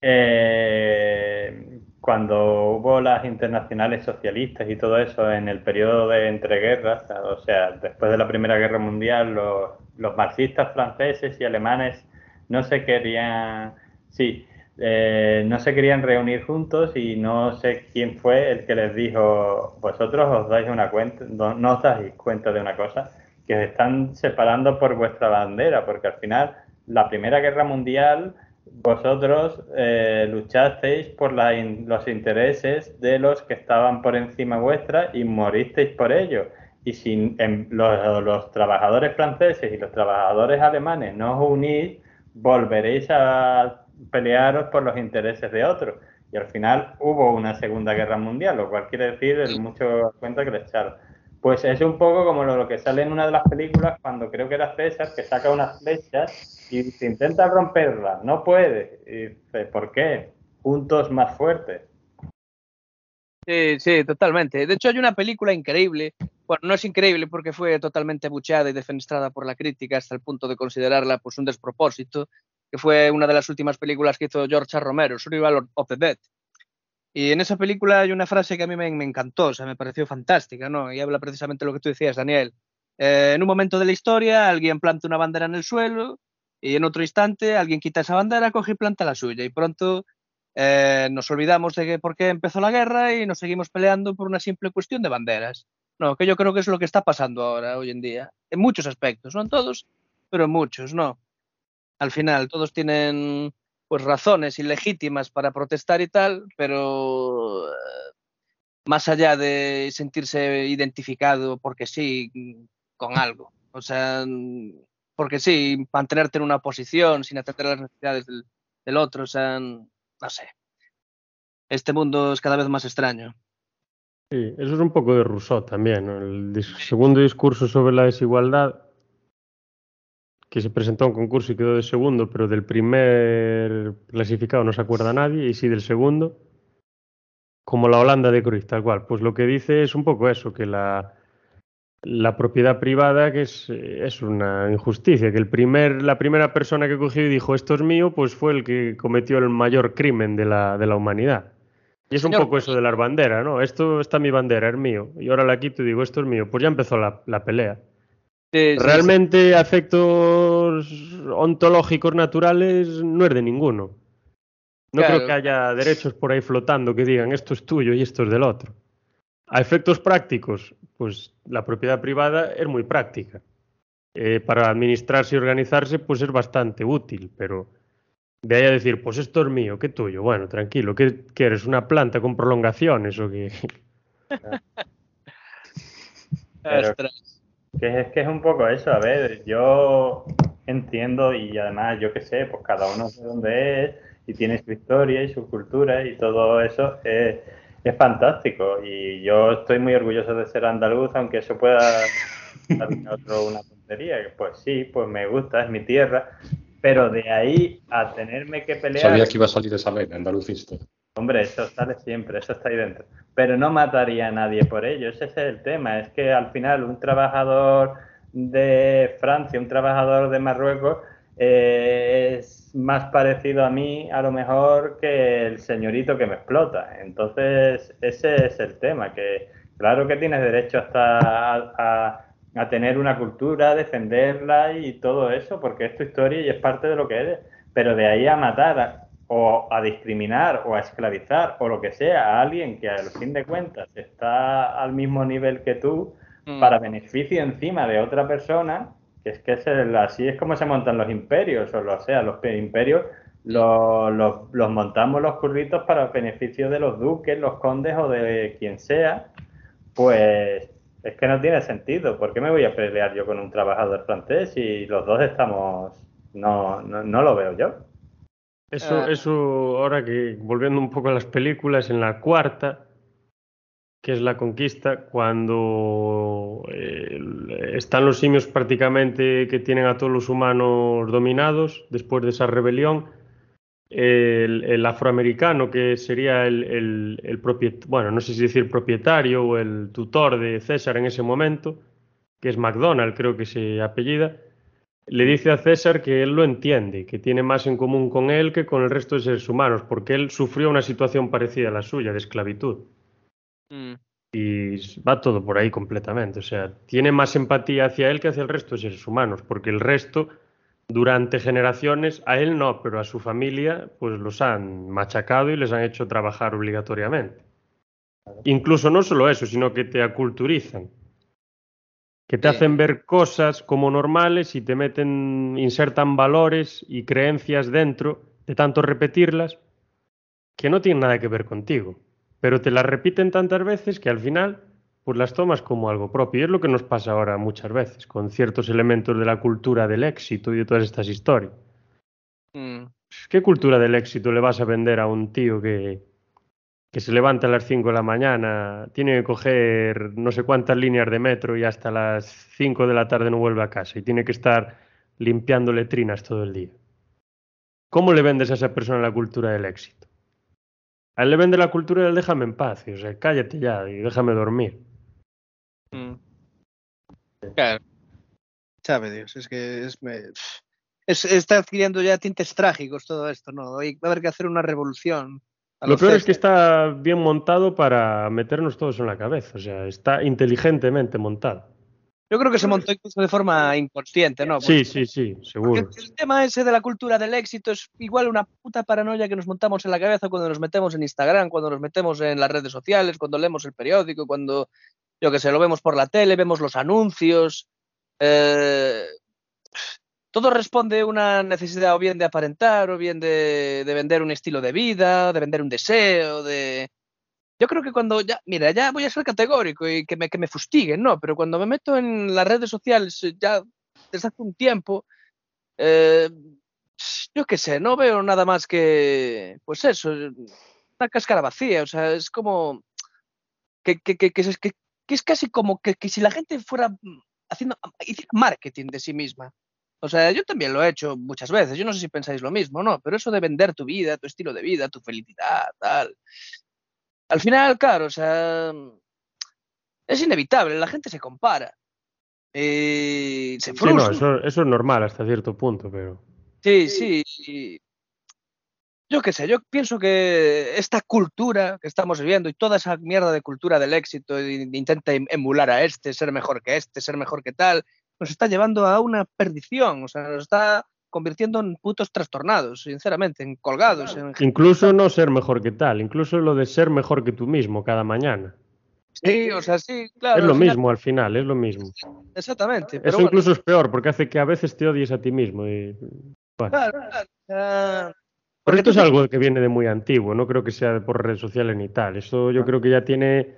Eh, cuando hubo las internacionales socialistas y todo eso en el periodo de entreguerras, o sea, después de la Primera Guerra Mundial, los, marxistas franceses y alemanes no se querían, sí, eh, no se querían reunir juntos y no sé quién fue el que les dijo, vosotros os dais una cuenta, no, os dais cuenta de una cosa, que os están separando por vuestra bandera, porque al final la Primera Guerra Mundial vosotros eh, luchasteis por los intereses de los que estaban por encima vuestra y moristeis por ello. Y si los, trabajadores franceses y los trabajadores alemanes no os unís, volveréis a pelearos por los intereses de otros. Y al final hubo una Segunda Guerra Mundial, lo cual quiere decir el mucho cuenta que le echaron. Pues es un poco como lo, que sale en una de las películas cuando creo que era César, que saca unas flechas y se intenta romperlas, no puede. Dice, ¿por qué? puntos más fuertes. Sí, sí, totalmente. De hecho, hay una película increíble. Bueno, no es increíble porque fue totalmente bucheada y defenestrada por la crítica hasta el punto de considerarla pues, un despropósito, que fue una de las últimas películas que hizo George Romero, Survival of the Dead. Y en esa película hay una frase que a mí me, encantó, o sea, me pareció fantástica, ¿no? Y habla precisamente de lo que tú decías, Daniel. Eh, en un momento de la historia, alguien planta una bandera en el suelo y en otro instante alguien quita esa bandera, coge y planta la suya. Y pronto eh, nos olvidamos de que, por qué empezó la guerra y nos seguimos peleando por una simple cuestión de banderas. No, que yo creo que es lo que está pasando ahora, hoy en día, en muchos aspectos, no en todos, pero en muchos, ¿no? Al final, todos tienen pues razones ilegítimas para protestar y tal, pero eh, más allá de sentirse identificado porque sí con algo, o sea, porque sí, mantenerte en una posición sin atender las necesidades del, del otro, o sea, no sé. Este mundo es cada vez más extraño. Sí, eso es un poco de Rousseau también. El segundo discurso sobre la desigualdad, que se presentó a un concurso y quedó de segundo, pero del primer clasificado no se acuerda nadie, y sí del segundo, como la Holanda de Cruyff, tal cual. Pues lo que dice es un poco eso, que la, la propiedad privada que es, es, una injusticia, que el primer, la primera persona que cogió y dijo esto es mío, pues fue el que cometió el mayor crimen de la, de la humanidad. Y es un poco eso de las banderas, ¿no? Esto está mi bandera, es mío. Y ahora la quito y digo, esto es mío. Pues ya empezó la, la pelea. Realmente afectos ontológicos naturales no es de ninguno. No creo que haya derechos por ahí flotando que digan esto es tuyo y esto es del otro. A efectos prácticos, pues la propiedad privada es muy práctica. Eh, para administrarse y organizarse, pues es bastante útil, pero de ahí a decir, pues esto es mío, ¿qué tuyo? Bueno, tranquilo, ¿qué quieres? ¿Una planta con prolongaciones o qué? que es que es un poco eso, a ver, yo entiendo y además yo qué sé, pues cada uno de dónde es y tiene su historia y su cultura y todo eso. es es fantástico y yo estoy muy orgulloso de ser andaluz, aunque eso pueda ser una tontería. Pues sí, pues me gusta, es mi tierra, pero de ahí a tenerme que pelear. Sabía que iba a salir esa vez, andalucista. Hombre, eso sale siempre, eso está ahí dentro. Pero no mataría a nadie por ello, ese es el tema. Es que al final un trabajador de Francia, un trabajador de Marruecos, eh, es más parecido a mí a lo mejor que el señorito que me explota. Entonces, ese es el tema, que claro que tienes derecho hasta a, tener una cultura, defenderla y todo eso, porque es tu historia y es parte de lo que eres. Pero de ahí a matar o a discriminar o a esclavizar o lo que sea a alguien que al fin de cuentas está al mismo nivel que tú mm. para beneficio encima de otra persona, es que es así es como se montan los imperios, o, lo, sea, los imperios los, los, montamos los curritos para el beneficio de los duques, los condes o de quien sea, pues es que no tiene sentido. ¿Por qué me voy a pelear yo con un trabajador francés si los dos estamos... No, no, no lo veo yo. Eso, ah. eso, ahora que volviendo un poco a las películas, en la cuarta, que es la conquista, cuando eh, están los simios prácticamente que tienen a todos los humanos dominados después de esa rebelión. El, afroamericano, que sería el, el, bueno, no sé si decir propietario o el tutor de César en ese momento, que es McDonald, creo que se apellida, le dice a César que él lo entiende, que tiene más en común con él que con el resto de seres humanos, porque él sufrió una situación parecida a la suya, de esclavitud. Mm. Y va todo por ahí completamente. O sea, tiene más empatía hacia él que hacia el resto de seres humanos, porque el resto, durante generaciones, a él no, pero a su familia, pues los han machacado y les han hecho trabajar obligatoriamente. Incluso no solo eso, sino que te aculturizan. Que te hacen ver cosas como normales y te meten, insertan valores y creencias dentro de tanto repetirlas que no tienen nada que ver contigo pero te las repiten tantas veces que al final pues las tomas como algo propio. Y es lo que nos pasa ahora muchas veces con ciertos elementos de la cultura del éxito y de todas estas historias. Mm. ¿Qué cultura del éxito le vas a vender a un tío que, que se levanta a las 5 de la mañana, tiene que coger no sé cuántas líneas de metro y hasta las 5 de la tarde no vuelve a casa y tiene que estar limpiando letrinas todo el día? ¿Cómo le vendes a esa persona la cultura del éxito? A él le vende la cultura del déjame en paz, o sea, cállate ya y déjame dormir. Mm. Claro. Sabe Dios, es que es, me, es, está adquiriendo ya tintes trágicos todo esto, ¿no? Hay, va a haber que hacer una revolución. Lo peor es que está bien montado para meternos todos en la cabeza, o sea, está inteligentemente montado. Yo creo que se montó incluso de forma inconsciente, ¿no? sí, sí, sí, seguro. El tema ese de la cultura del éxito es igual una puta paranoia que nos montamos en la cabeza cuando nos metemos en Instagram, cuando nos metemos en las redes sociales, cuando leemos el periódico, cuando, yo que sé, lo vemos por la tele, vemos los anuncios. Eh, todo responde a una necesidad o bien de aparentar, o bien de, de vender un estilo de vida, de vender un deseo, de, yo creo que cuando ya, mira, ya voy a ser categórico y que me, que me fustiguen, ¿no? Pero cuando me meto en las redes sociales eh, ya desde hace un tiempo, eh, yo qué sé, no veo nada más que, pues eso, una cáscara vacía, o sea, es como que, que, que, que es, casi como que, si la gente fuera haciendo marketing de sí misma. O sea, yo también lo he hecho muchas veces, yo no sé si pensáis lo mismo, ¿no? Pero eso de vender tu vida, tu estilo de vida, tu felicidad, tal, al final, claro, o sea, es inevitable, la gente se compara. Eh, se frustra. Sí, no, eso, es normal hasta cierto punto, pero. Sí, sí. Yo qué sé, yo pienso que esta cultura que estamos viviendo y toda esa mierda de cultura del éxito intenta em, emular a este, ser mejor que este, ser mejor que tal, nos está llevando a una perdición, o sea, nos está convirtiendo en putos trastornados, sinceramente, en colgados. Incluso no ser mejor que tal, incluso lo de ser mejor que tú mismo cada mañana. Sí, o sea, sí, claro. Es lo mismo al final, es lo mismo. Exactamente. Eso incluso es peor, porque hace que a veces te odies a ti mismo. Y... Claro, claro. Pero esto es algo que viene de muy antiguo, no creo que sea por redes sociales ni tal. Eso yo creo que ya tiene.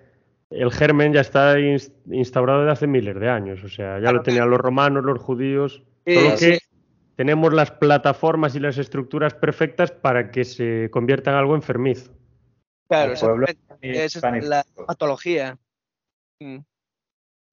El germen ya está instaurado desde hace miles de años. O sea, ya lo tenían los romanos, los judíos. Solo que tenemos las plataformas y las estructuras perfectas para que se convierta en algo enfermizo. Claro, esa es la patología. Mm.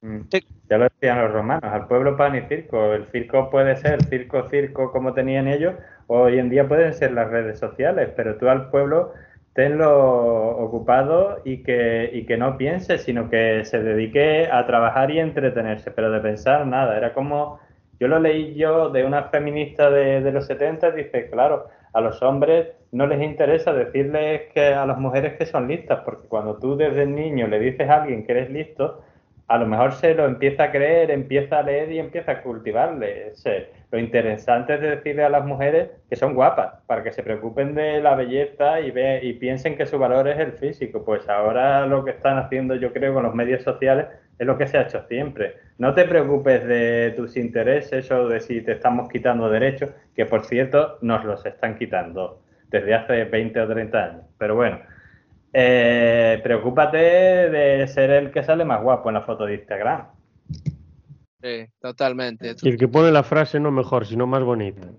Mm. Ya lo decían los romanos, al pueblo pan y circo. El circo puede ser circo, circo como tenían ellos, hoy en día pueden ser las redes sociales, pero tú al pueblo tenlo ocupado y que, y que no piense, sino que se dedique a trabajar y entretenerse, pero de pensar nada. Era como yo lo leí yo de una feminista de, los 70, dice, claro, a los hombres no les interesa decirles que a las mujeres que son listas, porque cuando tú desde niño le dices a alguien que eres listo, a lo mejor se lo empieza a creer, empieza a leer y empieza a cultivarle. lo interesante es decirle a las mujeres que son guapas, para que se preocupen de la belleza y, ve, y piensen que su valor es el físico. Pues ahora lo que están haciendo, yo creo, con los medios sociales es lo que se ha hecho siempre. No te preocupes de tus intereses o de si te estamos quitando derechos, que por cierto nos los están quitando desde hace 20 o 30 años. Pero bueno, eh, preocúpate de ser el que sale más guapo en la foto de Instagram. Sí, totalmente. Y el que pone la frase no mejor, sino más bonita.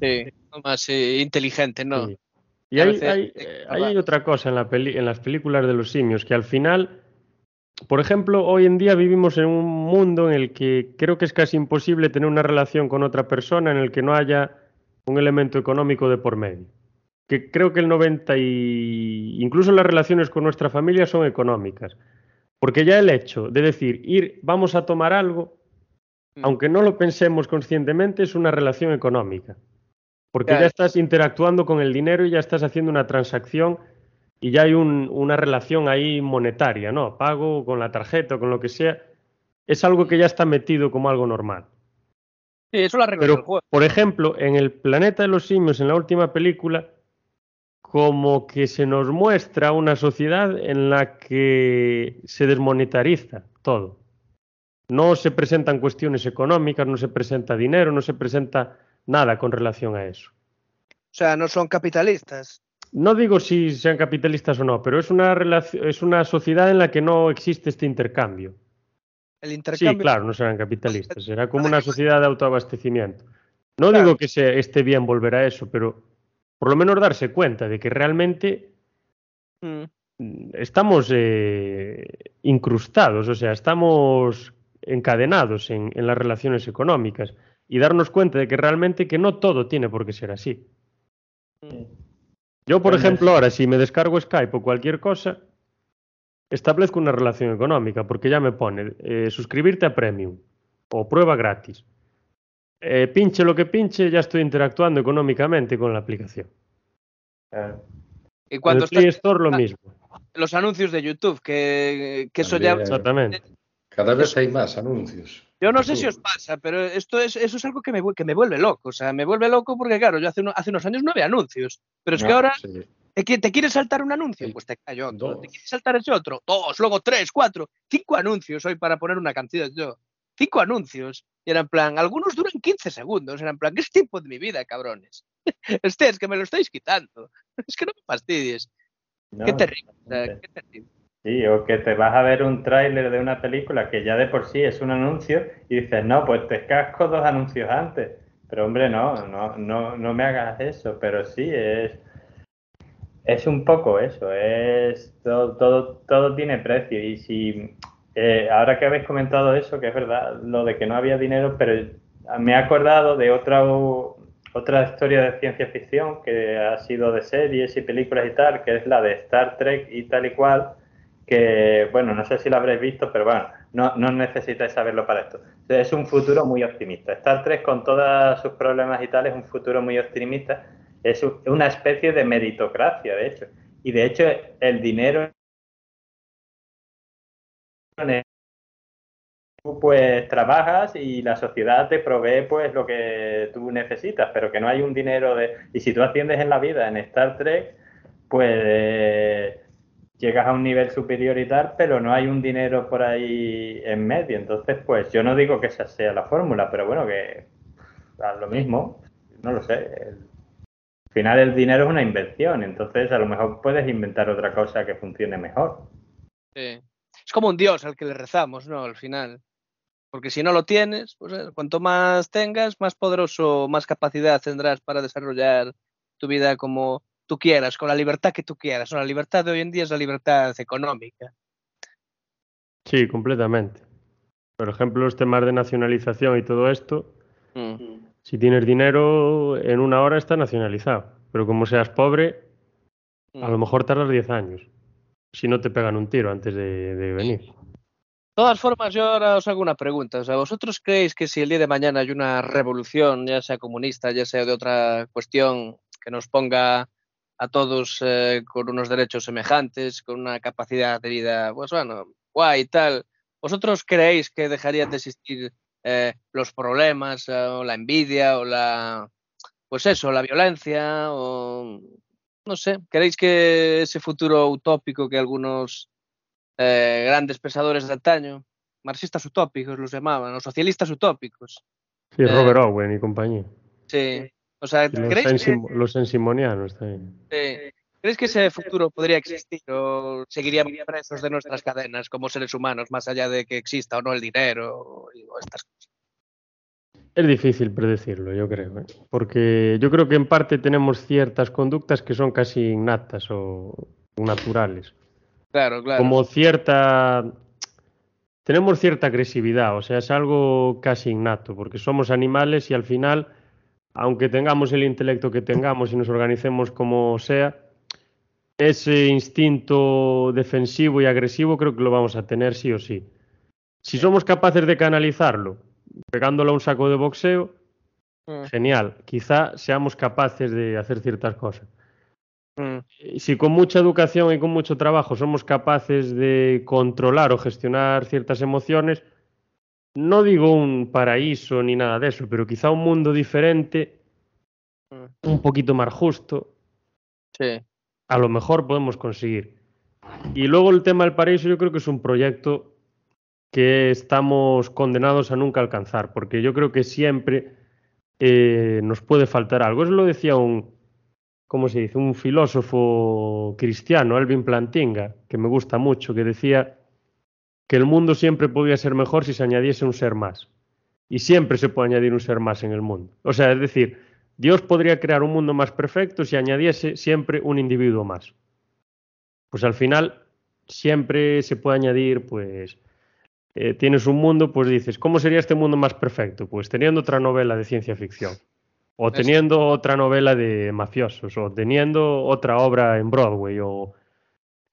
Sí, más inteligente, ¿no? Y hay, hay, eh, hay, otra cosa en, la peli en las películas de los simios, que al final por ejemplo, hoy en día vivimos en un mundo en el que creo que es casi imposible tener una relación con otra persona en el que no haya un elemento económico de por medio. Que creo que el 90 y incluso las relaciones con nuestra familia son económicas. Porque ya el hecho de decir, ir, vamos a tomar algo, mm. aunque no lo pensemos conscientemente, es una relación económica. Porque ya estás interactuando con el dinero y ya estás haciendo una transacción y ya hay una relación ahí monetaria, ¿no? Pago con la tarjeta o con lo que sea. Es algo que ya está metido como algo normal. Sí, eso lo juego. Por ejemplo, en el planeta de los simios, en la última película, como que se nos muestra una sociedad en la que se desmonetariza todo. No se presentan cuestiones económicas, no se presenta dinero, no se presenta nada con relación a eso. O sea, no son capitalistas no digo si sean capitalistas o no, pero es una, es una sociedad en la que no existe este intercambio. El intercambio. Sí, claro, no serán capitalistas, será como una sociedad de autoabastecimiento. No digo que se, esté bien volver a eso, pero por lo menos darse cuenta de que realmente mm. estamos eh, incrustados, o sea, estamos encadenados en, en, las relaciones económicas y darnos cuenta de que realmente que no todo tiene por qué ser así. Mm. Yo, por ejemplo, ahora si me descargo Skype o cualquier cosa, establezco una relación económica porque ya me pone eh, suscribirte a Premium o prueba gratis. Eh, pinche lo que pinche, ya estoy interactuando económicamente con la aplicación. Y cuando en el Play Store lo mismo. Los anuncios de YouTube, que, que eso ya... Exactamente. Cada vez hay más anuncios. Yo no sé si os pasa, pero esto es, eso es algo que me, que me vuelve loco. O sea, me vuelve loco porque, claro, yo hace, hace unos años no había anuncios. Pero es que ahora sí. ¿Te quieres saltar un anuncio? Pues te cae otro. ¿Te quieres saltar ese otro? Dos, luego tres, cuatro, cinco anuncios hoy para poner una canción yo. Cinco anuncios. Y era en plan, algunos duran 15 segundos. Era en plan, ¿qué es tiempo de mi vida, cabrones? Este es que me lo estáis quitando. Es que no me fastidies. qué terrible. qué terrible. Sí, o que te vas a ver un tráiler de una película que ya de por sí es un anuncio y dices, no, pues te casco dos anuncios antes. Pero hombre, no, no, no, no me hagas eso. Pero sí, es es un poco eso, es todo, todo, todo tiene precio y si eh, ahora que habéis comentado eso, que es verdad, lo de que no había dinero, pero me he acordado de otra otra historia de ciencia ficción que ha sido de series y películas y tal, que es la de Star Trek y tal y cual, que bueno, no sé si la habréis visto, pero bueno, no, no necesitáis saberlo para esto. Es un futuro muy optimista. Star Trek con todos sus problemas y tal es un futuro muy optimista es una especie de meritocracia, de hecho. Y de hecho, el dinero tú pues trabajas y la sociedad te provee pues lo que tú necesitas, pero que no hay un dinero de... Y si tú asciendes en la vida en Star Trek, pues llegas a un nivel superior y tal, pero no hay un dinero por ahí en medio. Entonces, pues yo no digo que esa sea la fórmula, pero bueno, que a lo mismo, no lo sé final el dinero es una invención, entonces a lo mejor puedes inventar otra cosa que funcione mejor. Sí. Es como un dios al que le rezamos, ¿no? Al final. Porque si no lo tienes, pues eh, cuanto más tengas, más poderoso, más capacidad tendrás para desarrollar tu vida como tú quieras, con la libertad que tú quieras. La libertad de hoy en día es la libertad económica. Sí, completamente. Por ejemplo, los temas de nacionalización y todo esto, mm. Si tienes dinero, en una hora está nacionalizado. Pero como seas pobre, a lo mm. mejor tardas 10 años. Si no te pegan un tiro antes de, venir. De todas formas, yo ahora os hago una pregunta. O sea, ¿vosotros creéis que si el día de mañana hay una revolución, ya sea comunista, ya sea de otra cuestión, que nos ponga a todos eh, con unos derechos semejantes, con una capacidad de vida, pues bueno, guay y tal, ¿vosotros creéis que dejarían de existir eh, los problemas eh, o la envidia o la, pues eso, la violencia o no sé, ¿queréis que ese futuro utópico que algunos eh, grandes pensadores de antaño, marxistas utópicos los llamaban, los socialistas utópicos? Sí, Robert Owen y compañía. Sí, o sea, ¿creéis los, que... los ensimonianos también. ¿Crees que ese futuro podría existir o seguiríamos presos de nuestras cadenas como seres humanos, más allá de que exista o no el dinero o estas cosas? Es difícil predecirlo, yo creo, ¿eh? porque yo creo que en parte tenemos ciertas conductas que son casi innatas o naturales. Claro, claro. Como cierta... Tenemos cierta agresividad, o sea, es algo casi innato, porque somos animales y al final, aunque tengamos el intelecto que tengamos y nos organicemos como sea, ese instinto defensivo y agresivo creo que lo vamos a tener sí o sí. Si somos capaces de canalizarlo, pegándolo a un saco de boxeo, mm. genial. Quizá seamos capaces de hacer ciertas cosas. Mm. Si con mucha educación y con mucho trabajo somos capaces de controlar o gestionar ciertas emociones, no digo un paraíso ni nada de eso, pero quizá un mundo diferente, mm. un poquito más justo. Sí a lo mejor podemos conseguir. Y luego el tema del paraíso yo creo que es un proyecto que estamos condenados a nunca alcanzar, porque yo creo que siempre eh, nos puede faltar algo. Eso lo decía un, ¿cómo se dice? Un filósofo cristiano, Alvin Plantinga, que me gusta mucho, que decía que el mundo siempre podía ser mejor si se añadiese un ser más. Y siempre se puede añadir un ser más en el mundo. O sea, es decir, Dios podría crear un mundo más perfecto si añadiese siempre un individuo más. Pues al final siempre se puede añadir, pues, eh, tienes un mundo, pues dices, ¿cómo sería este mundo más perfecto? Pues teniendo otra novela de ciencia ficción. O teniendo otra novela de mafiosos, o teniendo otra obra en Broadway, o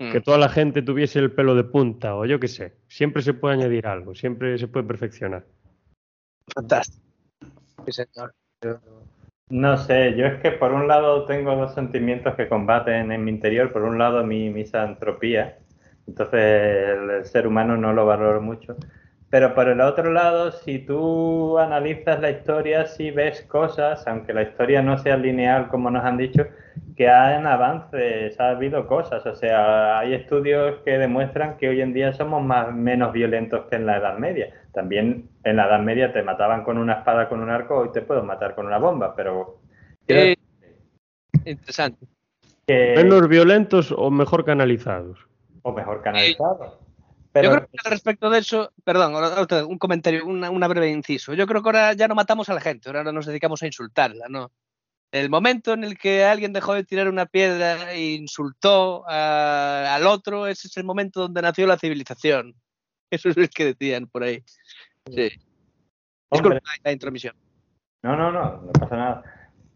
que mm. toda la gente tuviese el pelo de punta, o yo qué sé. Siempre se puede añadir algo, siempre se puede perfeccionar. Fantástico. No sé, yo es que por un lado tengo dos sentimientos que combaten en mi interior. Por un lado mi misantropía, entonces el ser humano no lo valoro mucho. Pero por el otro lado, si tú analizas la historia, sí ves cosas, aunque la historia no sea lineal como nos han dicho, que hay avances, ha habido cosas. O sea, hay estudios que demuestran que hoy en día somos más, menos violentos que en la Edad Media. También en la Edad Media te mataban con una espada, con un arco, hoy te puedo matar con una bomba, pero... Eh, interesante. ¿Menos violentos o mejor canalizados? O mejor canalizados. Yo creo que respecto de eso, perdón, un comentario, una, breve inciso. Yo creo que ahora ya no matamos a la gente, ahora nos dedicamos a insultarla, ¿no? El momento en el que alguien dejó de tirar una piedra e insultó al otro, ese es el momento donde nació la civilización. Eso es lo que decían por ahí. Sí. Disculpa la intromisión. No, no, no, no pasa nada.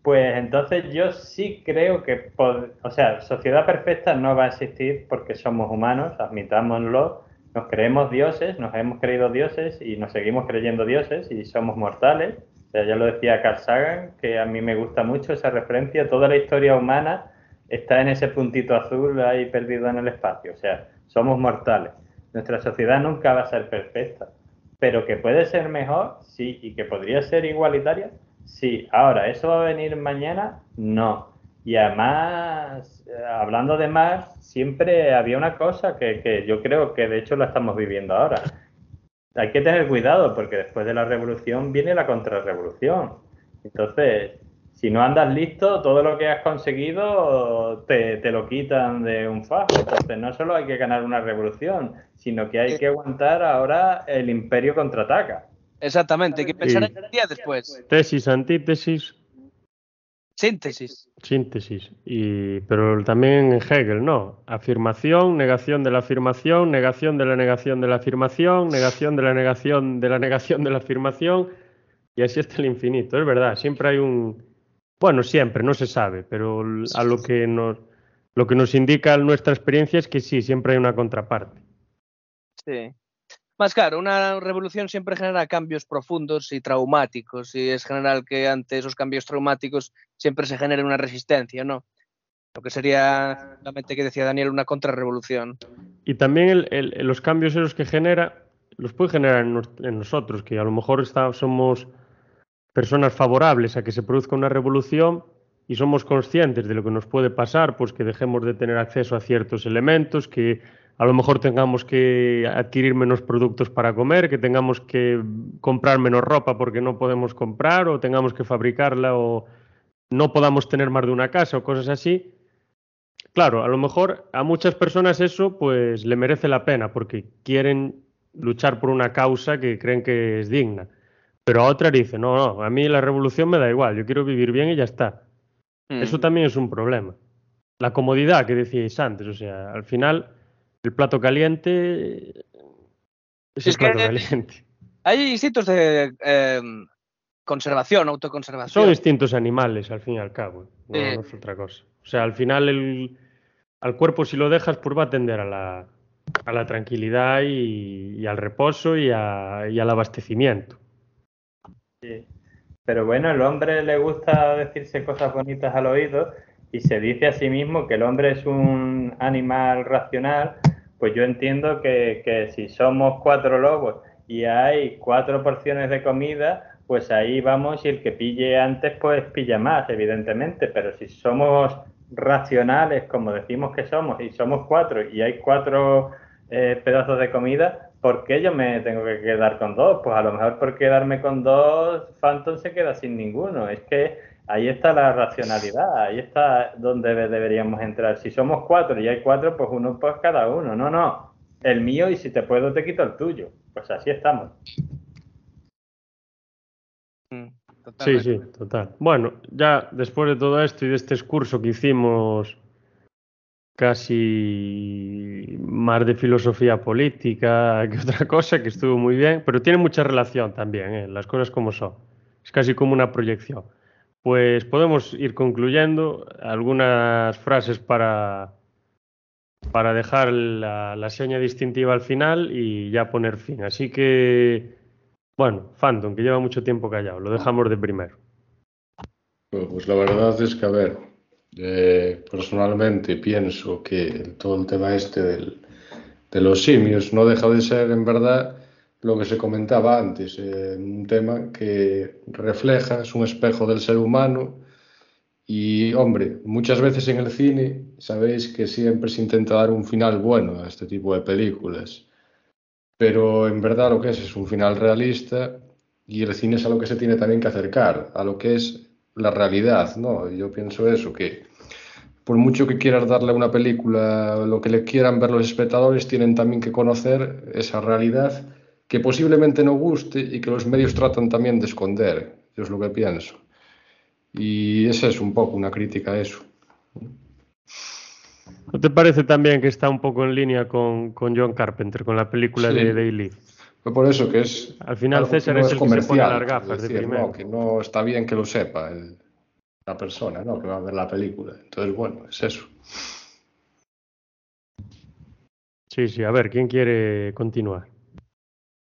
Pues entonces yo sí creo que, o sea, sociedad perfecta no va a existir porque somos humanos, admitámoslo, nos creemos dioses, nos hemos creído dioses y nos seguimos creyendo dioses y somos mortales. O sea, ya lo decía Carl Sagan, que a mí me gusta mucho esa referencia. Toda la historia humana está en ese puntito azul ahí perdido en el espacio. O sea, somos mortales. Nuestra sociedad nunca va a ser perfecta, pero que puede ser mejor, sí, y que podría ser igualitaria, sí. Ahora, ¿eso va a venir mañana? No. Y además, eh, hablando de más, siempre había una cosa que, yo creo que de hecho la estamos viviendo ahora. Hay que tener cuidado porque después de la revolución viene la contrarrevolución. Entonces, si no andas listo, todo lo que has conseguido te, te, lo quitan de un fajo. Entonces, no solo hay que ganar una revolución, sino que hay que aguantar ahora el imperio contraataca. Exactamente, hay que pensar en el día después. Tesis, antítesis. Síntesis. Síntesis. Y, pero también en Hegel, ¿no? Afirmación, negación de la afirmación, negación de la negación de la afirmación, negación de la negación de la negación de la afirmación. Y así está el infinito, es verdad. Siempre hay un. Bueno, siempre, no se sabe, pero a lo que nos, lo que nos indica nuestra experiencia es que sí, siempre hay una contraparte. Sí. Más claro, una revolución siempre genera cambios profundos y traumáticos, y es general que ante esos cambios traumáticos siempre se genere una resistencia, ¿no? Lo que sería, la que decía Daniel, una contrarrevolución. Y también los cambios esos que genera, los puede generar en, nosotros, que a lo mejor somos personas favorables a que se produzca una revolución y somos conscientes de lo que nos puede pasar, pues que dejemos de tener acceso a ciertos elementos, que a lo mejor tengamos que adquirir menos productos para comer, que tengamos que comprar menos ropa porque no podemos comprar o tengamos que fabricarla o no podamos tener más de una casa o cosas así. Claro, a lo mejor a muchas personas eso pues le merece la pena porque quieren luchar por una causa que creen que es digna. Pero a otra dice, no, no, a mí la revolución me da igual, yo quiero vivir bien y ya está. Mm. Eso también es un problema. La comodidad que decíais antes, o sea, al final el plato caliente es, el plato caliente. Hay instintos de em, conservación, autoconservación. Son distintos animales, al fin y al cabo. No, es otra cosa. O sea, al final el, al cuerpo si lo dejas, pues va a tender a la, a la tranquilidad y, al reposo y, y, al abastecimiento. Sí. Pero bueno, el hombre le gusta decirse cosas bonitas al oído y se dice a sí mismo que el hombre es un animal racional pues yo entiendo que, si somos cuatro lobos y hay cuatro porciones de comida, pues ahí vamos y el que pille antes, pues pilla más, evidentemente, pero si somos racionales, como decimos que somos, y somos cuatro y hay cuatro eh, pedazos de comida, ¿por qué yo me tengo que quedar con dos? Pues a lo mejor por quedarme con dos, Phantom se queda sin ninguno. Es que Ahí está la racionalidad, ahí está donde deberíamos entrar. Si somos cuatro y hay cuatro, pues uno pues cada uno. No, no, el mío y si te puedo te quito el tuyo. Pues así estamos. Mm, sí, sí, total. Bueno, ya después de todo esto y de este curso que hicimos casi más de filosofía política que otra cosa, que estuvo muy bien, pero tiene mucha relación también, ¿eh? las cosas como son. Es casi como una proyección. Pues podemos ir concluyendo algunas frases para, para dejar la, la seña distintiva al final y ya poner fin. Así que, bueno, Phantom, que lleva mucho tiempo callado, lo dejamos de primero. Pues la verdad es que, a ver, eh, personalmente pienso que todo el tema este del, de los simios no deja de ser, en verdad, lo que se comentaba antes, eh, un tema que refleja, es un espejo del ser humano y, hombre, muchas veces en el cine sabéis que siempre se intenta dar un final bueno a este tipo de películas, pero en verdad lo que es es un final realista y el cine es a lo que se tiene también que acercar, a lo que es la realidad, ¿no? Yo pienso eso, que por mucho que quieras darle a una película lo que le quieran ver los espectadores, tienen también que conocer esa realidad que posiblemente no guste y que los medios tratan también de esconder. Yo es lo que pienso. Y esa es un poco una crítica a eso. ¿No te parece también que está un poco en línea con, con John Carpenter, con la película Sí. de Daily? Fue por eso que es. Al final César no es el que se pone las gafas de primero. no, que no está bien que lo sepa el- la persona ¿no? que va a ver la película. Entonces, bueno, es eso. Sí, sí, a ver, ¿quién quiere continuar?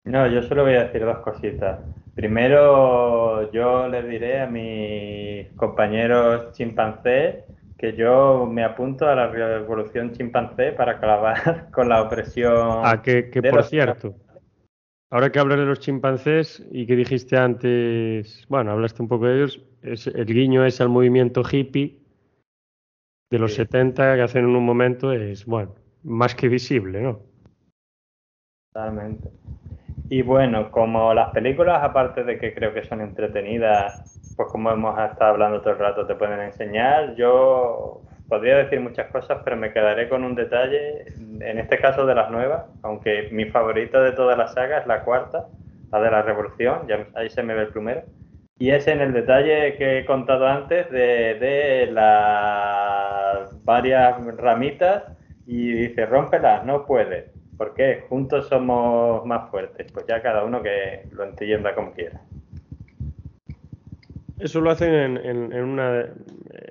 No, yo solo voy a decir dos cositas. Primero, yo les diré a mis compañeros chimpancés que yo me apunto a la revolución chimpancé para acabar con la opresión. Ah, que, que de por los- cierto, ahora que hablas de los chimpancés y que dijiste antes, bueno, hablaste un poco de ellos, es, el guiño es al movimiento hippie de los Sí. 70 que hacen en un momento es, bueno, más que visible, ¿no? Totalmente. Y bueno, como las películas, aparte de que creo que son entretenidas, pues como hemos estado hablando todo el rato, te pueden enseñar, yo podría decir muchas cosas, pero me quedaré con un detalle, en este caso de las nuevas, aunque mi favorita de toda la saga es la cuarta, la de la Revolución, ya ahí se me ve el plumero. Y es en el detalle que he contado antes de, de las varias ramitas y dice, rómpelas, no puedes. ¿Por qué? Juntos somos más fuertes. Pues ya cada uno que lo entienda como quiera. Eso lo hacen en, en- en una,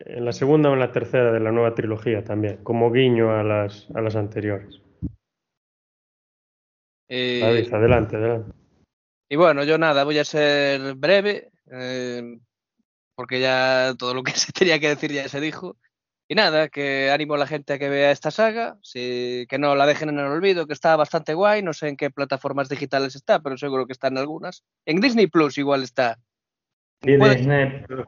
en la segunda o en la tercera de la nueva trilogía también, como guiño a las, a las anteriores. Eh, David, adelante, adelante. Y bueno, yo nada, voy a ser breve, eh, porque ya todo lo que se tenía que decir ya se dijo. Y nada, que animo a la gente a que vea esta saga, sí, que no la dejen en el olvido, que está bastante guay, no sé en qué plataformas digitales está, pero seguro que está en algunas. En Disney Plus igual está. Y Puede- Disney Plus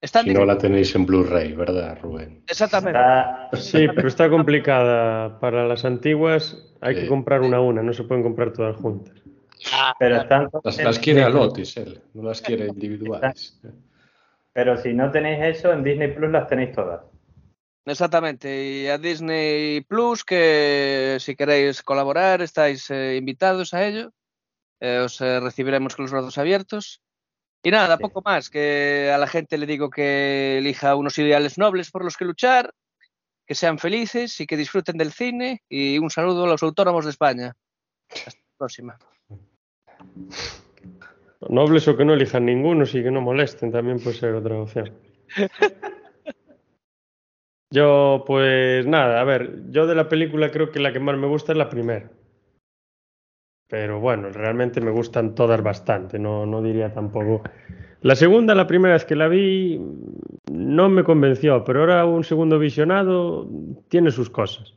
Está Si no la tenéis en Blu-ray, ¿verdad, Rubén? Exactamente. está- Sí, pero está complicada. Para las antiguas hay que Sí. comprar una a una, no se pueden comprar todas juntas. Ah, pero están Las, las quiere a lotes él, no las quiere individuales. Pero si no tenéis eso, en Disney Plus las tenéis todas. Exactamente, y a Disney Plus, que si queréis colaborar, estáis eh, invitados a ello. Eh, os eh, recibiremos con los brazos abiertos. Y nada, Sí. poco más, que a la gente le digo que elija unos ideales nobles por los que luchar, que sean felices y que disfruten del cine. Y un saludo a los autónomos de España. Hasta la próxima. Nobles o que no elijan ninguno, sí que no molesten, también puede ser otra opción. Yo, pues nada, a ver, yo de la película creo que la que más me gusta es la primera. Pero bueno, realmente me gustan todas bastante, no, no diría tampoco. La segunda, la primera vez que la vi, no me convenció, pero ahora un segundo visionado tiene sus cosas.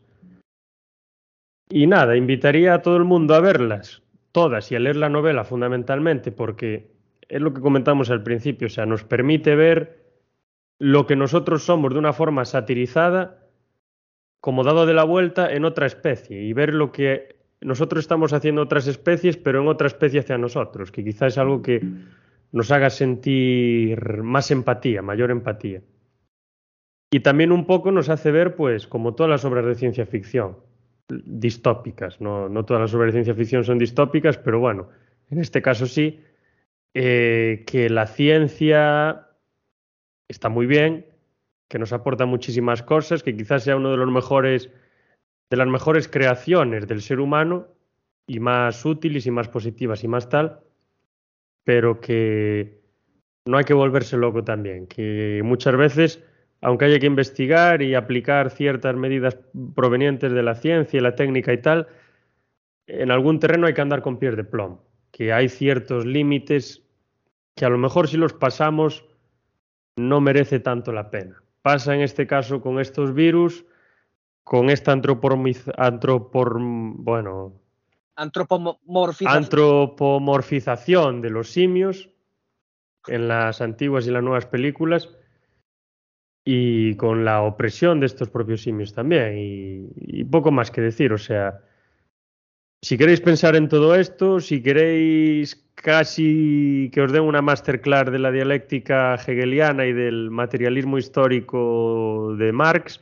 Y nada, invitaría a todo el mundo a verlas, todas, y a leer la novela fundamentalmente, porque es lo que comentamos al principio, o sea, nos permite ver lo que nosotros somos de una forma satirizada, como dado de la vuelta en otra especie, y ver lo que nosotros estamos haciendo otras especies, pero en otra especie hacia nosotros, que quizás es algo que nos haga sentir más empatía, mayor empatía. Y también un poco nos hace ver, pues, como todas las obras de ciencia ficción, distópicas. No, no todas las obras de ciencia ficción son distópicas, pero bueno, en este caso sí, eh, que la ciencia está muy bien, que nos aporta muchísimas cosas, que quizás sea uno de los mejores, de las mejores creaciones del ser humano y más útiles y más positivas y más tal, pero que no hay que volverse loco también, que muchas veces, aunque haya que investigar y aplicar ciertas medidas provenientes de la ciencia y la técnica y tal, en algún terreno hay que andar con pies de plomo, que hay ciertos límites que a lo mejor si los pasamos no merece tanto la pena. Pasa en este caso con estos virus, con esta antropor, bueno, antropomorfización de los simios en las antiguas y las nuevas películas y con la opresión de estos propios simios también y, y poco más que decir, o sea, si queréis pensar en todo esto, si queréis casi que os den una masterclass de la dialéctica hegeliana y del materialismo histórico de Marx,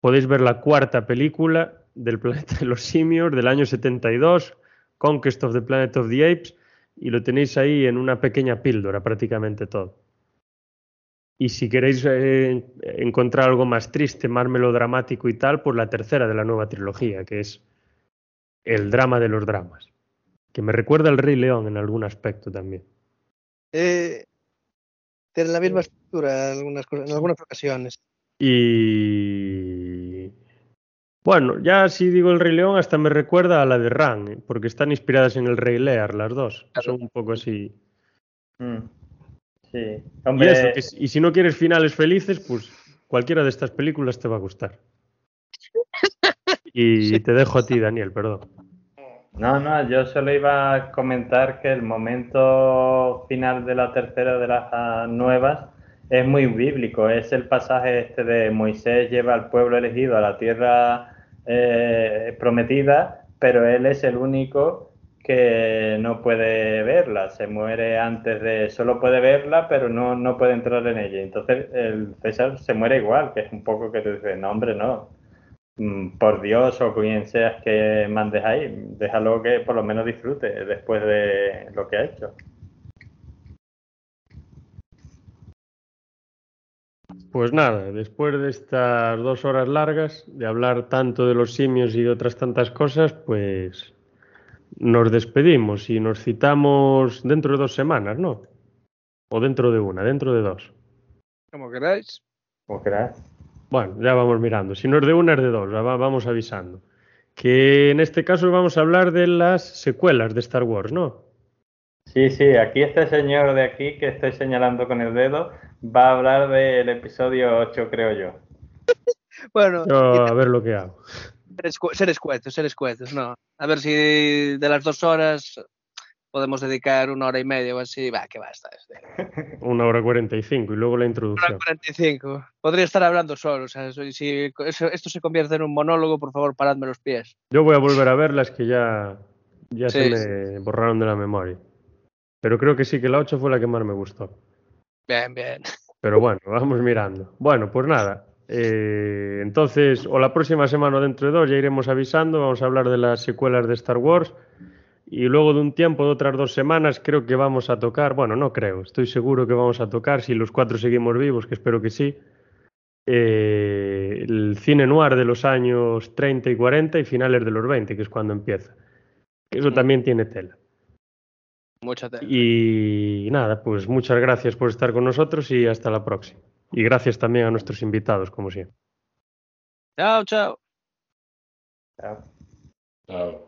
podéis ver la cuarta película del planeta de los simios del año 72, Conquest of the Planet of the Apes, y lo tenéis ahí en una pequeña píldora prácticamente todo. Y si queréis eh, encontrar algo más triste, más melodramático y tal, pues la tercera de la nueva trilogía, que es el drama de los dramas que me recuerda al Rey León en algún aspecto también. Eh, tiene la misma estructura en algunas, en algunas ocasiones. Y bueno, ya si digo el Rey León, hasta me recuerda a la de Ran, ¿eh? porque están inspiradas en el Rey Lear, las dos. Son un poco así. Mm. Sí. Y, y si no quieres finales felices, pues cualquiera de estas películas te va a gustar. Y te dejo a ti, Daniel, perdón. No, no, yo solo iba a comentar que el momento final de la tercera de las nuevas es muy bíblico. Es el pasaje este de Moisés lleva al pueblo elegido a la tierra eh, prometida, pero él es el único que no puede verla. Se muere antes de. Solo puede verla, pero no, no puede entrar en ella. Entonces el César se muere igual, que es un poco que te dice, no, hombre, no por Dios o quien seas que mandes ahí, déjalo que por lo menos disfrute después de lo que ha hecho. Pues nada, después de estas dos horas largas de hablar tanto de los simios y de otras tantas cosas, pues nos despedimos y nos citamos dentro de dos semanas, ¿no? O dentro de una, dentro de dos. Como queráis. Como queráis. Bueno, ya vamos mirando. Si no es de una, es de dos. Vamos avisando. Que en este caso vamos a hablar de las secuelas de Star Wars, ¿no? Sí, sí, aquí este señor de aquí que estoy señalando con el dedo va a hablar del episodio 8, creo yo. bueno, yo, a ver lo que hago. Ser escuetos, ser escuetos, no. A ver si de las dos horas podemos dedicar una hora y media o así, va, que basta. una hora cuarenta y cinco y luego la introducción. Una hora cuarenta y cinco. Podría estar hablando solo, o sea, si esto se convierte en un monólogo, por favor, paradme los pies. Yo voy a volver a verlas que ya, ya se me borraron de la memoria. Pero creo que sí, que la 8 fue la que más me gustó. Bien, bien. Pero bueno, vamos mirando. Bueno, pues nada. Eh, entonces, o la próxima semana o dentro de dos ya iremos avisando. Vamos a hablar de las secuelas de Star Wars. Y luego de un tiempo, de otras dos semanas, creo que vamos a tocar, bueno, no creo, estoy seguro que vamos a tocar, si los cuatro seguimos vivos, que espero que sí, eh, el cine noir de los años 30 y 40 y finales de los 20, que es cuando empieza. Eso también tiene tela. Mucha tela. Y nada, pues muchas gracias por estar con nosotros y hasta la próxima. Y gracias también a nuestros invitados, como siempre. Chao, chao. Chao. Chao.